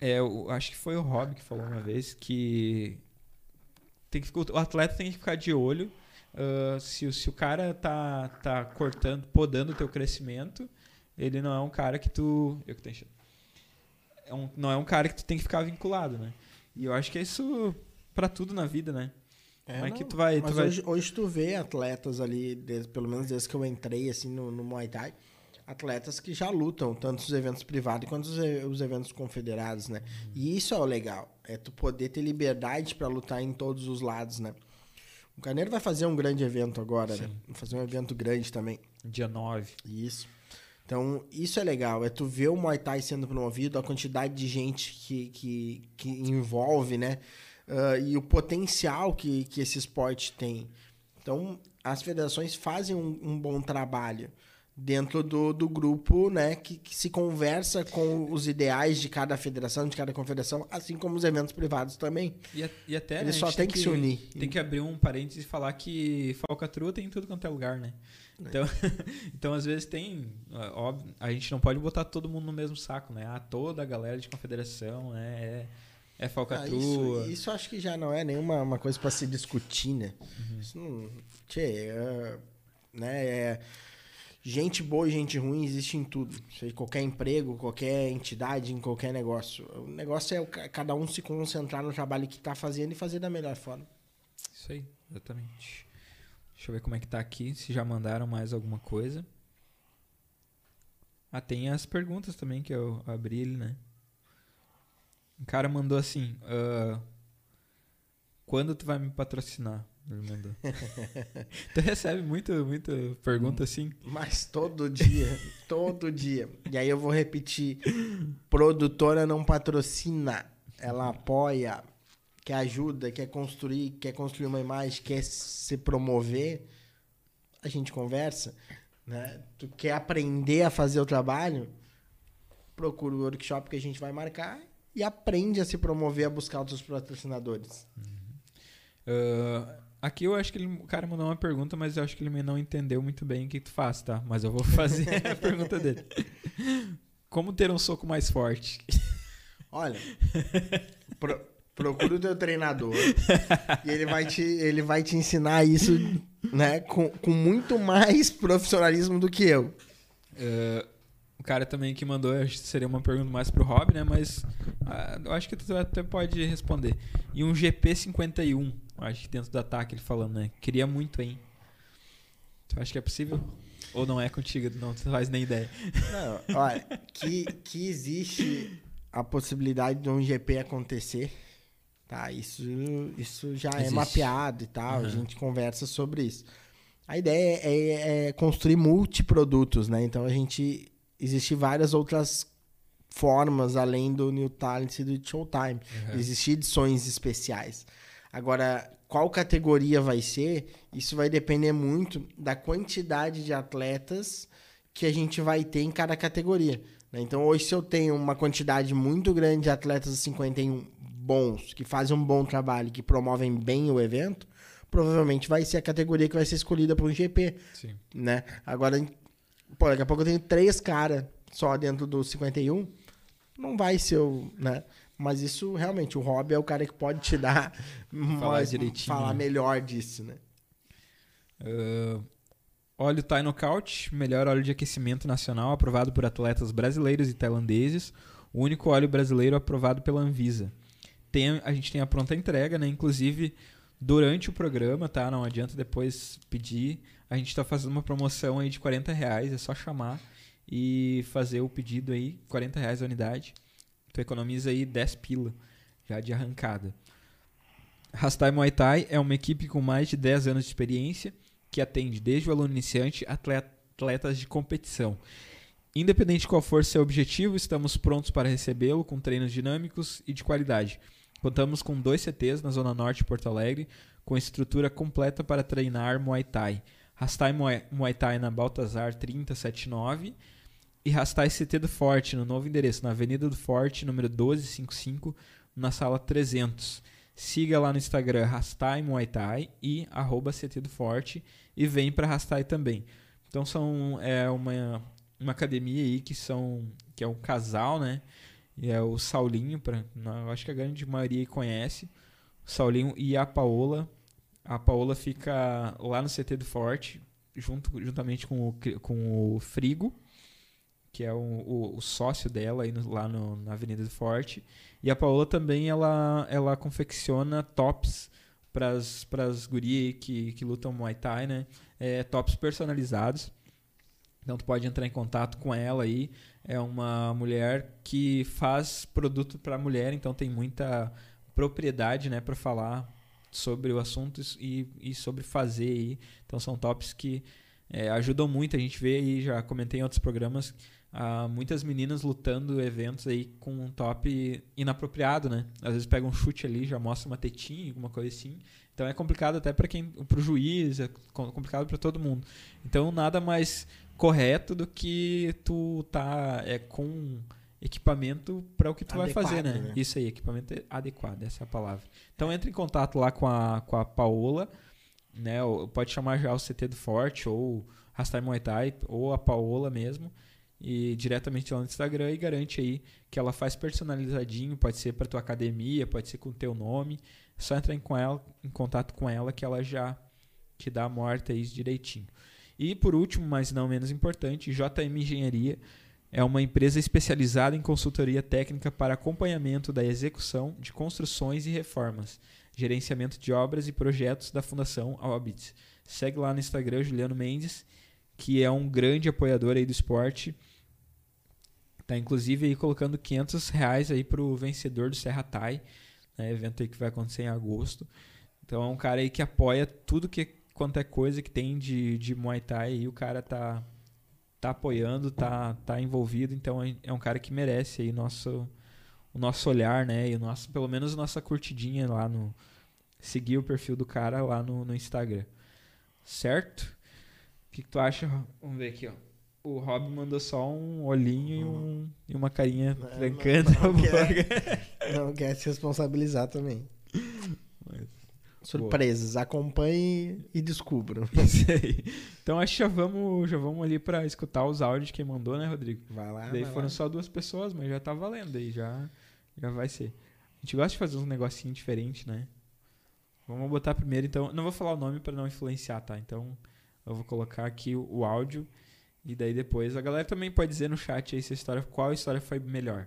é, eu acho que foi o Rob que falou uma vez que tem que o atleta tem que ficar de olho ah, se, o- se o cara tá, tá cortando, podando o teu crescimento, ele não é um cara que tu. Eu que tô enchendo. É um, não é um cara que tu tem que ficar vinculado, né? E eu acho que é isso pra tudo na vida, né? Como é que tu vai- tu Mas vai- Hoje, hoje tu vê atletas ali, desde- pelo menos desde que eu entrei assim no, no Muay Thai, atletas que já lutam, tanto os eventos privados quanto os, os eventos confederados, né? E isso é o legal, é tu poder ter liberdade pra lutar em todos os lados, né? O Carneiro vai fazer um grande evento agora, né? Vai fazer um evento grande também. Dia 9. Isso. Então, isso é legal. É tu ver o Muay Thai sendo promovido, a quantidade de gente que, que, que envolve, né? Ah, e o potencial que, que esse esporte tem. Então, as federações fazem um, um bom trabalho dentro do, do grupo, né? Que, que se conversa com os ideais de cada federação, de cada confederação, assim como os eventos privados também. E, a- e até. Eles né, a só gente têm que se unir. Tem que abrir um parênteses e falar que falcatrua tem em tudo quanto é lugar, né? Então, então às vezes tem. Óbvio, a gente não pode botar todo mundo no mesmo saco, né? Ah, toda a galera de confederação né? é, é Ah, falcatrua. isso, isso acho que já não é nenhuma uma coisa para se discutir, né? Isso não. Tchê, é, né? É, gente boa e gente ruim existe em tudo. Aí, qualquer emprego, qualquer entidade, em qualquer negócio. O negócio é cada um se concentrar no trabalho que tá fazendo e fazer da melhor forma. Isso aí, exatamente. Deixa eu ver como é que tá aqui, se já mandaram mais alguma coisa. Ah, tem as perguntas também que eu abri ali, né? O cara mandou assim: ah, Quando tu vai me patrocinar? Mandou. tu recebe muito, muita pergunta assim? Mas todo dia, todo dia. E aí eu vou repetir: produtora não patrocina, ela apoia, quer ajuda, quer construir, quer construir uma imagem, quer se promover. A gente conversa, né? Tu quer aprender a fazer o trabalho? Procura o workshop que a gente vai marcar e aprende a se promover, a buscar outros patrocinadores. Ah, aqui eu acho que ele- o cara mandou uma pergunta, mas eu acho que ele não entendeu muito bem o que tu faz, tá? Mas eu vou fazer a pergunta dele. Como ter um soco mais forte? Olha, pro- procura o teu treinador e ele vai te, ele vai te ensinar isso, né, com, com muito mais profissionalismo do que eu. Eh, o cara também que mandou, acho que seria uma pergunta mais pro Rob, né? Mas ah, eu acho que tu até pode responder. E um GP51, eu acho que dentro do ataque ele falando, né? Queria muito, hein? Tu acha que é possível? Ou não é contigo? Não tu faz nem ideia. Não, olha, que, que existe a possibilidade de um GP acontecer, tá? Isso, isso já é Existe. mapeado e tal, a Aham. gente conversa sobre isso. A ideia é, é construir multiprodutos, né? Então a gente existe várias outras formas além do New Talent e do Showtime. Existir edições especiais. Agora, qual categoria vai ser? Isso vai depender muito da quantidade de atletas que a gente vai ter em cada categoria. né? Então, hoje, se eu tenho uma quantidade muito grande de atletas 51 bons, que fazem um bom trabalho, que promovem bem o evento, provavelmente vai ser a categoria que vai ser escolhida para um GP Sim. né? Agora, pô, daqui a pouco eu tenho três caras só dentro do 51. Não vai ser o, né? Mas isso realmente, o Rob é o cara que pode te dar Falar mais- direitinho, falar né? melhor disso, né? Uh, óleo Thai Knockout, melhor óleo de aquecimento nacional, aprovado por atletas brasileiros e tailandeses. O único óleo brasileiro aprovado pela Anvisa. Tem, a gente tem a pronta entrega, né? Inclusive, durante o programa, tá? Não adianta depois pedir. A gente está fazendo uma promoção aí de 40 reais, é só chamar e fazer o pedido aí, 40 reais a unidade. Tu economiza aí 10 pila já de arrancada. Rastai Muay Thai é uma equipe com mais de 10 anos de experiência que atende desde o aluno iniciante até atletas de competição. Independente de qual for seu objetivo, estamos prontos para recebê-lo com treinos dinâmicos e de qualidade. Contamos com dois CTs na Zona Norte de Porto Alegre, com estrutura completa para treinar Muay Thai. Rastai Muay, Muay Thai na Baltazar 3079 e Rastai CT do Forte no novo endereço, na Avenida do Forte, número 1255, na sala 300. Siga lá no Instagram Rastai Muay Thai e arroba CT do Forte e vem para Rastai também. Então são é uma, uma academia aí que são que é um casal, né? E é o Saulinho, pra, eu acho que a grande maioria conhece. O Saulinho e a Paola. A Paola fica lá no CT do Forte, junto, juntamente com o, com o Frigo, que é o, o, o sócio dela aí no, lá no, na Avenida do Forte. E a Paola também ela, ela confecciona tops para as gurias que, que lutam Muay Thai, né? É, tops personalizados. Então tu pode entrar em contato com ela aí. É uma mulher que faz produto para mulher, então tem muita propriedade, né, para falar sobre o assunto e, e sobre fazer aí. Então são tops que é, ajudam muito. A gente vê aí, já comentei em outros programas, uh, muitas meninas lutando eventos aí com um top inapropriado, né? Às vezes pega um chute ali, já mostra uma tetinha, alguma coisa assim. Então é complicado até para quem, para o juiz, é complicado para todo mundo. Então nada mais correto do que tu tá é, com equipamento para o que tu adequado, vai fazer, né? né? Isso aí, equipamento adequado, essa é a palavra. Então entre em contato lá com a, com a Paola, né? Pode chamar já o CT do Forte ou Rastai Muay Thai ou a Paola mesmo e diretamente lá no Instagram e garante aí que ela faz personalizadinho, pode ser para tua academia, pode ser com teu nome, é só entrar em, com ela, em contato com ela que ela já te dá a morta aí direitinho. E por último, mas não menos importante, JM Engenharia é uma empresa especializada em consultoria técnica para acompanhamento da execução de construções e reformas, gerenciamento de obras e projetos da Fundação Alabits. Segue lá no Instagram Juliano Mendes, que é um grande apoiador aí do esporte. Tá inclusive aí colocando 500 reais aí pro vencedor do Serra Tai, né, evento aí que vai acontecer em agosto. Então é um cara aí que apoia tudo que quanto é coisa que tem de, de Muay Thai e o cara tá tá apoiando, tá, tá envolvido, então é, é um cara que merece aí nosso, o nosso olhar, né? E o nosso, pelo menos nossa curtidinha lá no. Seguir o perfil do cara lá no, no Instagram. Certo? O que, que, tu acha? Vamos ver aqui, ó. O Rob mandou só um olhinho e, um, e uma carinha trancando. Não, não, quer, não quer se responsabilizar também. Mas, Surpresas. Boa. Acompanhe e descubram. Isso aí. Então acho que já vamos, já vamos ali para escutar os áudios de quem mandou, né, Rodrigo? Vai lá. Daí vai foram lá. só duas pessoas, mas já tá valendo aí, já, já vai ser. A gente gosta de fazer uns negocinho diferente, né? Vamos botar primeiro, então. Não vou falar o nome para não influenciar, tá? Então eu vou colocar aqui o, o, áudio e daí depois a galera também pode dizer no chat aí se a história, qual história foi melhor.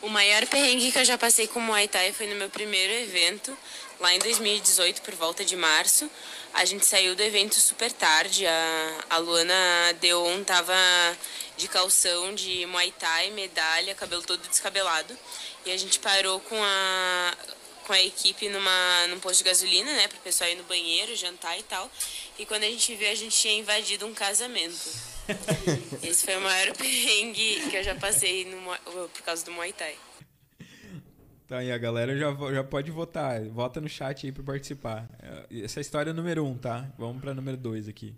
O maior perrengue que eu já passei com Muay Thai foi no meu primeiro evento, lá em 2018, por volta de março. A gente saiu do evento super tarde. A, a Luana Deon tava de calção de Muay Thai, medalha, cabelo todo descabelado. E a gente parou com a, com a equipe numa, num posto de gasolina, né? Para o pessoal ir no banheiro, jantar e tal. E quando a gente viu, a gente tinha invadido um casamento. Esse foi o maior perrengue que eu já passei no, por causa do Muay Thai. Tá, e a galera já, já pode votar. Vota no chat aí pra participar. Essa é a história número um, tá? Vamos pra número dois aqui.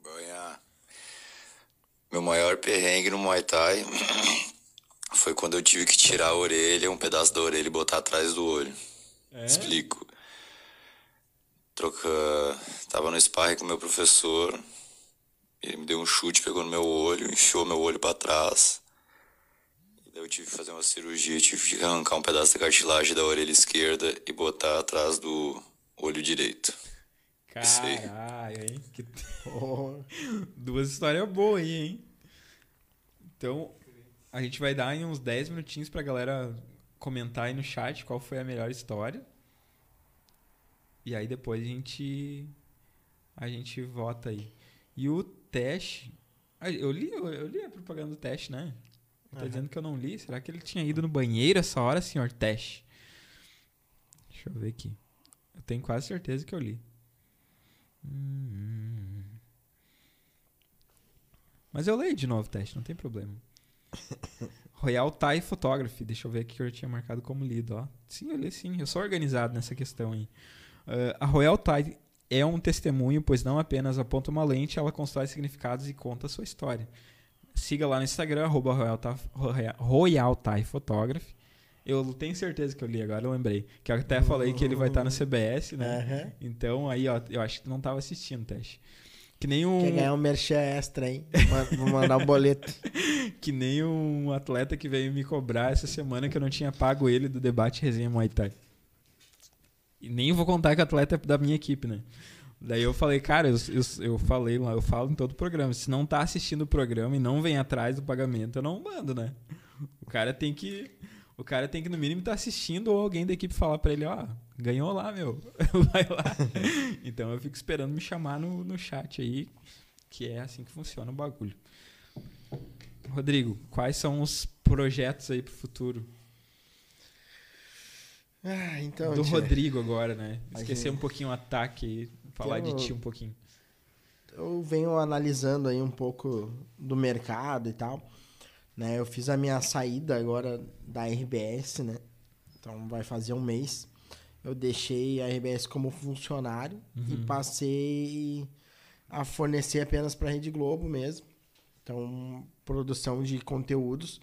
Banha. Meu maior perrengue no Muay Thai foi quando eu tive que tirar a orelha, um pedaço da orelha e botar atrás do olho. É? Explico troca. Tava no sparring com meu professor. Ele me deu um chute, pegou no meu olho, enfiou meu olho para trás. E daí eu tive que fazer uma cirurgia, tive que arrancar um pedaço da cartilagem da orelha esquerda e botar atrás do olho direito. Caralho, hein? Que... Duas histórias boas aí, hein? Então, a gente vai dar em uns 10 minutinhos pra galera comentar aí no chat qual foi a melhor história. E aí depois a gente a gente vota aí. E o teste, eu li, eu li a propaganda do teste, né? Tá uhum. dizendo que eu não li. Será que ele tinha ido no banheiro essa hora, senhor teste? Deixa eu ver aqui. Eu tenho quase certeza que eu li. Hum, Mas eu leio de novo o teste, não tem problema. Royal Thai Photography. Deixa eu ver aqui que eu tinha marcado como lido, ó. Sim, eu li sim. Eu sou organizado nessa questão aí. Uh, a Royal Thai é um testemunho, pois não apenas aponta uma lente, ela constrói significados e conta a sua história. Siga lá no Instagram, arroba Royal, Thai, Royal Thai Photography. Eu tenho certeza que eu li agora, eu lembrei. Que eu até falei que ele vai estar no CBS, né? Uhum. Então, aí, ó, eu acho que não estava assistindo o teste. Que nem um. Quer ganhar um merchan extra, hein? Vou mandar um boleto. que nem um atleta que veio me cobrar essa semana que eu não tinha pago ele do debate resenha Muay Thai. E nem vou contar que o atleta é da minha equipe, né? Daí eu falei, cara, eu, eu, eu, falei lá, eu falo em todo o programa. Se não tá assistindo o programa e não vem atrás do pagamento, eu não mando, né? O cara tem que. O cara tem que, no mínimo, estar tá assistindo ou alguém da equipe falar para ele, ó, ganhou lá, meu. Vai lá. então eu fico esperando me chamar no, no chat aí, que é assim que funciona o bagulho. Rodrigo, quais são os projetos aí pro futuro? Ah, então, Do tia, Rodrigo agora, né? Esquecer gente... um pouquinho o ataque falar eu, de ti um pouquinho. Eu venho analisando aí um pouco do mercado e tal. Né? Eu fiz a minha saída agora da RBS, né? Então vai fazer um mês. Eu deixei a RBS como funcionário uhum. e passei a fornecer apenas para a Rede Globo mesmo. Então, produção de conteúdos.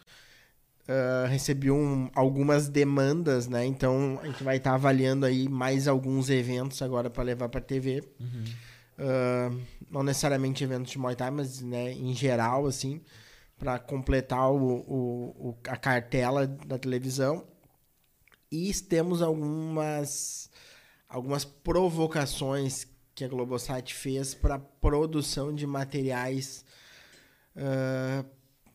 Uh, recebi um, algumas demandas, né? Então a gente vai estar tá avaliando aí mais alguns eventos agora para levar para TV. Uhum. Uh, não necessariamente eventos de Muay Thai, mas né, em geral, assim para completar o, o, o, a cartela da televisão. E temos algumas, algumas provocações que a Globosat fez para produção de materiais uh,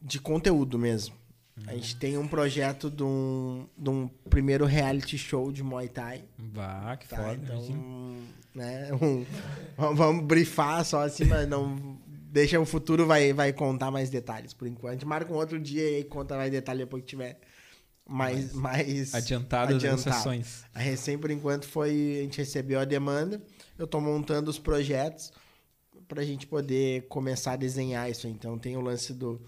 de conteúdo mesmo. Uhum. A gente tem um projeto de um, de um primeiro reality show de Muay Thai. Bah, que tá, foda. Então, né, um, vamos brifar só assim, mas não deixa o futuro vai, vai contar mais detalhes por enquanto. A gente marca um outro dia e conta mais detalhes depois que tiver mais, mais adiantado, adiantado. as sessões. A recém, por enquanto, foi. A gente recebeu a demanda. Eu estou montando os projetos para a gente poder começar a desenhar isso. Então tem o lance do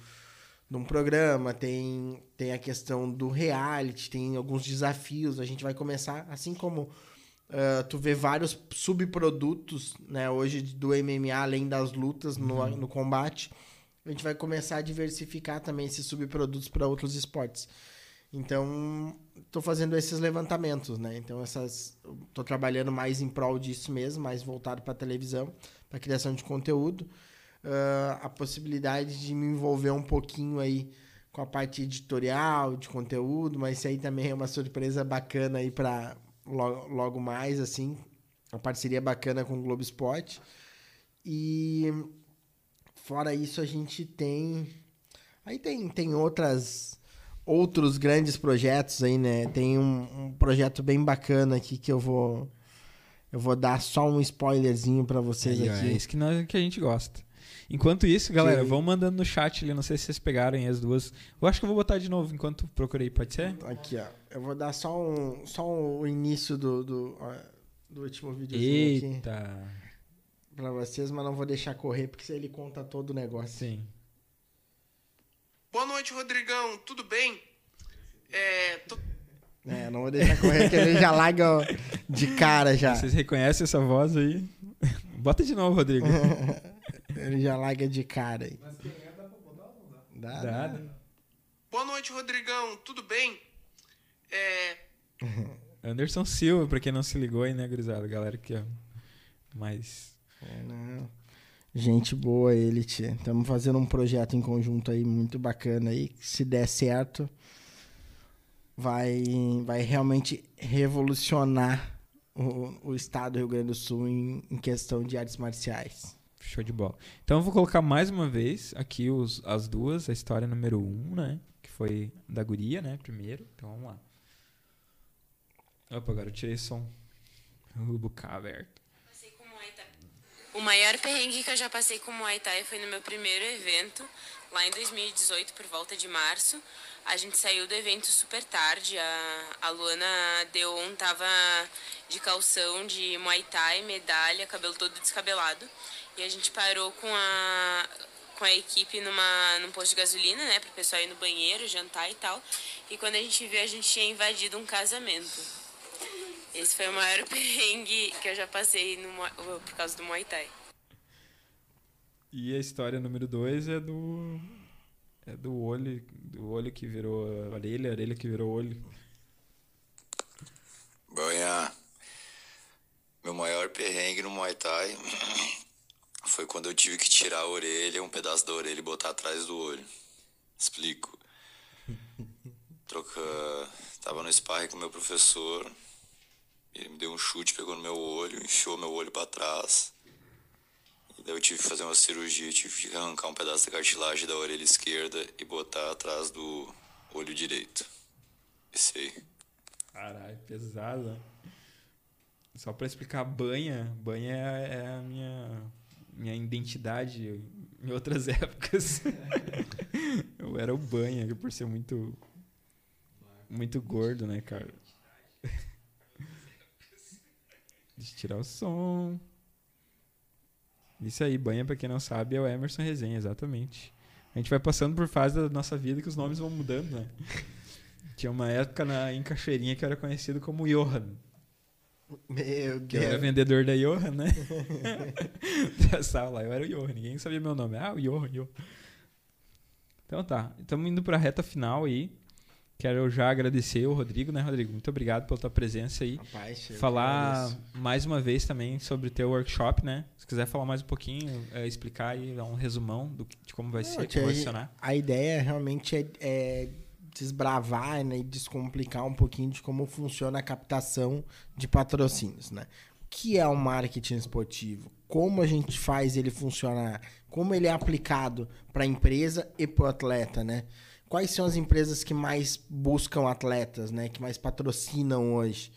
de um programa, tem, tem a questão do reality, tem alguns desafios. A gente vai começar, assim como Uh, tu vê vários subprodutos, né, hoje do MMA, além das lutas no, uhum. no combate. A gente vai começar a diversificar também esses subprodutos para outros esportes. Então, estou fazendo esses levantamentos, né? Então, essas, estou trabalhando mais em prol disso mesmo, mais voltado para televisão, para criação de conteúdo. Uh, a possibilidade de me envolver um pouquinho aí com a parte editorial, de conteúdo, mas isso aí também é uma surpresa bacana aí para logo, logo mais, assim. Uma parceria bacana com o Globo Esporte. E fora isso, a gente tem. Aí tem, tem outras outros grandes projetos aí, né? Tem um, um, projeto bem bacana aqui que eu vou eu vou dar só um spoilerzinho para vocês aí, aqui. É isso que, nós, que a gente gosta. Enquanto isso, galera, que... vão mandando no chat ali, não sei se vocês pegaram as duas. Eu acho que eu vou botar de novo enquanto procurei, pode ser? Aqui, ó. Eu vou dar só um só o início do, do, do último vídeo Eita. aqui. Pra vocês, mas não vou deixar correr, porque se ele conta todo o negócio. Sim. Boa noite, Rodrigão. Tudo bem? É, tô... é, não vou deixar correr, que ele já larga de cara já. Vocês reconhecem essa voz aí? Bota de novo, Rodrigo. Ele já larga de cara aí. Mas quem é, dá pra botar ou não dá? Dá. dá. Boa noite, Rodrigão. Tudo bem? É... Anderson Silva, pra quem não se ligou aí, né, gurizada? Galera que é mais... É, não. Gente boa ele, tia. Estamos fazendo um projeto em conjunto aí muito bacana aí. Se der certo, vai, vai realmente revolucionar o, o estado do Rio Grande do Sul em, em questão de artes marciais. Show de bola. Então eu vou colocar mais uma vez aqui os, as duas, a história número um, né? Que foi da guria, né? Primeiro. Então vamos lá. Opa, agora eu tirei som. O bucar aberto. O maior perrengue que eu já passei com Muay Thai foi no meu primeiro evento, lá em 2018, por volta de março. A gente saiu do evento super tarde. A, a Luana Deon tava de calção de Muay Thai, medalha, cabelo todo descabelado. E a gente parou com a, com a equipe numa, num posto de gasolina, né? Pro pessoal ir no banheiro, jantar e tal. E quando a gente viu, a gente tinha invadido um casamento. Esse foi o maior perrengue que eu já passei no, por causa do Muay Thai. E a história número dois é do. É do olho, do olho que virou orelha, orelha que virou olho. Banha. Meu maior perrengue no Muay Thai foi quando eu tive que tirar a orelha, um pedaço da orelha e botar atrás do olho. Explico. Troca. Tava no sparring com meu professor. Ele me deu um chute, pegou no meu olho, enfiou meu olho para trás. E daí eu tive que fazer uma cirurgia, tive que arrancar um pedaço da cartilagem da orelha esquerda e botar atrás do olho direito. Isso aí. Caralho, pesado. Só para explicar, banha, banha é a minha minha identidade em outras épocas. eu era o banha, por ser muito muito gordo, né, cara? Deixa eu tirar o som. Isso aí, banha, pra quem não sabe, é o Emerson Resenha, exatamente. A gente vai passando por fase da nossa vida que os nomes vão mudando, né? Tinha uma época na, em Cachoeirinha que eu era conhecido como Johan. Meu Deus. Que eu era vendedor da Johan, né? Dessa lá, eu era o Johan, ninguém sabia meu nome. Ah, o Johan, Johan. Então tá, estamos indo para a reta final aí. Quero já agradecer o Rodrigo, né, Rodrigo? Muito obrigado pela tua presença aí. Rapaz, falar mais uma vez também sobre o teu workshop, né? Se quiser falar mais um pouquinho, é, explicar aí, dar um resumão do, de como vai Não, ser, como vai funcionar. A ideia realmente é, é desbravar né, e descomplicar um pouquinho de como funciona a captação de patrocínios, né? O que é o marketing esportivo? Como a gente faz ele funcionar? Como ele é aplicado para a empresa e para o atleta, né? Quais são as empresas que mais buscam atletas, né? Que mais patrocinam hoje?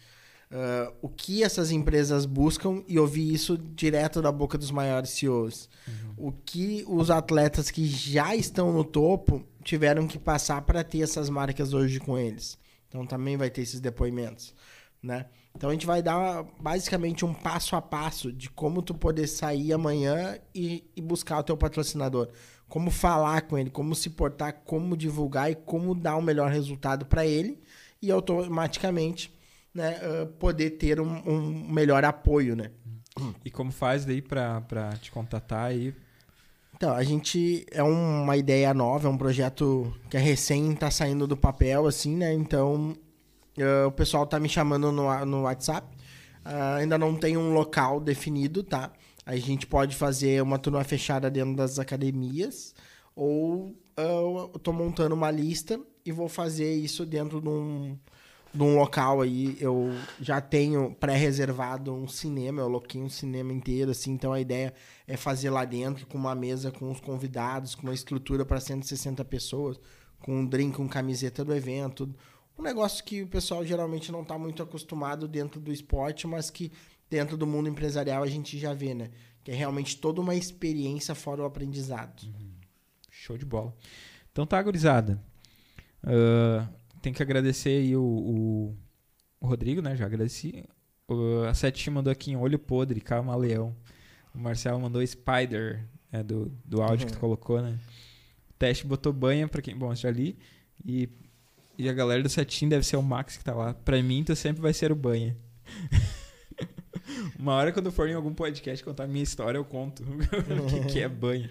Uh, o que essas empresas buscam e ouvir isso direto da boca dos maiores CEOs. Uhum. O que os atletas que já estão no topo tiveram que passar para ter essas marcas hoje com eles. Então também vai ter esses depoimentos, né? Então a gente vai dar basicamente um passo a passo de como tu poder sair amanhã e, e buscar o teu patrocinador, como falar com ele, como se portar, como divulgar e como dar o um melhor resultado para ele e automaticamente, né, uh, poder ter um, um, melhor apoio, né? E como faz daí para te contatar aí então, a gente é uma ideia nova, é um projeto que é recém tá saindo do papel, assim, né? Então, uh, o pessoal tá me chamando no, no WhatsApp. Uh, ainda não tem um local definido, tá? A gente pode fazer uma turma fechada dentro das academias, ou uh, eu tô montando uma lista e vou fazer isso dentro de um, num local aí, eu já tenho pré-reservado um cinema, eu aloquei um cinema inteiro, assim, então a ideia é fazer lá dentro com uma mesa com os convidados, com uma estrutura para 160 pessoas, com um drink, com camiseta do evento, um negócio que o pessoal geralmente não está muito acostumado dentro do esporte, mas que dentro do mundo empresarial a gente já vê, né? Que é realmente toda uma experiência fora o aprendizado. Uhum. Show de bola. Então tá, gurizada. Uh, tem que agradecer aí o, o, o Rodrigo, né? Já agradeci. O, a Sete mandou aqui em Olho Podre, Camaleão. O Marcelo mandou Spider, é, do, do áudio uhum. que tu colocou, né? O teste botou banha pra quem. Bom, já li. E, e a galera do Setinho deve ser o Max que tá lá. Pra mim, tu sempre vai ser o banha. Uma hora quando eu for em algum podcast contar minha história, eu conto o que, que é banha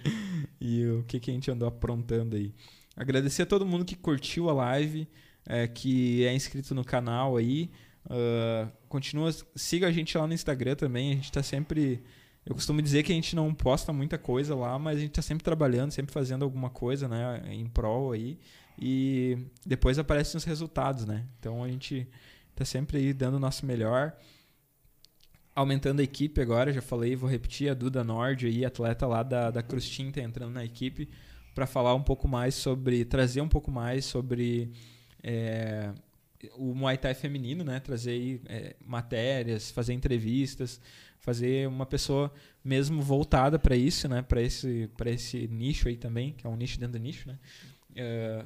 e o que, que a gente andou aprontando aí. Agradecer a todo mundo que curtiu a live é, que é inscrito no canal aí. Uh, continua, siga a gente lá no Instagram também. A gente está sempre. Eu costumo dizer que a gente não posta muita coisa lá, mas a gente está sempre trabalhando, sempre fazendo alguma coisa, né, em prol aí. E depois aparecem os resultados, né? Então a gente está sempre aí dando o nosso melhor. Aumentando a equipe agora, já falei, vou repetir, a Duda Nord aí, atleta lá da, da Cruz Tinta entrando na equipe para falar um pouco mais sobre, trazer um pouco mais sobre é, o Muay Thai feminino, né? Trazer é, matérias, fazer entrevistas, fazer uma pessoa mesmo voltada para isso, né? Para esse, esse nicho aí também, que é um nicho dentro do nicho, né? É,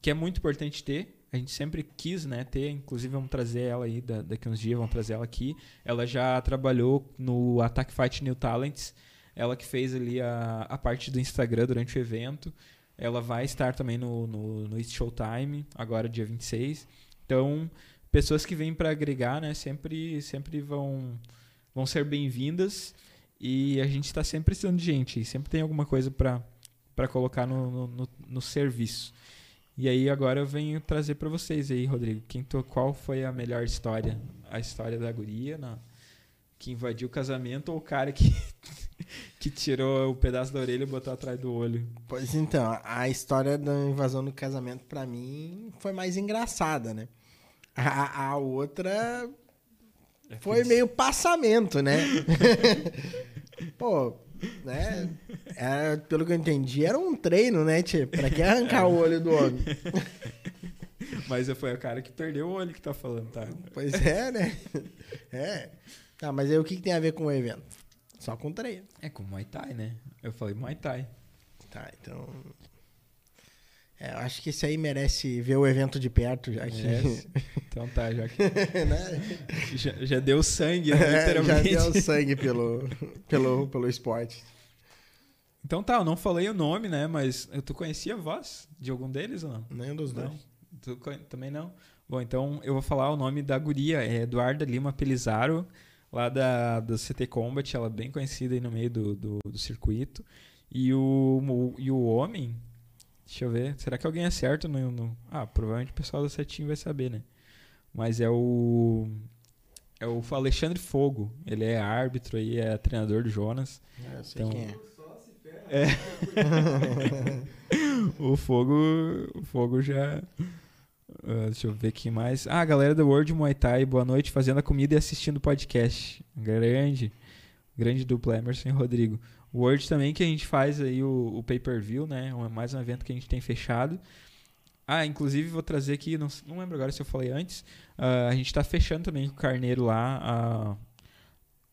que é muito importante ter. A gente sempre quis, né, ter, inclusive vamos trazer ela aí daqui uns dias, vamos trazer ela aqui. Ela já trabalhou no Attack Fight New Talents, ela que fez ali a, a parte do Instagram durante o evento. Ela vai estar também no, no, no Showtime, agora dia 26. Então, pessoas que vêm para agregar, né, sempre, sempre vão, vão ser bem-vindas. E a gente está sempre precisando de gente. Sempre tem alguma coisa para colocar no, no, no, no serviço. E aí agora eu venho trazer para vocês aí, Rodrigo, quem to, qual foi a melhor história? A história da guria, na, que invadiu o casamento ou o cara que, que tirou o pedaço da orelha e botou atrás do olho? Pois então, a história da invasão do casamento para mim foi mais engraçada, né? A, a outra é foi meio passamento, né? Pô, né? Era, pelo que eu entendi, era um treino, né, Tchê? Pra que arrancar o olho do homem? Mas foi o cara que perdeu o olho que tá falando, tá? Pois é, né? É. Tá, mas aí o que, que tem a ver com o evento? Só com treino. É com Muay Thai, né? Eu falei Muay Thai. Tá, então. É, eu acho que esse aí merece ver o evento de perto, já que. Então tá, já que. né? já, já, deu sangue, né, literalmente. já deu sangue pelo, pelo, pelo esporte. Então tá, eu não falei o nome, né? Mas tu conhecia a voz de algum deles ou não? Nenhum dos não. dois. Tu também não? Bom, então eu vou falar o nome da guria, é Eduarda Lima Pelizaro, lá da, do CT Combat, ela é bem conhecida aí no meio do, do, do circuito. E o, o, e o homem, Deixa eu ver. Será que alguém acerta no, no... Ah, provavelmente o pessoal do setinho vai saber, né? Mas é o. É o Alexandre Fogo. Ele é árbitro aí, é treinador do Jonas. É, eu sei então... quem é. É. o Fogo. O Fogo já. Uh, deixa eu ver quem mais. Ah, galera do World Muay Thai, boa noite, fazendo a comida e assistindo o podcast. Grande. Grande dupla Emerson e Rodrigo. O Word também que a gente faz aí o, o pay-per-view, né? É mais um evento que a gente tem fechado. Ah, inclusive vou trazer aqui, não, não lembro agora se eu falei antes, uh, a gente está fechando também com o Carneiro lá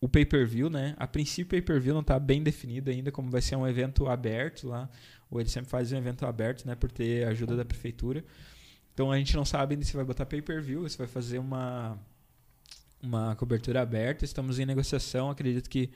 o pay-per-view, né? A princípio o pay-per-view não está bem definido ainda, como vai ser um evento aberto lá, ou ele sempre faz um evento aberto, né? Por ter ajuda da prefeitura. Então a gente não sabe ainda se vai botar pay-per-view, se vai fazer uma, uma cobertura aberta. Estamos em negociação, acredito que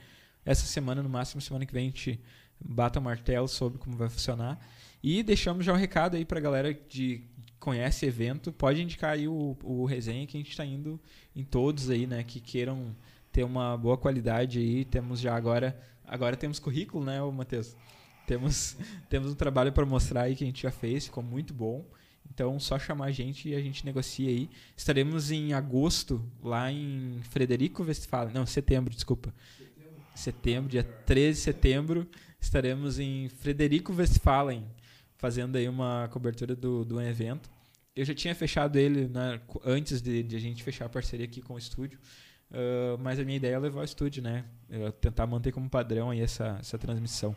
essa semana, no máximo semana que vem, a gente bata o martelo sobre como vai funcionar. E deixamos já um recado aí para a galera que conhece evento, pode indicar aí o, o resenha que a gente está indo em todos aí, né, que queiram ter uma boa qualidade aí. Temos já agora, agora temos currículo, né, Matheus? Temos, temos um trabalho para mostrar aí que a gente já fez, ficou muito bom. Então, só chamar a gente e a gente negocia aí. Estaremos em agosto, lá em Frederico Westphalen. Não, setembro, desculpa setembro, dia 13 de setembro, estaremos em Frederico Westphalen, fazendo aí uma cobertura do, do evento. Eu já tinha fechado ele né, antes de, de, a gente fechar a parceria aqui com o estúdio, uh, mas a minha ideia é levar o estúdio, né? Eu tentar manter como padrão aí essa, essa transmissão,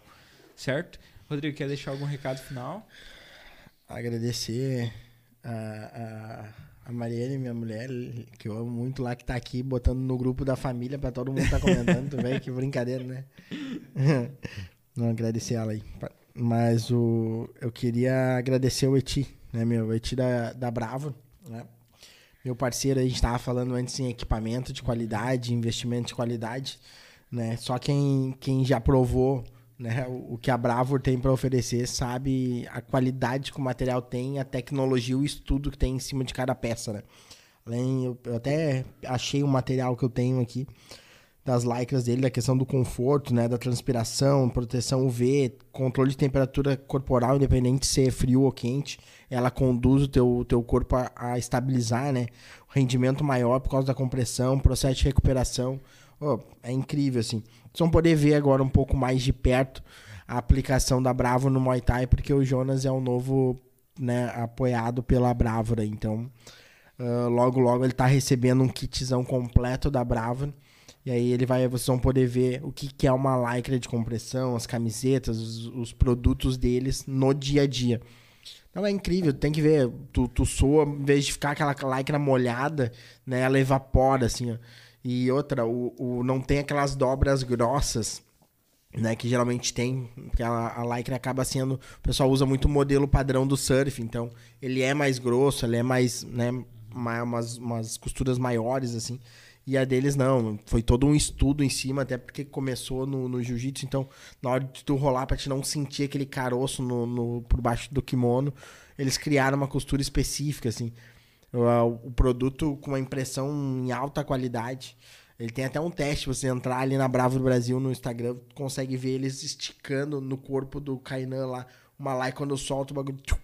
certo? Rodrigo, quer deixar algum recado final? Agradecer a, a a Marielle, minha mulher, que eu amo muito lá, que tá aqui botando no grupo da família pra todo mundo tá comentando, velho, que brincadeira, né? Não agradecer ela aí. Mas o, eu queria agradecer o Eti, né, meu? O Eti da, da Bravo, né? Meu parceiro, a gente tava falando antes em equipamento de qualidade, investimento de qualidade, né? Só quem, quem já provou né? O, o que a Bravo tem para oferecer, sabe a qualidade que o material tem, a tecnologia, o estudo que tem em cima de cada peça, né? Além, eu, eu até achei um material que eu tenho aqui das lycras dele, da questão do conforto, né, da transpiração, proteção UV, controle de temperatura corporal, independente de ser frio ou quente, ela conduz o teu, teu corpo a, a estabilizar, né, o rendimento maior por causa da compressão, processo de recuperação, oh, é incrível, assim. Vocês vão poder ver agora um pouco mais de perto a aplicação da Bravo no Muay Thai, porque o Jonas é um novo né, apoiado pela Bravura. Então, uh, logo, logo ele está recebendo um kitzão completo da Bravo. E aí ele vai, vocês vão poder ver o que, que é uma lycra de compressão, as camisetas, os, os, produtos deles no dia a dia. Então é incrível, tem que ver, tu, tu soa, em vez de ficar aquela lycra molhada, né, ela evapora, assim, ó. E outra, o, o, não tem aquelas dobras grossas, né? Que geralmente tem, porque a, a Lycra acaba sendo. O pessoal usa muito o modelo padrão do surf, então ele é mais grosso, ele é mais, né? Mais, umas, umas costuras maiores, assim. E a deles não, foi todo um estudo em cima, até porque começou no, no jiu-jitsu, então na hora de tu rolar pra te não sentir aquele caroço no, no, por baixo do kimono, eles criaram uma costura específica, assim. O, o produto com uma impressão em alta qualidade. Ele tem até um teste, você entrar ali na Bravo do Brasil no Instagram, consegue ver eles esticando no corpo do Kainan lá, uma lá e quando solta o bagulho, tchum,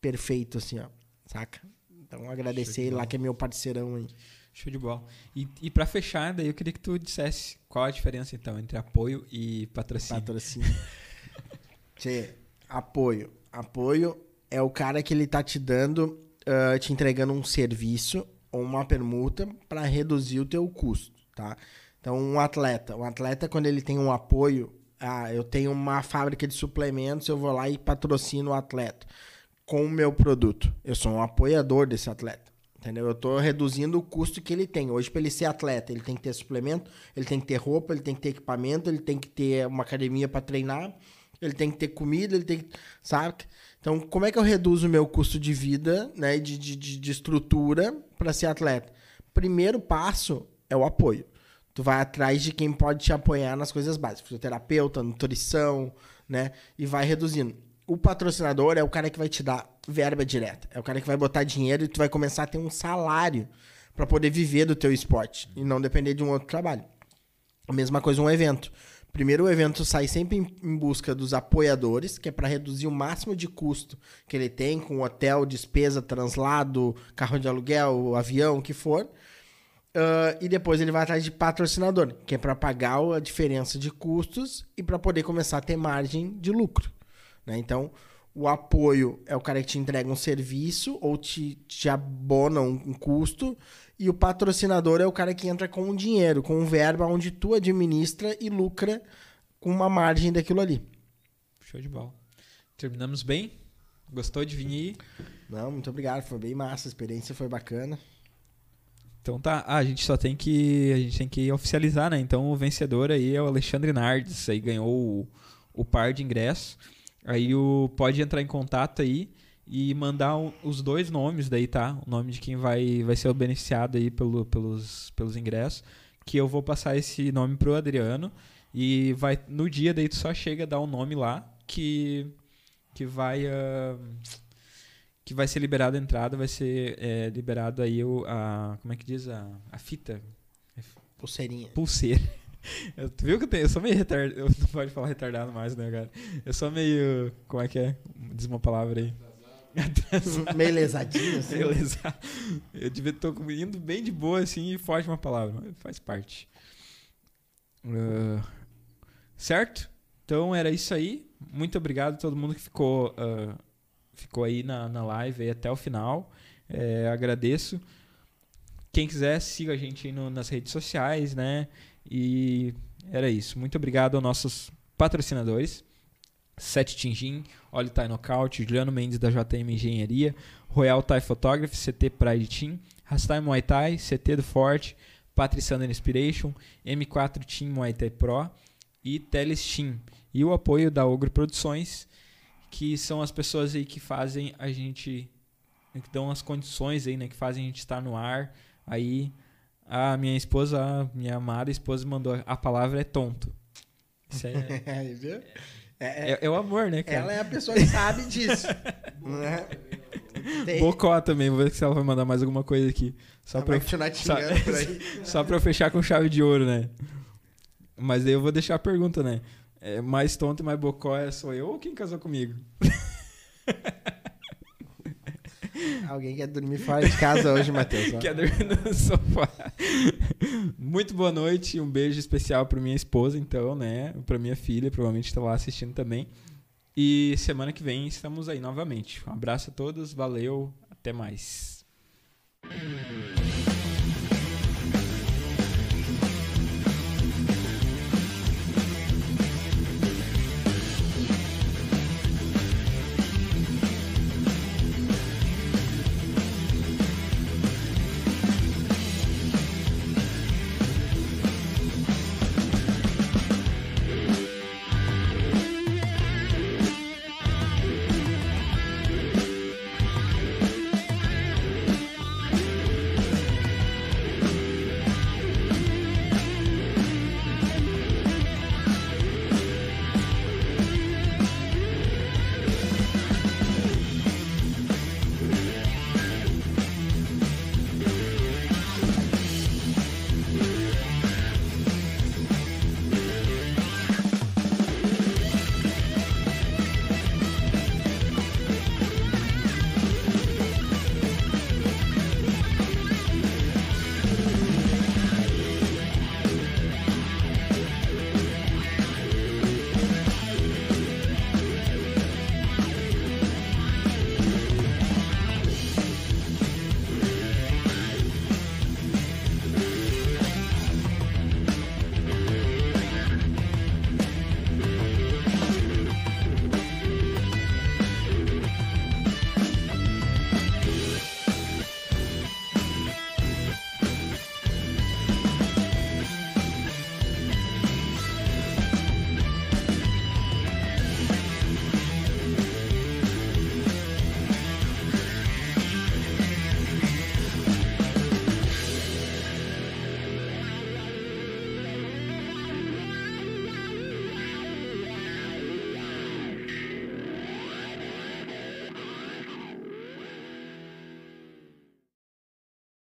perfeito, assim, ó, saca? Então agradecer ele lá, que é meu parceirão aí. Show de bola. E, e para fechar, daí eu queria que tu dissesse qual a diferença, então, entre apoio e patrocínio. Patrocínio. Tchê, apoio. Apoio é o cara que ele tá te dando, uh, te entregando um serviço ou uma permuta para reduzir o teu custo tá? Então, um atleta, um atleta quando ele tem um apoio, ah, eu tenho uma fábrica de suplementos, eu vou lá e patrocino o atleta com o meu produto. Eu sou um apoiador desse atleta. Entendeu? Eu estou reduzindo o custo que ele tem. Hoje, para ele ser atleta, ele tem que ter suplemento, ele tem que ter roupa, ele tem que ter equipamento, ele tem que ter uma academia para treinar, ele tem que ter comida, ele tem que. Sabe? Então, como é que eu reduzo o meu custo de vida, né, de, de, de estrutura para ser atleta? Primeiro passo é o apoio. Tu vai atrás de quem pode te apoiar nas coisas básicas, fisioterapeuta, nutrição, né? E vai reduzindo. O patrocinador é o cara que vai te dar verba direta, é o cara que vai botar dinheiro e tu vai começar a ter um salário para poder viver do teu esporte e não depender de um outro trabalho. A mesma coisa um evento. Primeiro o evento sai sempre em busca dos apoiadores, que é para reduzir o máximo de custo que ele tem com hotel, despesa, translado, carro de aluguel, avião, o que for. Uh, e depois ele vai atrás de patrocinador, que é para pagar a diferença de custos e para poder começar a ter margem de lucro. Né? Então, o apoio é o cara que te entrega um serviço ou te, te abona um, um, custo, e o patrocinador é o cara que entra com um dinheiro, com um verba onde tu administra e lucra com uma margem daquilo ali. Show de bola. Terminamos bem? Gostou de vir? Não, muito obrigado. Foi bem massa, a experiência foi bacana. Então tá, ah, a gente só tem que a gente tem que oficializar, né? Então o vencedor aí é o Alexandre Nardes, aí ganhou o, o par de ingressos. Aí o pode entrar em contato aí e mandar um, os dois nomes daí, tá? O nome de quem vai vai ser o beneficiado aí pelo, pelos pelos ingressos, que eu vou passar esse nome pro Adriano e vai no dia daí tu só chega a dar o um nome lá que que vai uh, que vai ser liberada a entrada, vai ser é, liberado aí o, a. Como é que diz? A, a fita. Pulseirinha. Pulseira. Eu, tu viu que eu, tenho, eu sou meio retardado. Eu não pode falar retardado mais, né, cara? Eu sou meio. Como é que é? Diz uma palavra aí. meio lesadinho, assim. Meio lesado. Eu devia estar indo bem de boa, assim, e foge uma palavra. Faz parte. Uh, certo? Então era isso aí. Muito obrigado a todo mundo que ficou uh, ficou aí na, na live aí até o final. É, agradeço. Quem quiser, siga a gente aí no, nas redes sociais, né? E era isso. Muito obrigado aos nossos patrocinadores. Sete Tingin, Olho Thai Knockout, Juliano Mendes da JM Engenharia, Royal Thai Photography, CT Pride Team, Rastai Muay Thai, CT do Forte, Patriciana Inspiration, M4 Team Muay Thai Pro e Teles Team. E o apoio da Ogro Produções que são as pessoas aí que fazem a gente que dão as condições aí, né, que fazem a gente estar no ar. Aí a minha esposa, a minha amada esposa mandou a palavra é tonto. Isso é, é, é, é, é, o amor, né, cara? Ela é a pessoa que sabe disso. né? Tem... Bocó também, vou ver se ela vai mandar mais alguma coisa aqui. Só para só, só pra eu fechar com chave de ouro, né? Mas aí eu vou deixar a pergunta, né? é, mais tonto e mais bocó é sou eu ou quem casou comigo? Alguém quer dormir fora de casa hoje, Matheus? Quer dormir no sofá. Muito boa noite, um beijo especial para minha esposa, então, né? Para minha filha, provavelmente está lá assistindo também. E semana que vem estamos aí novamente. Um abraço a todos, valeu, até mais.